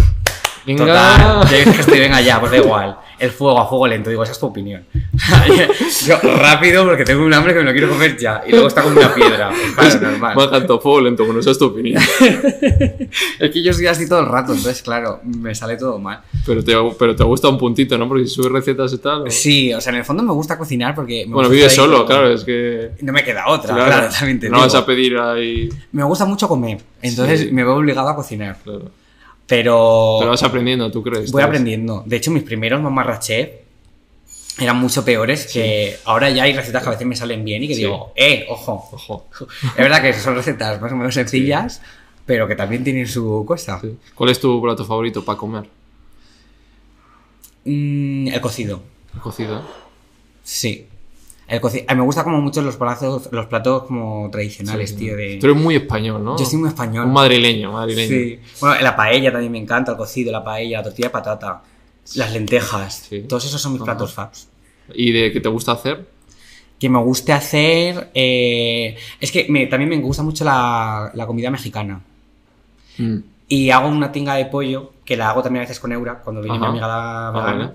Venga. Total, que estoy, venga ya, pues da igual. El fuego a fuego lento, digo, esa es tu opinión. Yo rápido porque tengo un hambre que me lo quiero comer ya. Y luego está como una piedra. Pues claro, normal. Más alto fuego lento, bueno, esa es tu opinión. Es que yo soy así todo el rato, entonces claro, me sale todo mal. Pero te, pero te gusta un puntito, ¿no? Porque si subes recetas y tal... o- Sí, o sea, en el fondo me gusta cocinar porque... me Bueno, vives solo, como- claro, es que... No me queda otra, Claro, claro, también te no digo. vas a pedir ahí... Me gusta mucho comer, entonces Sí. me veo obligado a cocinar. Claro. Pero... Pero vas aprendiendo, ¿tú crees? Voy aprendiendo. De hecho, mis primeros mamarrachef eran mucho peores que ahora ya hay recetas que a veces me salen bien y que Sí. digo, eh, ojo. Ojo. Es verdad que son recetas más o menos sencillas, pero que también tienen su cosa. ¿Cuál es tu plato favorito para comer? Mm, el cocido. El cocido. Sí. El coci- a mí me gusta como mucho los platos, los platos como tradicionales, Sí. tío. De... Tú eres muy español, ¿no? Yo soy muy español. Un madrileño, madrileño. Sí. Bueno, la paella también me encanta, el cocido, la paella, la tortilla de patata, las lentejas. Sí. Todos esos son mis Ajá. platos faps. ¿Y de qué te gusta hacer? Que me guste hacer. eh, Es que me- también me gusta mucho la, la comida mexicana. Mm. Y hago una tinga de pollo, que la hago también a veces con Eura, cuando viene mi amiga la vegana. vale.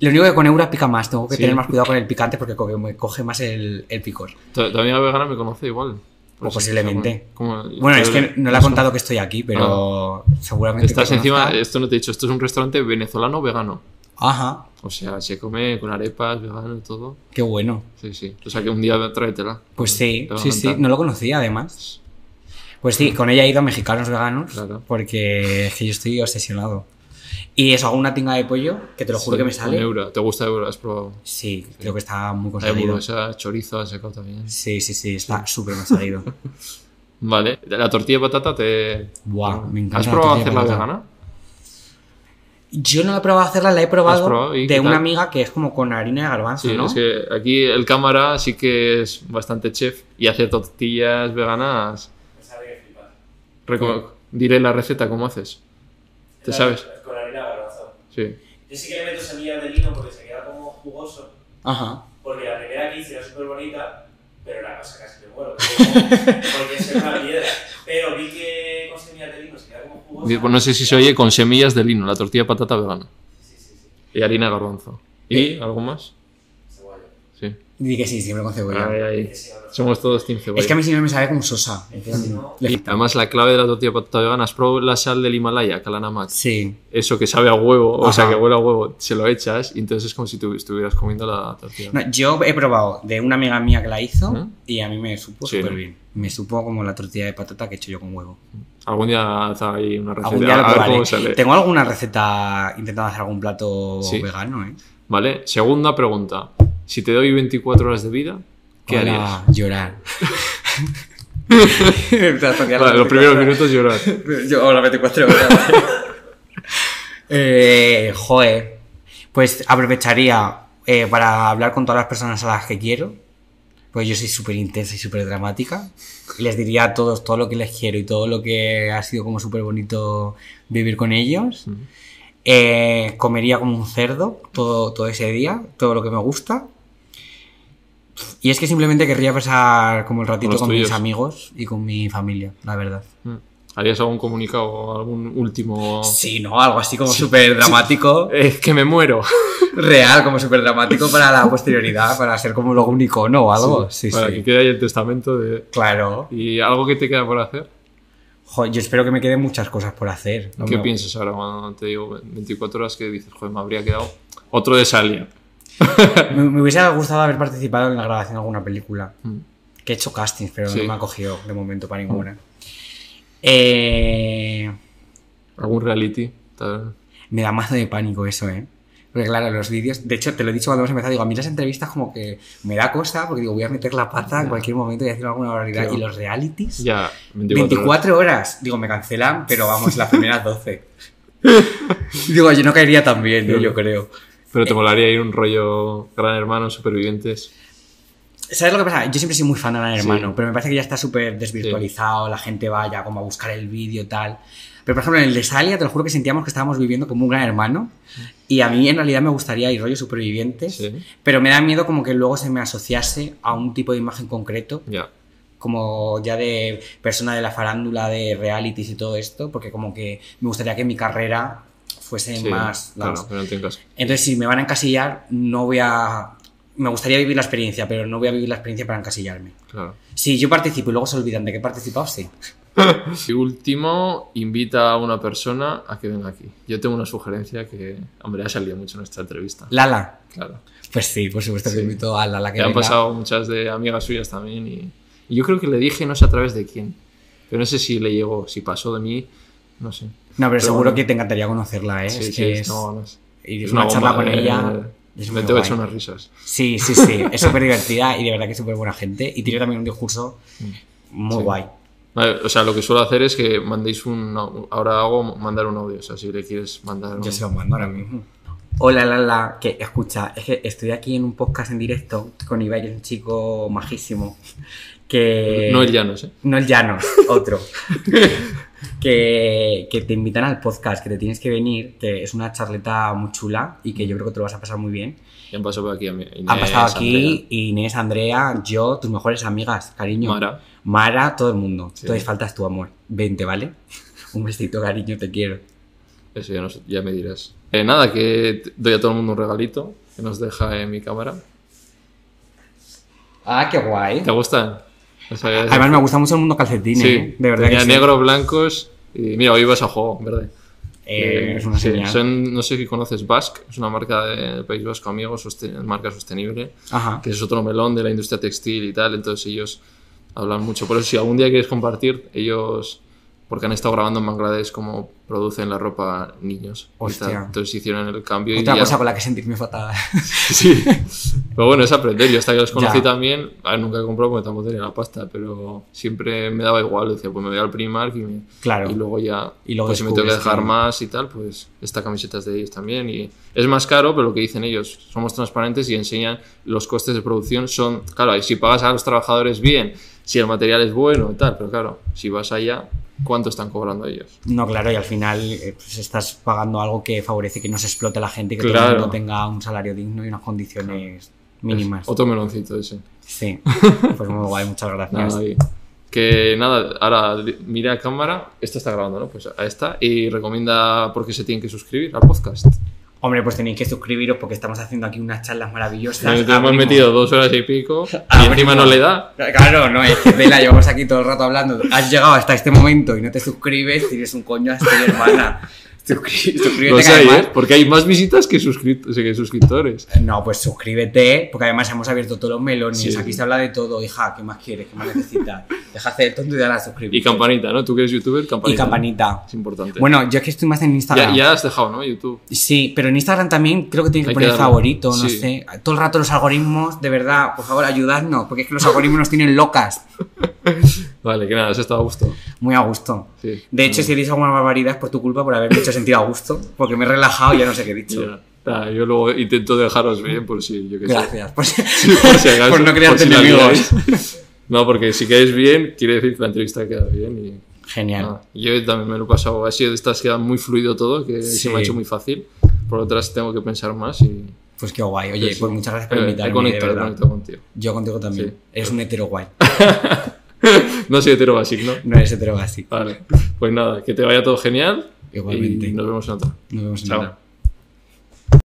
Lo único que con Eura pica más, tengo que Sí. tener más cuidado con el picante porque me coge más el, el picor. Tu, tu amiga vegana me conoce igual. O eso, posiblemente. ¿cómo- Bueno, es que no le he eso. contado que estoy aquí, pero seguramente. Estás encima, esto no te he dicho, esto es un restaurante venezolano vegano. Ajá, O sea, se come con arepas, vegano y todo. qué bueno. Sí, sí. O sea, que un día tráetela. Pues sí, sí, sí, no lo conocía además. Pues sí, con ella he ido a mexicanos veganos Claro. porque es que yo estoy obsesionado. Y eso, hago una tinga de pollo que te lo juro Sí, que me sale. Eura. ¿Te gusta Eura? ¿Has probado? Sí, creo que está muy conseguido. hamburguesa, chorizo, has sacado también. Sí, sí, sí, está súper conseguido. Vale. La tortilla de patata te... Buah, me encanta. ¿Has probado hacerla vegana? Yo no la he probado hacerla, la he ¿La probado, de una amiga que es como con harina de garbanzo, Sí, ¿no? es que aquí el cámara sí que es bastante chef y hace tortillas veganas. Me sabe que Diré la receta, ¿cómo haces? ¿Te La- sabes? Con harina garbanzo. Sí. Yo sí que le meto semillas de lino porque se queda como jugoso. Ajá. Porque la primera que hice era súper bonita, pero la cosa casi me muero. Porque, es una piedra. Pero vi que con semillas de lino se queda como jugoso. Pues no sé si se oye con semillas de lino, la tortilla de patata vegana. Sí, sí, sí. Y harina de garbanzo. ¿Y algo más? Di que sí, siempre con cebolla. No, Somos todos team cebolla. Es que a mí siempre me sabe como sosa. entonces No. Y además la clave de la tortilla de patata vegana, ¿has probado la sal del Himalaya, Kalanamak? Sí. Eso que sabe a huevo, o sea que huele a huevo, se lo echas y entonces es como si tú estuvieras comiendo la tortilla. No, yo he probado de una amiga mía que la hizo y a mí me supo Sí, súper ¿no? bien. Me supo como la tortilla de patata que he hecho yo con huevo. Algún día haz ahí una receta. Algún día lo a ver probaré. cómo sale. Tengo alguna receta intentando hacer algún plato Sí. vegano, ¿eh? Vale, segunda pregunta. Si te doy 24 horas de vida, ¿qué harías? llorar. Vale, los primeros minutos llorar. Yo ahora 24 horas. eh, joder. Pues aprovecharía eh, para hablar con todas las personas a las que quiero. Pues yo soy súper intensa y súper dramática. Les diría a todos todo lo que les quiero y todo lo que ha sido como súper bonito vivir con ellos. Mm. Eh, comería como un cerdo todo, todo ese día, todo lo que me gusta. Y es que simplemente querría pasar como el ratito los con, mis amigos y con mi familia, la verdad. Mm. ¿Harías algún comunicado algún último...? Sí, ¿no? Algo así como súper dramático. Es que me muero. Real, como súper dramático para la posterioridad, para ser como luego un icono o algo. Sí, Para sí. que quede ahí el testamento de... Claro. ¿Y algo que te queda por hacer? Jo, yo espero que me queden muchas cosas por hacer. No ¿Qué me- piensas ahora cuando te digo 24 horas que dices, joder, me habría quedado otro de Salia? Me, me hubiese gustado haber participado en la grabación de alguna película. Mm. Que he hecho castings, pero Sí. no me ha cogido de momento para ninguna. Eh, ¿Algún reality? Tal- me da mazo de pánico eso, ¿eh? Porque claro, los vídeos, de hecho te lo he dicho cuando hemos empezado, digo, a mí las entrevistas como que me da cosa, porque digo, voy a meter la pata en cualquier momento y decir alguna barbaridad. Claro. Y los realities, Ya, 24, 24 horas. Digo, me cancelan, pero vamos, las primeras 12. digo, yo no caería tan bien, ¿eh? yo creo. Pero te molaría ir un rollo Gran Hermano, Supervivientes. ¿Sabes lo que pasa? Yo siempre soy muy fan de Gran Sí. Hermano, pero me parece que ya está súper desvirtualizado, la gente vaya como a buscar el vídeo y tal. Pero por ejemplo, en el de Salia, te lo juro que sentíamos que estábamos viviendo como un gran hermano. Y a mí en realidad me gustaría ir rollo supervivientes, Sí. pero me da miedo como que luego se me asociase a un tipo de imagen concreto, Ya. como ya de persona de la farándula, de realities y todo esto, porque como que me gustaría que mi carrera fuese Sí, más... Claro, pero no tengo caso. Entonces, si me van a encasillar, no voy a... Me gustaría vivir la experiencia, pero no voy a vivir la experiencia para encasillarme. Claro. Si yo participo y luego se olvidan de que he participado, sí. Y último, invita a una persona a que venga aquí. Yo tengo una sugerencia que, hombre, ha salido mucho en esta entrevista. Lala. Claro. Pues sí, por supuesto que Sí. invito a Lala que Que han pasado muchas de amigas suyas también y, y yo creo que le dije, no sé a través de quién, pero no sé si le llegó, si pasó de mí, no sé. No, pero, Pero seguro bueno. que te encantaría conocerla, ¿eh? Sí, es sí, que es... no, no. Y Es una, una charla con eh, ella. Es Me muy guay. echar unas risas. Sí, sí, sí. Es súper divertida y de verdad que es súper buena gente. Y tiene también un discurso muy Mm. Sí. guay. O sea, lo que suelo hacer es que mandéis un. Ahora hago mandar un audio. O sea, si le quieres mandar un. Yo se lo mando ahora mismo. Hola, Lala, que escucha, es que estoy aquí en un podcast en directo con Ibai, que es un chico majísimo. Que... No el Llanos, ¿eh? No el Llanos, otro. que, que te invitan al podcast, que te tienes que venir, que es una charleta muy chula y que yo creo que te lo vas a pasar muy bien. Han pasado por aquí. Inés, Han pasado aquí Andrea. Inés, Andrea, yo, tus mejores amigas, cariño. Mara. Mara, todo el mundo. Sí. Entonces faltas tu amor. Vente, ¿vale? Un besito, cariño, te quiero. Eso ya, me dirás. Eh, nada, que doy a todo el mundo un regalito que nos deja en mi cámara. Ah, qué guay. ¿Te gustan? O sea, es- Además me gusta mucho el mundo calcetines, sí, ¿eh? De verdad tenía que sí. negros, blancos. Y mira, hoy vas a juego, verde. Eh, es una sí, señal. son- no sé si conoces Basque, es una marca del País Vasco, sosten- marca sostenible, Ajá. que es otro melón de la industria textil y tal, entonces ellos hablan mucho. Por eso, si algún día quieres compartir, ellos, porque han estado grabando en Bangladesh cómo producen la ropa niños. y Hostia. Entonces hicieron el cambio y Otra ya- cosa con la que sentirme fatal. Sí. Pero bueno, es aprender. Yo hasta que los conocí Ya. también, a ver, nunca he comprado porque tampoco tenía la pasta, pero siempre me daba igual. Decía, pues me voy al Primark y, me- Claro. y luego ya, Y luego pues si me tengo que dejar más y tal, pues esta camiseta es de ellos también. Y es más caro, pero lo que dicen ellos, somos transparentes y enseñan los costes de producción. Son, claro, ahí si pagas a los trabajadores bien, si el material es bueno y tal, pero claro, si vas allá, ¿cuánto están cobrando ellos? No, claro, y al final eh, pues estás pagando algo que favorece que no se explote a la gente y que todo Claro. el mundo tenga un salario digno y unas condiciones mínimas. Es otro meloncito ese. Sí. Pues muy guay, muchas gracias. Nada. Que nada, ahora mira a cámara, esta está grabando, ¿no? Pues a esta y recomienda por qué se tienen que suscribir al podcast. Hombre, pues tenéis que suscribiros porque estamos haciendo aquí unas charlas maravillosas. Nos hemos metido dos horas y pico y Abrimos- encima no le da. Claro, no, es que tela, llevamos aquí todo el rato hablando. Has llegado hasta este momento y no te suscribes, tienes un coño hasta ahí, hermana. Suscríbete además- ¿eh? Porque hay más visitas que, que suscriptores. No, pues suscríbete, porque además hemos abierto todos los melones. Sí. Aquí se habla de todo, hija. ¿Qué más quieres? ¿Qué más necesitas? Deja hacer el tonto y dale a suscribir. Y campanita, ¿no? Tú que eres youtuber, campanita. Y campanita. Es importante. Bueno, yo es que estoy más en ya, Instagram. ya has dejado, ¿no? YouTube. Sí, pero en Instagram también creo que tiene que Hay poner favorito, no Sí. sé. Todo el rato los algoritmos, de verdad, por favor, ayudadnos, porque es que los algoritmos nos tienen locas. Vale, que nada, has estado a gusto. Muy a gusto. Sí. De hecho, si he dicho alguna barbaridad es por tu culpa, por haberme hecho sentir a gusto, porque me he relajado y ya no sé qué he dicho. Yo luego intento dejaros bien por si yo sé. Gracias. Por, si- por si acaso, por no crearte si la enemigos. No, porque si quedáis bien, quiere decir que la entrevista queda bien. Y, Genial. nada. Yo también me lo he pasado. Ha sido de estas que queda muy fluido todo, que Sí. se me ha hecho muy fácil. Por otras tengo que pensar más y. Pues qué guay. Oye, Sí, sí. pues muchas gracias por Eh, invitarme. He de conectado, he conectado contigo. Yo contigo también. Sí. Eres un hetero guay. No soy hetero basic, ¿no? No eres hetero básico. Vale. Pues nada, que te vaya todo genial. Igualmente. Y nos vemos en otra. Nos vemos en Chao. otra.